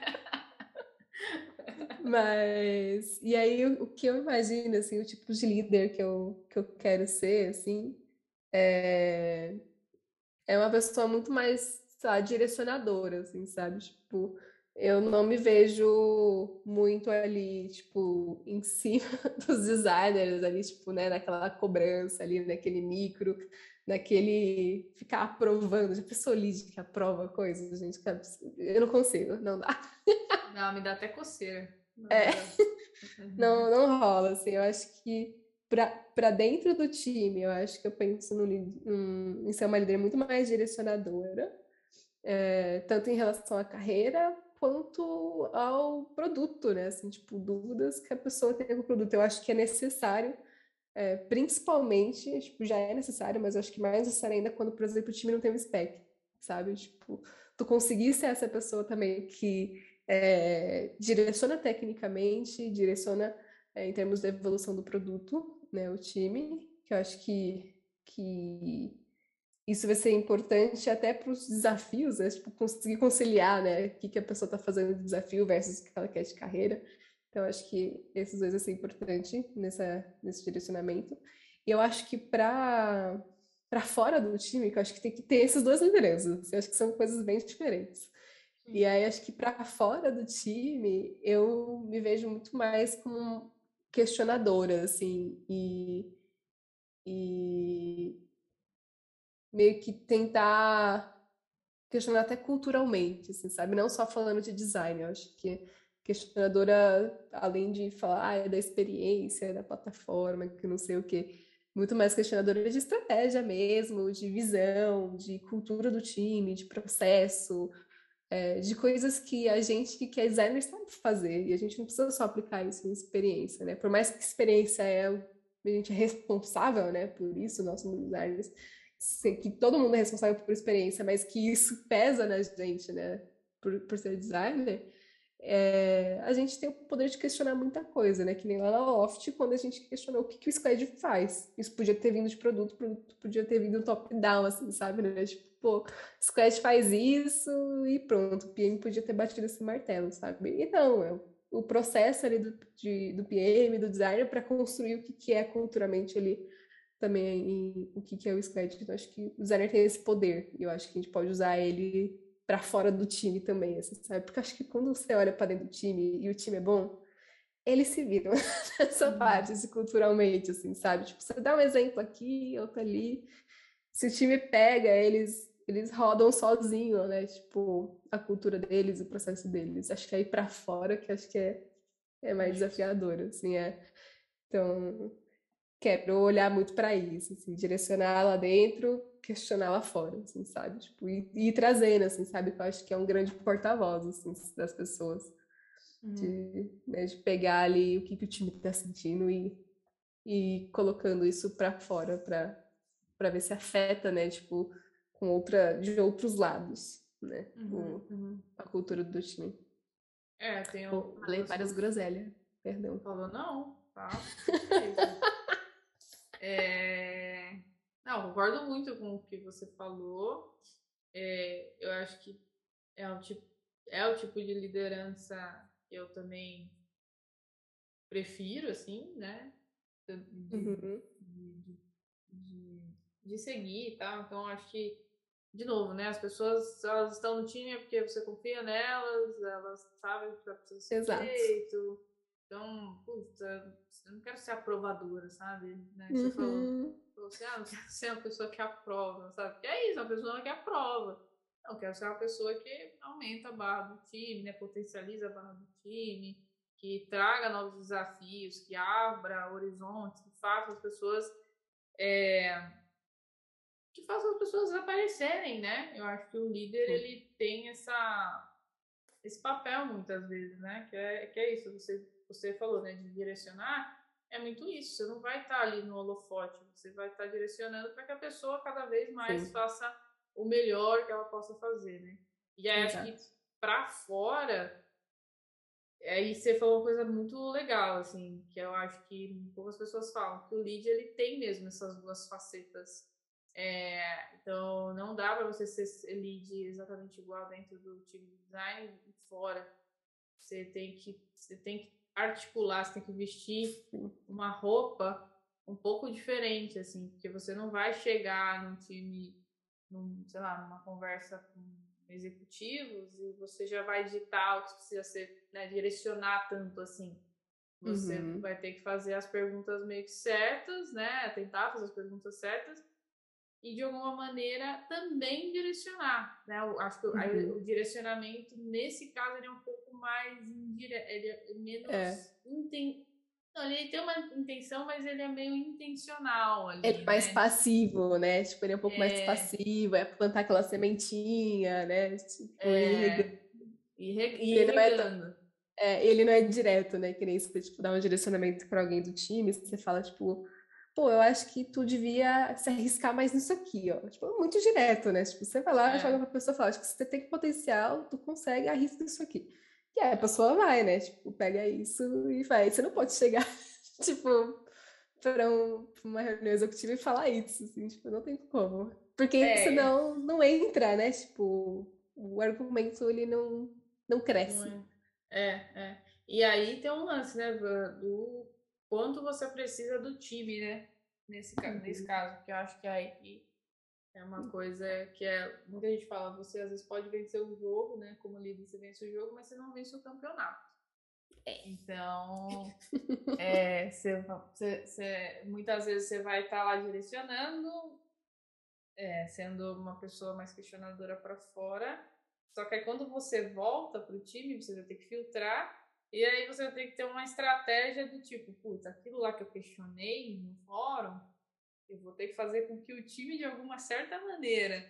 Speaker 2: Mas, e aí o, o, que eu imagino, assim, o tipo de líder que eu, que eu quero ser, assim, é, é uma pessoa muito mais, sei direcionadora, assim, sabe? Tipo, eu não me vejo muito ali, tipo, em cima [laughs] dos designers ali, tipo, né, naquela cobrança ali, naquele micro, naquele ficar aprovando, já pensou lead que aprova coisas, gente, eu não consigo, não dá.
Speaker 1: Não, me dá até coceira.
Speaker 2: É. [laughs] não, não rola, assim. Eu acho que para dentro do time, eu acho que eu penso no, em ser uma líder muito mais direcionadora, é, tanto em relação à carreira quanto ao produto, né? Assim, tipo, dúvidas que a pessoa tem com o produto. Eu acho que é necessário, é, principalmente, tipo, já é necessário, mas eu acho que mais necessário ainda quando, por exemplo, o time não tem um spec, sabe? Tipo, tu conseguir ser essa pessoa também que é, direciona tecnicamente, direciona é, em termos da evolução do produto, né, o time, que eu acho que, que isso vai ser importante até para os desafios, né, tipo, conseguir conciliar, né, o que, que a pessoa está fazendo de desafio versus o que ela quer de carreira. Então, acho que esses dois vai ser importante nessa, nesse direcionamento. E eu acho que para para fora do time, que eu acho que tem que ter essas duas lideranças. Eu acho que são coisas bem diferentes. E aí acho que para fora do time eu me vejo muito mais como questionadora, assim, e, e meio que tentar questionar até culturalmente, assim, sabe? Não só falando de design, eu acho que questionadora, além de falar ah, é da experiência, é da plataforma, que não sei o quê, muito mais questionadora de estratégia mesmo, de visão, de cultura do time, de processo, é, de coisas que a gente que é designer sabe fazer, e a gente não precisa só aplicar isso em experiência, né? Por mais que experiência é a gente é responsável, né, por isso, nós somos designers, que todo mundo é responsável por experiência, mas que isso [laughs] pesa na gente, né, por, por ser designer, é, a gente tem o poder de questionar muita coisa, né? Que nem lá na Loft, quando a gente questionou o que, que o Squad faz. Isso podia ter vindo de produto, produto podia ter vindo top-down, assim, sabe? Né? Tipo, pô, Squad faz isso e pronto, o PM podia ter batido esse martelo, sabe? E não, é o processo ali do, de, do PM, do designer, para construir o que, que é culturalmente ali também o que, que é o Squad. Então, acho que o designer tem esse poder, e eu acho que a gente pode usar ele para fora do time também, assim, sabe? Porque acho que quando você olha para dentro do time e o time é bom, eles se viram [laughs] nessa uhum. parte, assim, culturalmente, assim, sabe? Tipo, você dá um exemplo aqui, outro ali. Se o time pega, eles eles rodam sozinho, né? Tipo, a cultura deles, o processo deles. Acho que aí para fora que acho que é, é mais desafiador, assim, é. Então, quero olhar muito para isso, assim, direcionar lá dentro, questionar lá fora, assim, sabe? Tipo, e, ir trazendo, assim, sabe? Que eu acho que é um grande porta-voz, assim, das pessoas. Uhum. De, né, de pegar ali o que, que o time está sentindo e, e colocando isso para fora para ver se afeta, né? Tipo, com outra, de outros lados, né? Uhum, uhum. A cultura do time.
Speaker 1: É, tem um...
Speaker 2: Falei várias groselhas, perdão.
Speaker 1: Falou não, tá? [laughs] É... Não, concordo muito com o que você falou. É, eu acho que é o, tipo, é o tipo de liderança que eu também prefiro, assim, né? De, uhum. de, de, de, seguir e tal. Então, acho que, de novo, né? As pessoas, elas estão no time é porque você confia nelas, elas sabem o que vai precisar ser feito. Então, puta, eu não quero ser aprovadora, sabe? Né? Você uhum. falou, assim, ah, não quero ser uma pessoa que aprova, sabe? Que é isso, uma pessoa que aprova. Não, quero ser uma pessoa que aumenta a barra do time, né? Potencializa a barra do time, que traga novos desafios, que abra horizontes, que faça as pessoas. É, que faça as pessoas aparecerem, né? Eu acho que o líder ele tem essa esse papel muitas vezes, né? Que é, que é isso, você você falou, né, de direcionar, é muito isso. Você não vai estar ali no holofote, você vai estar direcionando para que a pessoa cada vez mais Sim. faça o melhor que ela possa fazer, né? E aí Exato. acho que para fora, aí você falou uma coisa muito legal, assim, que eu acho que poucas pessoas falam, que o lead ele tem mesmo essas duas facetas. É, então não dá para você ser lead exatamente igual dentro do time de design e fora. Você tem que você tem que articular, você tem que vestir uma roupa um pouco diferente, assim, porque você não vai chegar num time, num, sei lá, numa conversa com executivos e você já vai digitar o que precisa ser, né, direcionar tanto assim. Você uhum. vai ter que fazer as perguntas meio que certas, né, tentar fazer as perguntas certas e de alguma maneira também direcionar, né? Eu acho que uhum. o direcionamento nesse caso ele é um pouco mais indireto, ele é menos é. Inten... Não, ele tem uma intenção, mas ele é meio intencional ali,
Speaker 2: É mais né? passivo, né? Tipo, ele é um pouco é... mais passivo, é plantar aquela sementinha, né? Tipo,
Speaker 1: é... E, e ele regando.
Speaker 2: É, é, ele não é direto, né? Que nem você tipo, dá um direcionamento para alguém do time, você fala, tipo, pô, eu acho que tu devia se arriscar mais nisso aqui, ó. Tipo, muito direto, né? Tipo, você vai lá, é. joga pra pessoa e fala, acho que você tem potencial, tu consegue, arrisca isso aqui. E aí a pessoa vai, né? Tipo, pega isso e vai. Você não pode chegar, [laughs] tipo, para um, uma reunião executiva e falar isso, assim, tipo, não tem como. Porque é. senão não entra, né? Tipo, o argumento, ele não, não cresce.
Speaker 1: É, é. E aí tem um lance, né, do quanto você precisa do time, né? Nesse, uhum. nesse caso, que eu acho que aí é uma hum. coisa que é. Muita gente fala, você às vezes pode vencer o jogo, né? Como líder, você vence o jogo, mas você não vence o campeonato. É. Então, [laughs] é, muitas vezes você vai estar tá lá direcionando, é, sendo uma pessoa mais questionadora para fora. Só que aí quando você volta para o time, você vai ter que filtrar e aí você ter que ter uma estratégia do tipo, puta, aquilo lá que eu questionei no fórum, eu vou ter que fazer com que o time, de alguma certa maneira,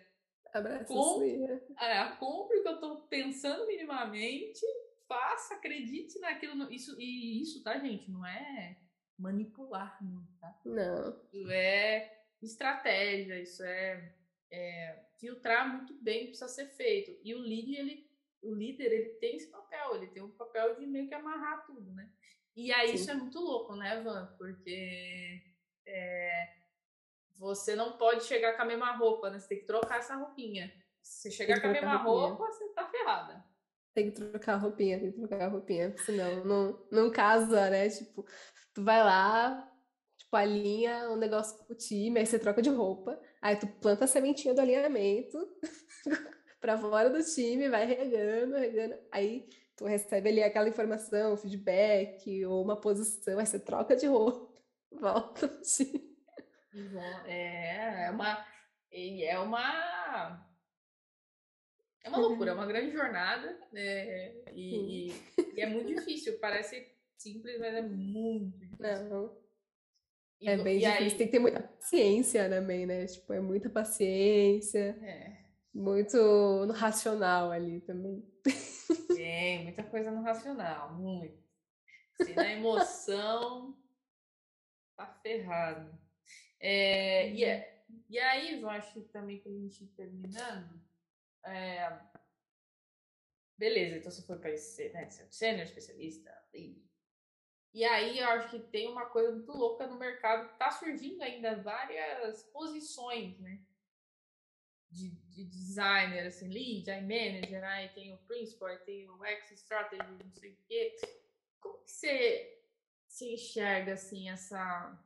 Speaker 1: compre, é, compre o que eu estou pensando minimamente, faça, acredite naquilo. Isso, e isso, tá, gente? Não é manipular, não, tá?
Speaker 2: Não.
Speaker 1: Isso é estratégia, isso é, é filtrar muito bem o que precisa ser feito. E o líder, ele, o líder, ele tem esse papel, ele tem o papel de meio que amarrar tudo, né? E aí Sim. isso é muito louco, né, Van? Porque é, você não pode chegar com a mesma roupa, né? Você tem que trocar essa roupinha. Se você chegar com a mesma roupa, você tá ferrada.
Speaker 2: Tem que trocar a roupinha, tem que trocar a roupinha, senão não, não casa, né? Tipo, tu vai lá, tipo, alinha um negócio com o time, aí você troca de roupa, aí tu planta a sementinha do alinhamento [laughs] para fora do time, vai regando, regando, aí tu recebe ali aquela informação, feedback ou uma posição, aí você troca de roupa, [laughs] volta pro time.
Speaker 1: É, é uma. É uma. É uma loucura, é uma grande jornada. Né? E, e, é muito difícil. Parece simples, mas é muito difícil.
Speaker 2: Não. E, é bem difícil, aí... tem que ter muita paciência também, né? Tipo, é muita paciência.
Speaker 1: É.
Speaker 2: Muito no racional ali também. [laughs]
Speaker 1: Tem, muita coisa no racional, muito. Se na emoção, tá ferrado. É, e, é, e aí, eu acho que também que a gente terminando. É, beleza, então você foi para esse né, sênior, especialista, e, e aí eu acho que tem uma coisa muito louca no mercado, tá surgindo ainda várias posições, né? De, de designer, assim, lead, design manager, aí tem o principal, aí tem o X strategy, não sei o quê. Como que você se enxerga, assim, essa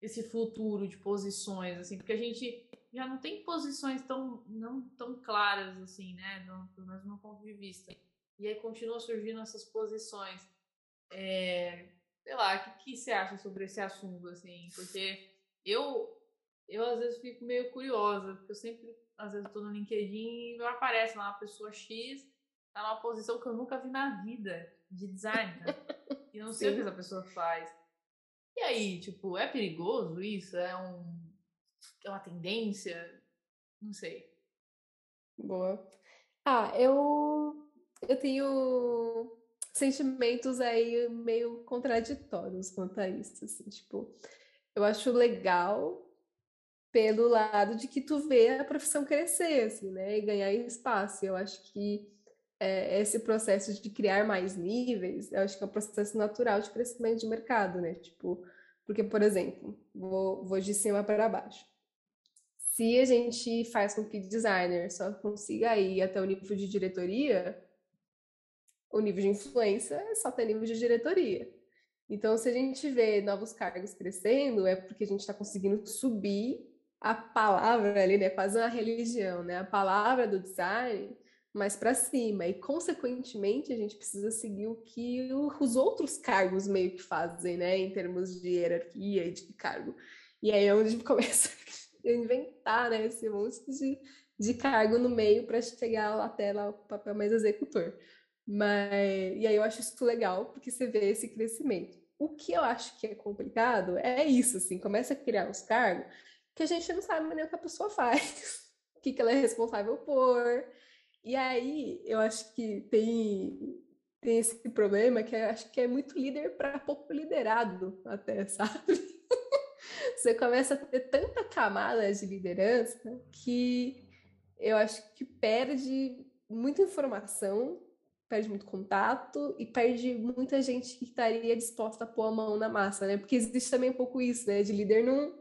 Speaker 1: esse futuro de posições, assim, porque a gente já não tem posições tão, não tão claras, assim, né, no, pelo menos no meu ponto de vista. E aí continua surgindo essas posições. É, sei lá, o que, que você acha sobre esse assunto, assim? Porque eu, eu às vezes fico meio curiosa, porque eu sempre, às vezes, estou no LinkedIn e aparece lá uma pessoa X, tá numa posição que eu nunca vi na vida de design, né? [laughs] E eu não sei Sim. o que essa pessoa faz. E aí, tipo, é perigoso isso? É, um, é uma tendência? Não sei.
Speaker 2: Boa. Ah, eu, eu tenho sentimentos aí meio contraditórios quanto a isso, assim, tipo, eu acho legal pelo lado de que tu vê a profissão crescer, assim, né, e ganhar espaço. Eu acho que é, esse processo de criar mais níveis, eu acho que é um processo natural de crescimento de mercado, né? Tipo, porque, por exemplo, vou, vou de cima para baixo. Se a gente faz com que designer só consiga ir até o nível de diretoria, o nível de influência é só até nível de diretoria. Então, se a gente vê novos cargos crescendo, é porque a gente está conseguindo subir a palavra ali, né? Quase uma religião, né? A palavra do design mais para cima. E, consequentemente, a gente precisa seguir o que os outros cargos meio que fazem, né? Em termos de hierarquia e de cargo. E aí é onde [laughs] começa a inventar, né? Esse monte de, de cargo no meio para chegar até lá o papel mais executor. Mas, e aí eu acho isso legal, porque você vê esse crescimento. O que eu acho que é complicado é isso, assim, começa a criar uns cargos que a gente não sabe nem o que a pessoa faz, [laughs] o que, que ela é responsável por, e aí, eu acho que tem, tem esse problema que eu acho que é muito líder para pouco liderado, até, [laughs] sabe? Você começa a ter tanta camada de liderança que eu acho que perde muita informação, perde muito contato e perde muita gente que estaria disposta a pôr a mão na massa, né? Porque existe também um pouco isso, né? De líder não,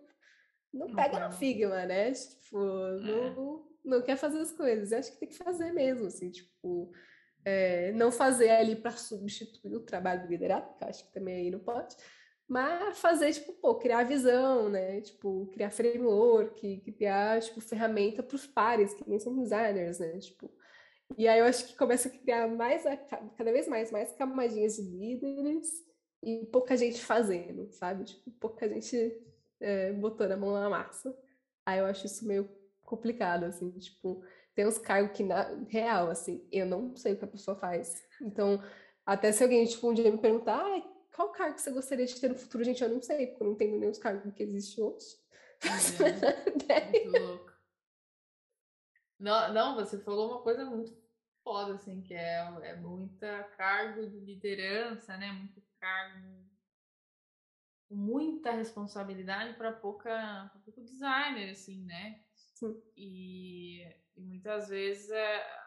Speaker 2: não pega na figma, né? Tipo, é. não, não quer fazer as coisas. Eu acho que tem que fazer mesmo, assim, tipo, é, não fazer ali para substituir o trabalho do liderado, que eu acho que também aí não pode, mas fazer, tipo, pô, criar visão, né? Tipo, criar framework, criar, tipo, ferramenta para os pares, que nem são designers, né? Tipo, e aí eu acho que começa a criar mais, cada vez mais, mais camadinhas de líderes e pouca gente fazendo, sabe? Tipo, pouca gente é, botando a mão na massa. Aí eu acho isso meio complicado, assim, tipo, tem uns cargos que, na real, assim, eu não sei o que a pessoa faz. Então, até se alguém, tipo, um dia me perguntar, ah, qual cargo você gostaria de ter no futuro, gente, eu não sei, porque eu não tenho nem os cargos que existem hoje.
Speaker 1: É, [laughs] muito louco. Não, não, você falou uma coisa muito foda, assim, que é, é muita cargo de liderança, né? Muito cargo muita responsabilidade para pouca pra pouco designer assim né
Speaker 2: Sim.
Speaker 1: E, e muitas vezes é,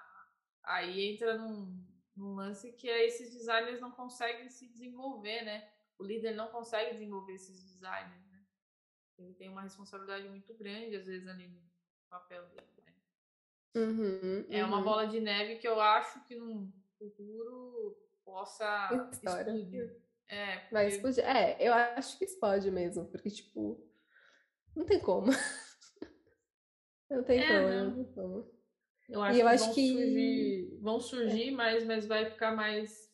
Speaker 1: aí entra num, num lance que é esses designers não conseguem se desenvolver né o líder não consegue desenvolver esses designers né ele tem uma responsabilidade muito grande às vezes ali no papel dele né?
Speaker 2: uhum,
Speaker 1: é uma
Speaker 2: uhum.
Speaker 1: bola de neve que eu acho que no futuro possa
Speaker 2: História.
Speaker 1: explodir é, porque...
Speaker 2: Vai explodir. É, eu acho que explode mesmo, porque, tipo, não tem como. [laughs] não tem
Speaker 1: É,
Speaker 2: como,
Speaker 1: não.
Speaker 2: não tem como.
Speaker 1: Eu acho
Speaker 2: E eu
Speaker 1: que
Speaker 2: acho
Speaker 1: vão
Speaker 2: que-
Speaker 1: surgir, vão surgir, mas, mas vai ficar mais.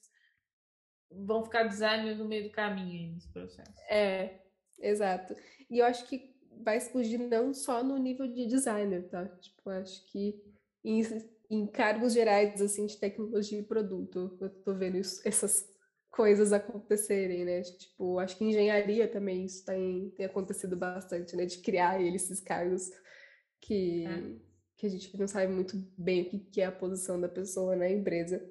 Speaker 1: Vão ficar designers no meio do caminho aí nesse processo.
Speaker 2: É, exato. E eu acho que vai explodir não só no nível de designer, tá? Tipo, eu acho que em, em cargos gerais, assim, de tecnologia e produto, eu tô vendo isso- essas coisas acontecerem, né? Tipo, acho que engenharia também isso tem, tem acontecido bastante, né? De criar eles, esses cargos que,
Speaker 1: É.
Speaker 2: que a gente não sabe muito bem o que, que é a posição da pessoa na empresa.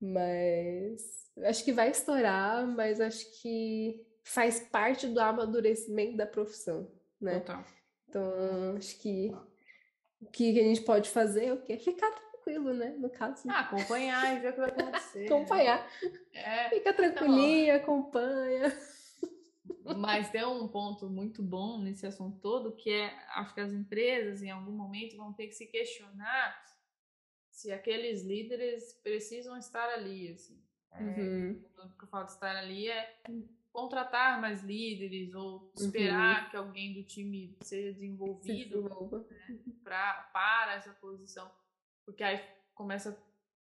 Speaker 2: Mas acho que vai estourar, mas acho que faz parte do amadurecimento da profissão, né?
Speaker 1: Total.
Speaker 2: Então, acho que o que a gente pode fazer é o quê? Ficar tranquilo, né? No caso,
Speaker 1: Ah, acompanhar e ver o que vai acontecer. né?
Speaker 2: acompanhar.
Speaker 1: É,
Speaker 2: Fica tranquilinha, acompanha.
Speaker 1: mas tem um ponto muito bom nesse assunto todo, que é, acho que as empresas, em algum momento, vão ter que se questionar se aqueles líderes precisam estar ali, assim. É,
Speaker 2: Uhum.
Speaker 1: o que eu falo de estar ali é contratar mais líderes ou esperar que alguém do time seja
Speaker 2: Se
Speaker 1: desenvolvido
Speaker 2: desenvolva.
Speaker 1: pra, para essa posição. Porque aí começa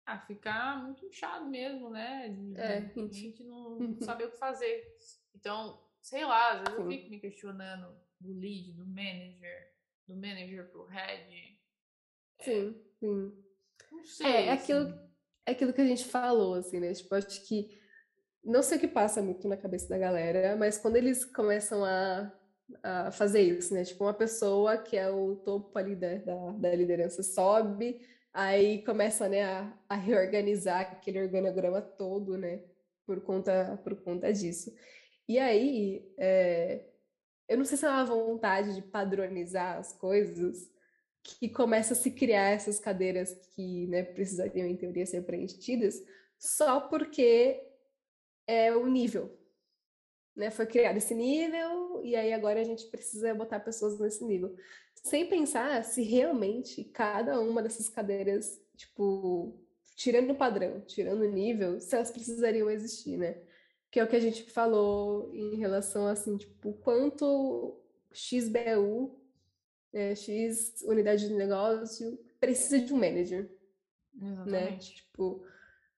Speaker 1: a ficar muito inchado mesmo, né? De,
Speaker 2: É,
Speaker 1: de
Speaker 2: incha.
Speaker 1: gente não, [laughs] não saber o que fazer. Então, sei lá, às vezes eu
Speaker 2: Sim.
Speaker 1: fico me questionando do lead, do manager, do manager pro head.
Speaker 2: Sim, sim.
Speaker 1: Não sei.
Speaker 2: É, é aquilo,
Speaker 1: assim.
Speaker 2: é aquilo que a gente falou, assim, né? Tipo, acho que não sei o que passa muito na cabeça da galera, mas quando eles começam a, a fazer isso, né? Tipo, uma pessoa que é o topo ali da, da, da liderança sobe, aí começa, né, a, a reorganizar aquele organograma todo, né? Por conta, por conta disso. E aí, é, eu não sei se é uma vontade de padronizar as coisas, que começa a se criar essas cadeiras que né, precisariam, em teoria, ser preenchidas, só porque é o nível. Né? Foi criado esse nível, e aí agora a gente precisa botar pessoas nesse nível. Sem pensar se realmente cada uma dessas cadeiras, tipo, tirando o padrão, tirando o nível, se elas precisariam existir, né? Que é o que a gente falou em relação, assim, tipo, quanto XBU é, X unidade de negócio precisa de um manager, né?
Speaker 1: Exatamente.
Speaker 2: Tipo,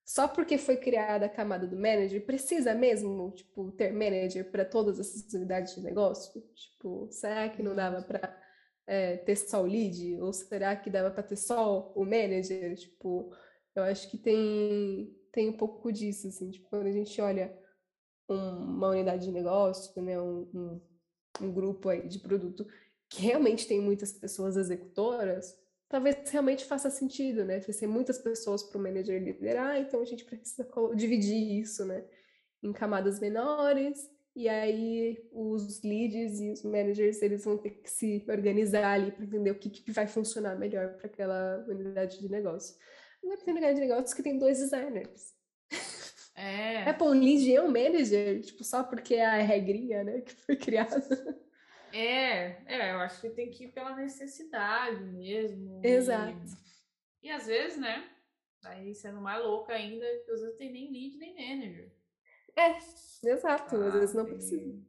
Speaker 2: só porque foi criada a camada do manager, precisa mesmo, tipo, ter manager para todas essas unidades de negócio? Tipo, será que não dava para ter só o lead? Ou será que dava para ter só o manager? Tipo, eu acho que tem, tem um pouco disso, assim, tipo, quando a gente olha um- uma unidade de negócio, né, um, um, um grupo aí de produto que realmente tem muitas pessoas executoras, talvez realmente faça sentido, né? Tem muitas pessoas para o manager liderar, então a gente precisa dividir isso, né? Em camadas menores, e aí os leads e os managers, eles vão ter que se organizar ali para entender o que, que vai funcionar melhor para aquela unidade de negócio. Agora tem unidade de negócio que tem dois designers.
Speaker 1: É.
Speaker 2: É, pô, um lead e um manager, tipo, só porque é a regrinha, né, que foi criada.
Speaker 1: É, é, eu acho que tem que ir pela necessidade mesmo.
Speaker 2: Exato.
Speaker 1: E, e às vezes, né? Aí sendo mais louca ainda, às vezes tem nem lead nem manager.
Speaker 2: É, exato, às
Speaker 1: Ah,
Speaker 2: vezes não
Speaker 1: tem-
Speaker 2: precisa.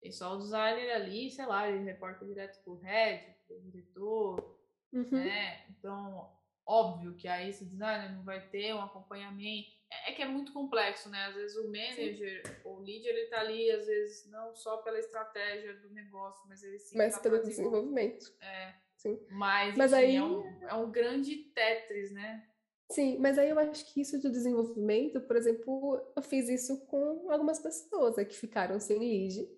Speaker 1: Tem só o designer ali, sei lá, ele reporta direto pro head, pro diretor,
Speaker 2: Uhum.
Speaker 1: né? Então, óbvio que aí esse designer não vai ter um acompanhamento. É, é que é muito complexo, né? Às vezes o manager, ou o leader, ele tá ali, às vezes, não só pela estratégia do negócio, mas ele sim
Speaker 2: Mas
Speaker 1: tá
Speaker 2: pelo desenvolvimento. sim.
Speaker 1: Mas,
Speaker 2: Mas
Speaker 1: enfim,
Speaker 2: aí-
Speaker 1: é, um, é um grande Tetris, né?
Speaker 2: Sim, mas aí eu acho que isso do desenvolvimento, por exemplo, eu fiz isso com algumas pessoas né, que ficaram sem lead,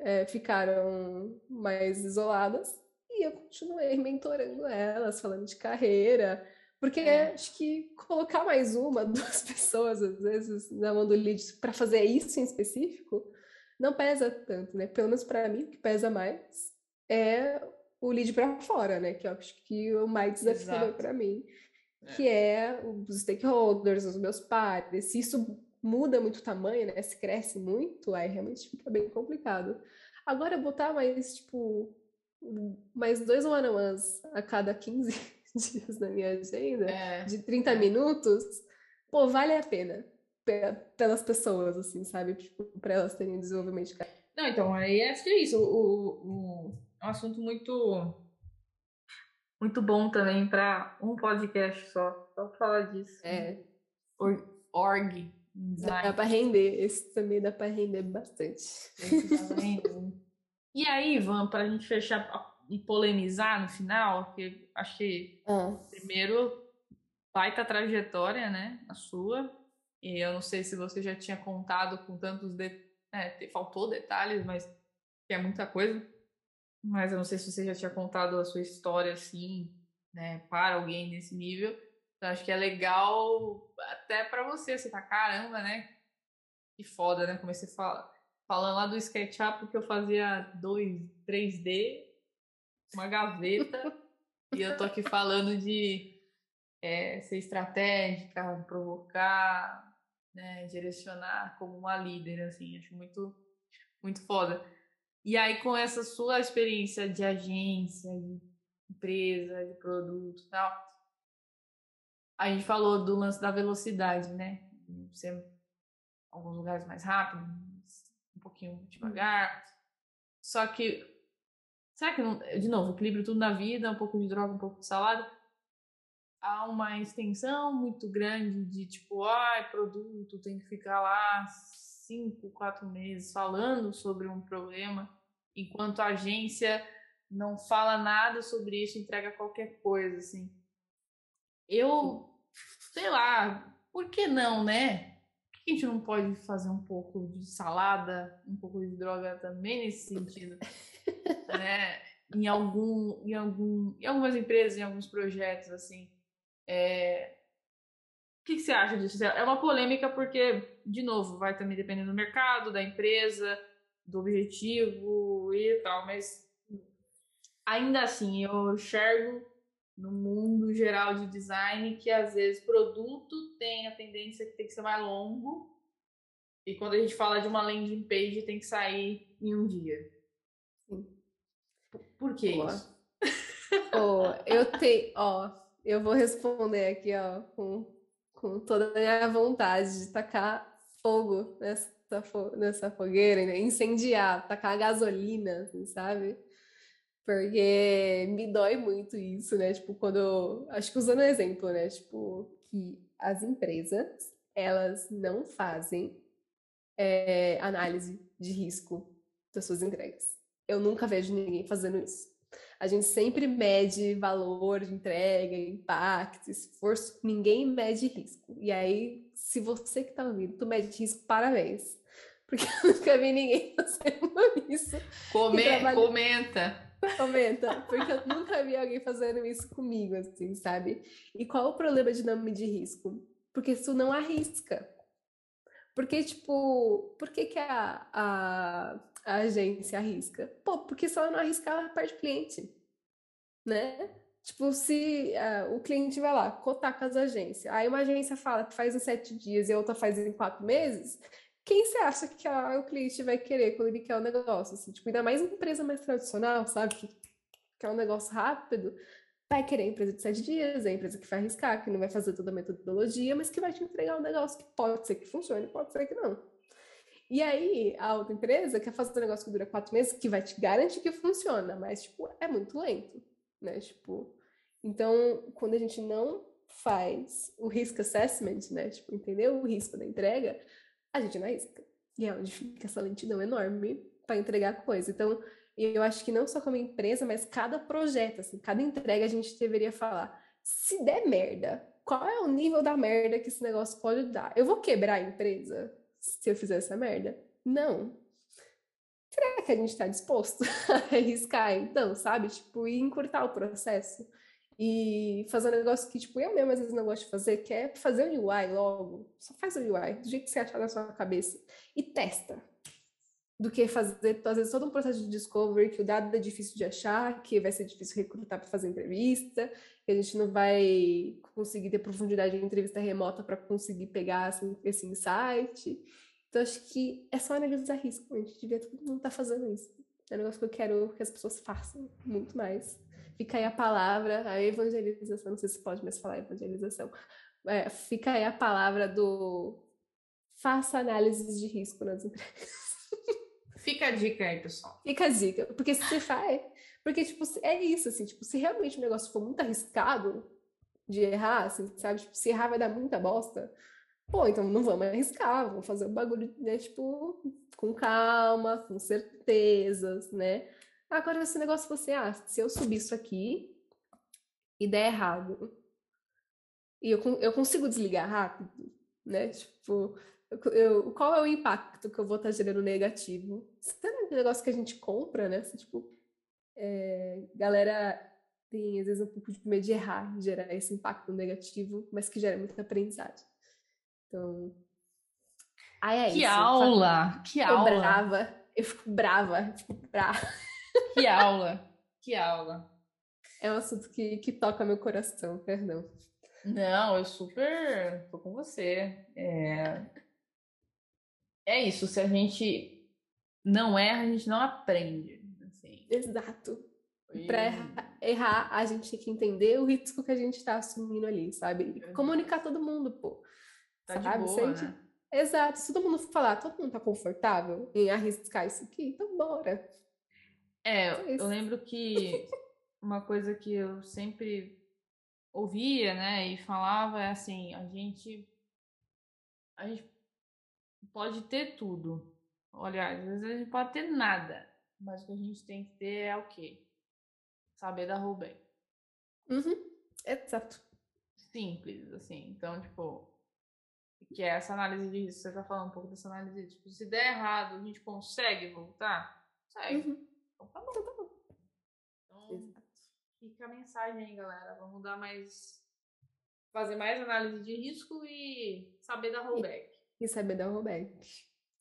Speaker 2: é, ficaram mais isoladas, e eu continuei mentorando elas, falando de carreira, porque
Speaker 1: É.
Speaker 2: acho que colocar mais uma, [laughs] duas pessoas, às vezes, na mão do lead para fazer isso em específico, não pesa tanto, né? Pelo menos para mim, o que pesa mais é o lead para fora, né? Que eu acho que o mais desafiador para mim. Que é os stakeholders, os meus pares. Se isso muda muito o tamanho, né? Se cresce muito, aí realmente fica bem complicado. Agora, botar mais, tipo, mais dois one-on-ones a cada 15 [laughs] dias na minha agenda,
Speaker 1: É.
Speaker 2: de 30 minutos, pô, vale a pena pe- pelas pessoas, assim, sabe? Tipo, para elas terem desenvolvimento de.
Speaker 1: Não, então, aí acho que é isso. O, o- o- é um assunto muito, muito bom também para um podcast só. Só pra falar disso.
Speaker 2: É,
Speaker 1: Or- org.
Speaker 2: dá
Speaker 1: design.
Speaker 2: para render. Esse também dá para render bastante. [laughs]
Speaker 1: E aí, Ivan, para a gente fechar e polemizar no final, porque acho que
Speaker 2: Ah,
Speaker 1: primeiro baita trajetória, né? A sua. E eu não sei se você já tinha contado com tantos de... é, faltou detalhes, mas que é muita coisa. Mas eu não sei se você já tinha contado a sua história assim, né, para alguém nesse nível. Então acho que é legal até para você, você tá caramba, né? Que foda, né? Como você fala. Falando lá do SketchUp que eu fazia 2, 3D, uma gaveta, [laughs] e eu tô aqui falando de é, ser estratégica, provocar, né, direcionar como uma líder, assim, acho muito, muito foda. E aí, com essa sua experiência de agência, de empresa, de produto e tal, a gente falou do lance da velocidade, né? Ser em alguns lugares mais rápido, um pouquinho devagar. Só que, será que não. De novo, equilíbrio tudo na vida, um pouco de droga, um pouco de salada. Há uma extensão muito grande de tipo, ai, produto, tem que ficar lá cinco, quatro meses falando sobre um problema, enquanto a agência não fala nada sobre isso, entrega qualquer coisa, assim. Eu, sei lá, por que não, né? Por que a gente não pode fazer um pouco de salada, um pouco de droga também nesse sentido? [laughs] né? Em algum, em algum, em algumas empresas, em alguns projetos, assim. É... O que, que você acha disso? É uma polêmica porque, de novo, vai também dependendo do mercado, da empresa, do objetivo e tal, mas ainda assim eu enxergo no mundo geral de design que às vezes produto tem a tendência que tem que ser mais longo e quando a gente fala de uma landing page tem que sair em um dia. Por que
Speaker 2: Boa.
Speaker 1: isso?
Speaker 2: Eu tenho, ó, eu vou responder aqui, ó, com, com toda a minha vontade de tacar fogo nessa, fo- nessa fogueira, né? incendiar, tacar gasolina, assim, sabe? Porque me dói muito isso, né? Tipo, quando acho que usando um exemplo, né? Tipo, que as empresas, elas não fazem é, análise de risco das suas entregas. Eu nunca vejo ninguém fazendo isso. A gente sempre mede valor de entrega, impacto, esforço. Ninguém mede risco. E aí, se você que tá ouvindo, tu mede risco, parabéns. Porque eu nunca vi ninguém [laughs] fazendo isso.
Speaker 1: Come-
Speaker 2: trabalha-
Speaker 1: Comenta.
Speaker 2: Comenta, porque eu nunca vi alguém fazendo isso comigo, assim, sabe? E qual o problema de não medir risco? Porque tu não arrisca. Porque, tipo, por que, que a, a, a agência arrisca? Pô, porque se ela não arriscar, ela perde cliente, né? Tipo, se ah, o cliente vai lá cotar com as agências, aí uma agência fala que faz em sete dias e a outra faz em quatro meses, quem você acha que a- o cliente vai querer quando ele quer o negócio? Assim, tipo, ainda mais empresa mais tradicional, sabe? Que quer um negócio rápido, vai querer a empresa de sete dias, é a empresa que vai arriscar, que não vai fazer toda a metodologia, mas que vai te entregar um negócio que pode ser que funcione, pode ser que não. E aí, a outra empresa quer fazer um negócio que dura quatro meses, que vai te garantir que funciona, mas, tipo, é muito lento, né? Tipo, então, quando a gente não faz o risk assessment, né? Tipo, entender o risco da entrega, a gente não arrisca. E é onde fica essa lentidão enorme para entregar coisa. Então, eu acho que não só como empresa, mas cada projeto, assim, cada entrega a gente deveria falar. Se der merda, qual é o nível da merda que esse negócio pode dar? Eu vou quebrar a empresa se eu fizer essa merda? Não. Será que a gente está disposto [laughs] a arriscar, então, sabe? Tipo, e encurtar o processo? E fazer um negócio que, tipo, eu mesmo às vezes não gosto de fazer, que é fazer o UI logo. Só faz o UI, do jeito que você achar na sua cabeça. E testa. Do que fazer, às vezes, todo um processo de discovery, que o dado é difícil de achar, que vai ser difícil recrutar para fazer entrevista, que a gente não vai conseguir ter profundidade em entrevista remota para conseguir pegar assim, esse insight. Então, acho que é só analisar risco. A gente devia todo mundo estar tá fazendo isso. É um negócio que eu quero que as pessoas façam muito mais. Fica aí a palavra, a evangelização, não sei se pode mais falar evangelização. É, fica aí a palavra do faça análises de risco nas empresas.
Speaker 1: Fica a dica aí, pessoal.
Speaker 2: Fica a dica. Porque se você faz. Porque, tipo, é isso, assim, tipo, se realmente o negócio for muito arriscado de errar, assim, sabe? Tipo, se errar vai dar muita bosta, pô, então não vamos arriscar, vamos fazer o bagulho, né, tipo, com calma, com certezas, né? Agora, esse negócio você, ah, se eu subir isso aqui e der errado, e eu, eu consigo desligar rápido, né? Tipo, eu, qual é o impacto que eu vou estar gerando negativo? Isso é um negócio que a gente compra, né? Tipo, é, galera tem às vezes um pouco de medo de errar, gerar esse impacto negativo, mas que gera muita aprendizagem. Então,
Speaker 1: aí é que isso. Aula, que aula!
Speaker 2: Eu brava, eu fico brava, eu fico brava.
Speaker 1: Que aula, que aula.
Speaker 2: É um assunto que, que toca meu coração, perdão.
Speaker 1: Não, eu super tô com você. É... é isso, se a gente não erra, a gente não aprende. Assim.
Speaker 2: Exato. E... Para errar, a gente tem que entender o risco que a gente está assumindo ali, sabe? Comunicar todo mundo, pô.
Speaker 1: Tá sabe? de boa, né?
Speaker 2: Exato. Se todo mundo falar, todo mundo tá confortável em arriscar isso aqui, então bora.
Speaker 1: É, é eu lembro que uma coisa que eu sempre ouvia, né, e falava é assim, a gente a gente pode ter tudo. Olha, às vezes a gente pode ter nada, mas o que a gente tem que ter é o quê? Saber dar roubem.
Speaker 2: Uhum. Exato.
Speaker 1: Simples, assim. Então, tipo, que é essa análise de risco. Você tá falando um pouco dessa análise de tipo, se der errado, a gente consegue voltar? Consegue. Uhum. Então tá bom. Então, tá bom. Então, fica a mensagem aí, galera. Vamos dar mais. Fazer mais análise de risco e saber dar rollback.
Speaker 2: E, e saber dar rollback.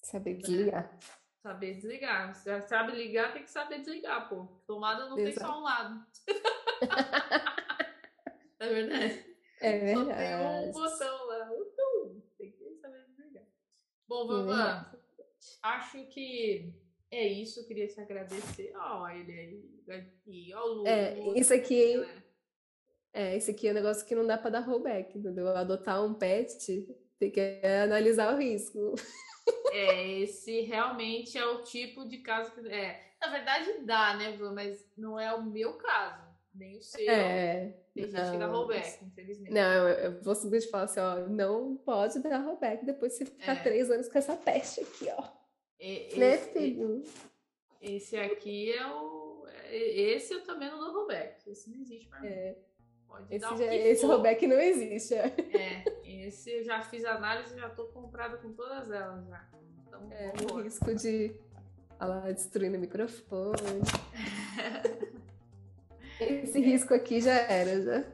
Speaker 2: Saber né? desligar.
Speaker 1: Saber desligar. Se sabe ligar, tem que saber desligar, pô. Tomada não Exato. tem só um lado. [laughs] é verdade?
Speaker 2: É verdade.
Speaker 1: Só tem um botão lá. Tem que saber desligar. Bom, Vavá, acho que é isso, eu queria te agradecer. Ó, oh, ele aí, ó, o Lu.
Speaker 2: É, isso aqui. Né? É, esse aqui é um negócio que não dá para dar rollback, entendeu? Adotar um pet, tem que analisar o risco.
Speaker 1: É, esse realmente é o tipo de caso que. É, na verdade dá, né, Mas não é o meu caso, nem o seu.
Speaker 2: É.
Speaker 1: Tem gente não, que dá rollback, infelizmente.
Speaker 2: Não, eu, vou simplesmente falar assim, ó, não pode dar rollback depois de você ficar é. três anos com essa peste aqui, ó.
Speaker 1: E, né, filho? Esse aqui é o. Esse eu também não dou rollback. Esse não existe pra mim. É.
Speaker 2: Pode esse, já, esse rollback não existe.
Speaker 1: É. é, esse eu já fiz análise e já tô comprada com todas elas já. Então,
Speaker 2: é, o risco de. Olha lá, destruindo o microfone. esse risco aqui já era, já.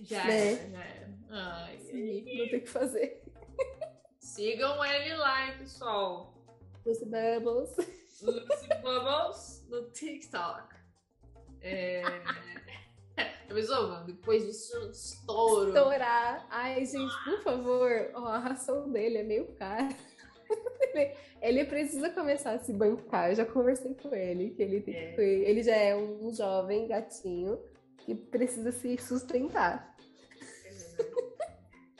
Speaker 1: Já né? era, já era. Ai,
Speaker 2: Sim, não tem o que fazer.
Speaker 1: Sigam ele lá, pessoal.
Speaker 2: Lucy Bubbles.
Speaker 1: Lucy Bubbles no TikTok. É... [laughs] Pensou, depois disso, estouro.
Speaker 2: Estourar. Ai, gente, por favor, a ração dele é meio cara. [laughs] ele precisa começar a se bancar. Eu já conversei com ele, que ele, tem é. que, ele já é um jovem gatinho que precisa se sustentar.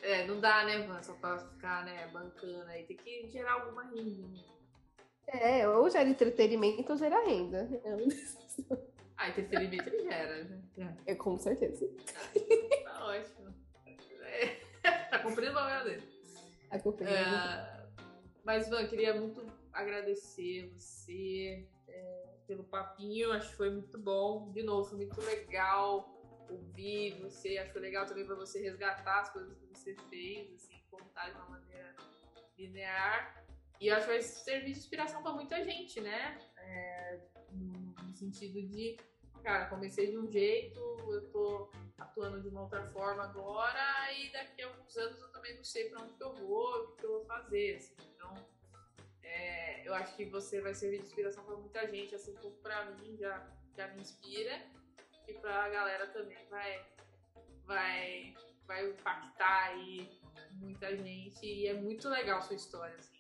Speaker 1: É, não dá, né, Van? Só pra ficar, né, bancando aí. Tem que gerar alguma renda.
Speaker 2: É, ou gera entretenimento ou gera renda.
Speaker 1: Ah, entretenimento ele gera,
Speaker 2: né? É, com certeza.
Speaker 1: Tá ótimo. É, tá cumprindo o papel dele.
Speaker 2: Tá cumprindo.
Speaker 1: É, mas, Van, queria muito agradecer você é, pelo papinho, acho que foi muito bom. De novo, foi muito legal ouvir você, acho que foi legal também para você resgatar as coisas que você fez, assim, contar de uma maneira linear. E acho que vai servir de inspiração para muita gente, né? É, no, sentido de, cara, comecei de um jeito, eu tô atuando de uma outra forma agora e daqui a alguns anos eu também não sei para onde que eu vou, o que eu vou fazer. Assim. Então, é, eu acho que você vai servir de inspiração para muita gente, assim como para mim já, já me inspira e para a galera também vai, vai, vai impactar aí muita gente e é muito legal sua história, assim,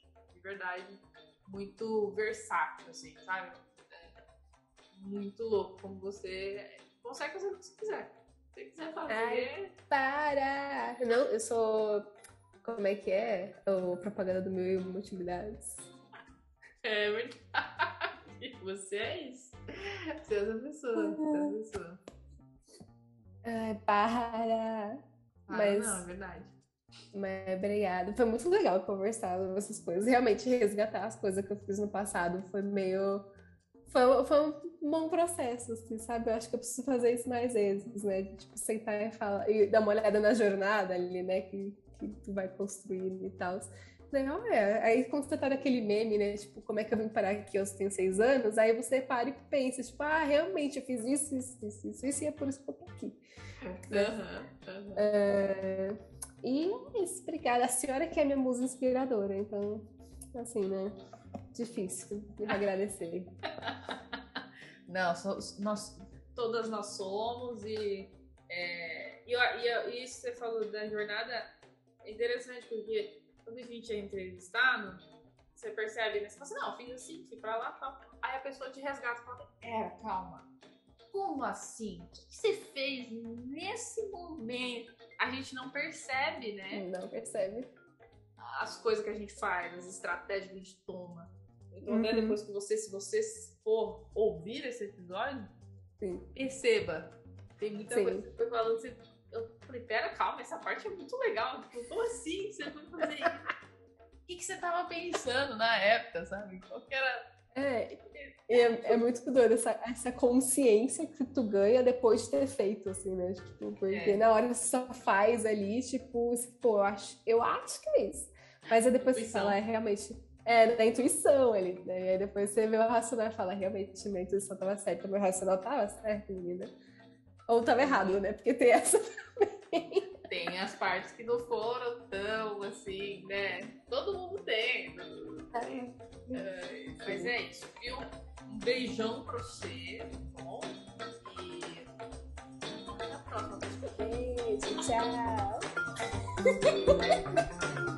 Speaker 1: verdade, muito versátil, assim, sabe? É muito louco como você consegue fazer o que você quiser. Se você quiser fazer. Ai,
Speaker 2: para! Não, eu sou. Como é que é? O propaganda do meu multimilhares. [laughs]
Speaker 1: É verdade. Você é isso. Você é essa pessoa. Você é essa pessoa.
Speaker 2: Ai, para!
Speaker 1: Ah, Mas... não, é verdade.
Speaker 2: Mas obrigada. Foi muito legal conversar sobre essas coisas. Realmente resgatar as coisas que eu fiz no passado foi meio. Foi, foi um bom processo, assim, sabe? Eu acho que eu preciso fazer isso mais vezes, né? Tipo, sentar e falar, e dar uma olhada na jornada ali, né? Que, que tu vai construindo e tal. Não, é. Aí você tá naquele meme, né? Tipo, como é que eu vim parar aqui eu tenho seis anos? Aí você para e pensa, tipo, ah, realmente eu fiz isso, isso, isso, isso, isso e é por isso que eu tô aqui. Uhum, uhum. É... E é isso, obrigada. A senhora que é minha musa inspiradora, então, assim, né? Difícil de agradecer. [laughs]
Speaker 1: Não, nós, todas nós somos e, é, e, e, e isso que você falou da jornada é interessante porque quando a gente é entrevistado, você percebe, né? Você fala assim, não, fiz assim, fui pra lá, tal. Aí a pessoa te resgata e fala, é, calma. Como assim? O que você fez nesse momento? A gente não percebe, né?
Speaker 2: Não percebe.
Speaker 1: As coisas que a gente faz, as estratégias que a gente toma. Então, uhum. depois que você, se você for ouvir esse episódio, Sim. perceba. Tem muita Sim. coisa que foi falando assim, eu falei, pera, calma, essa parte é muito legal. Tipo, como assim você foi fazer isso? [laughs] O que, que você tava pensando na época, sabe? Qual que era.
Speaker 2: É, é, é muito doido essa, essa consciência que tu ganha depois de ter feito, assim, né? Tipo, porque é. na hora você só faz ali, tipo, pô, eu acho, eu acho que é isso. Mas aí depois Intuição. você fala, é realmente. É, da intuição ali, né? E aí depois você vê o racional e fala, realmente, minha intuição tava certa, meu racional tava certo, menina. Ou tava errado, né? Porque tem essa [laughs] também.
Speaker 1: Tem as partes que não foram tão assim, né? Todo mundo tem. É. É, mas é isso, viu? Um beijão pra você, tá bom? E até a próxima.
Speaker 2: Beijo, tchau. [laughs]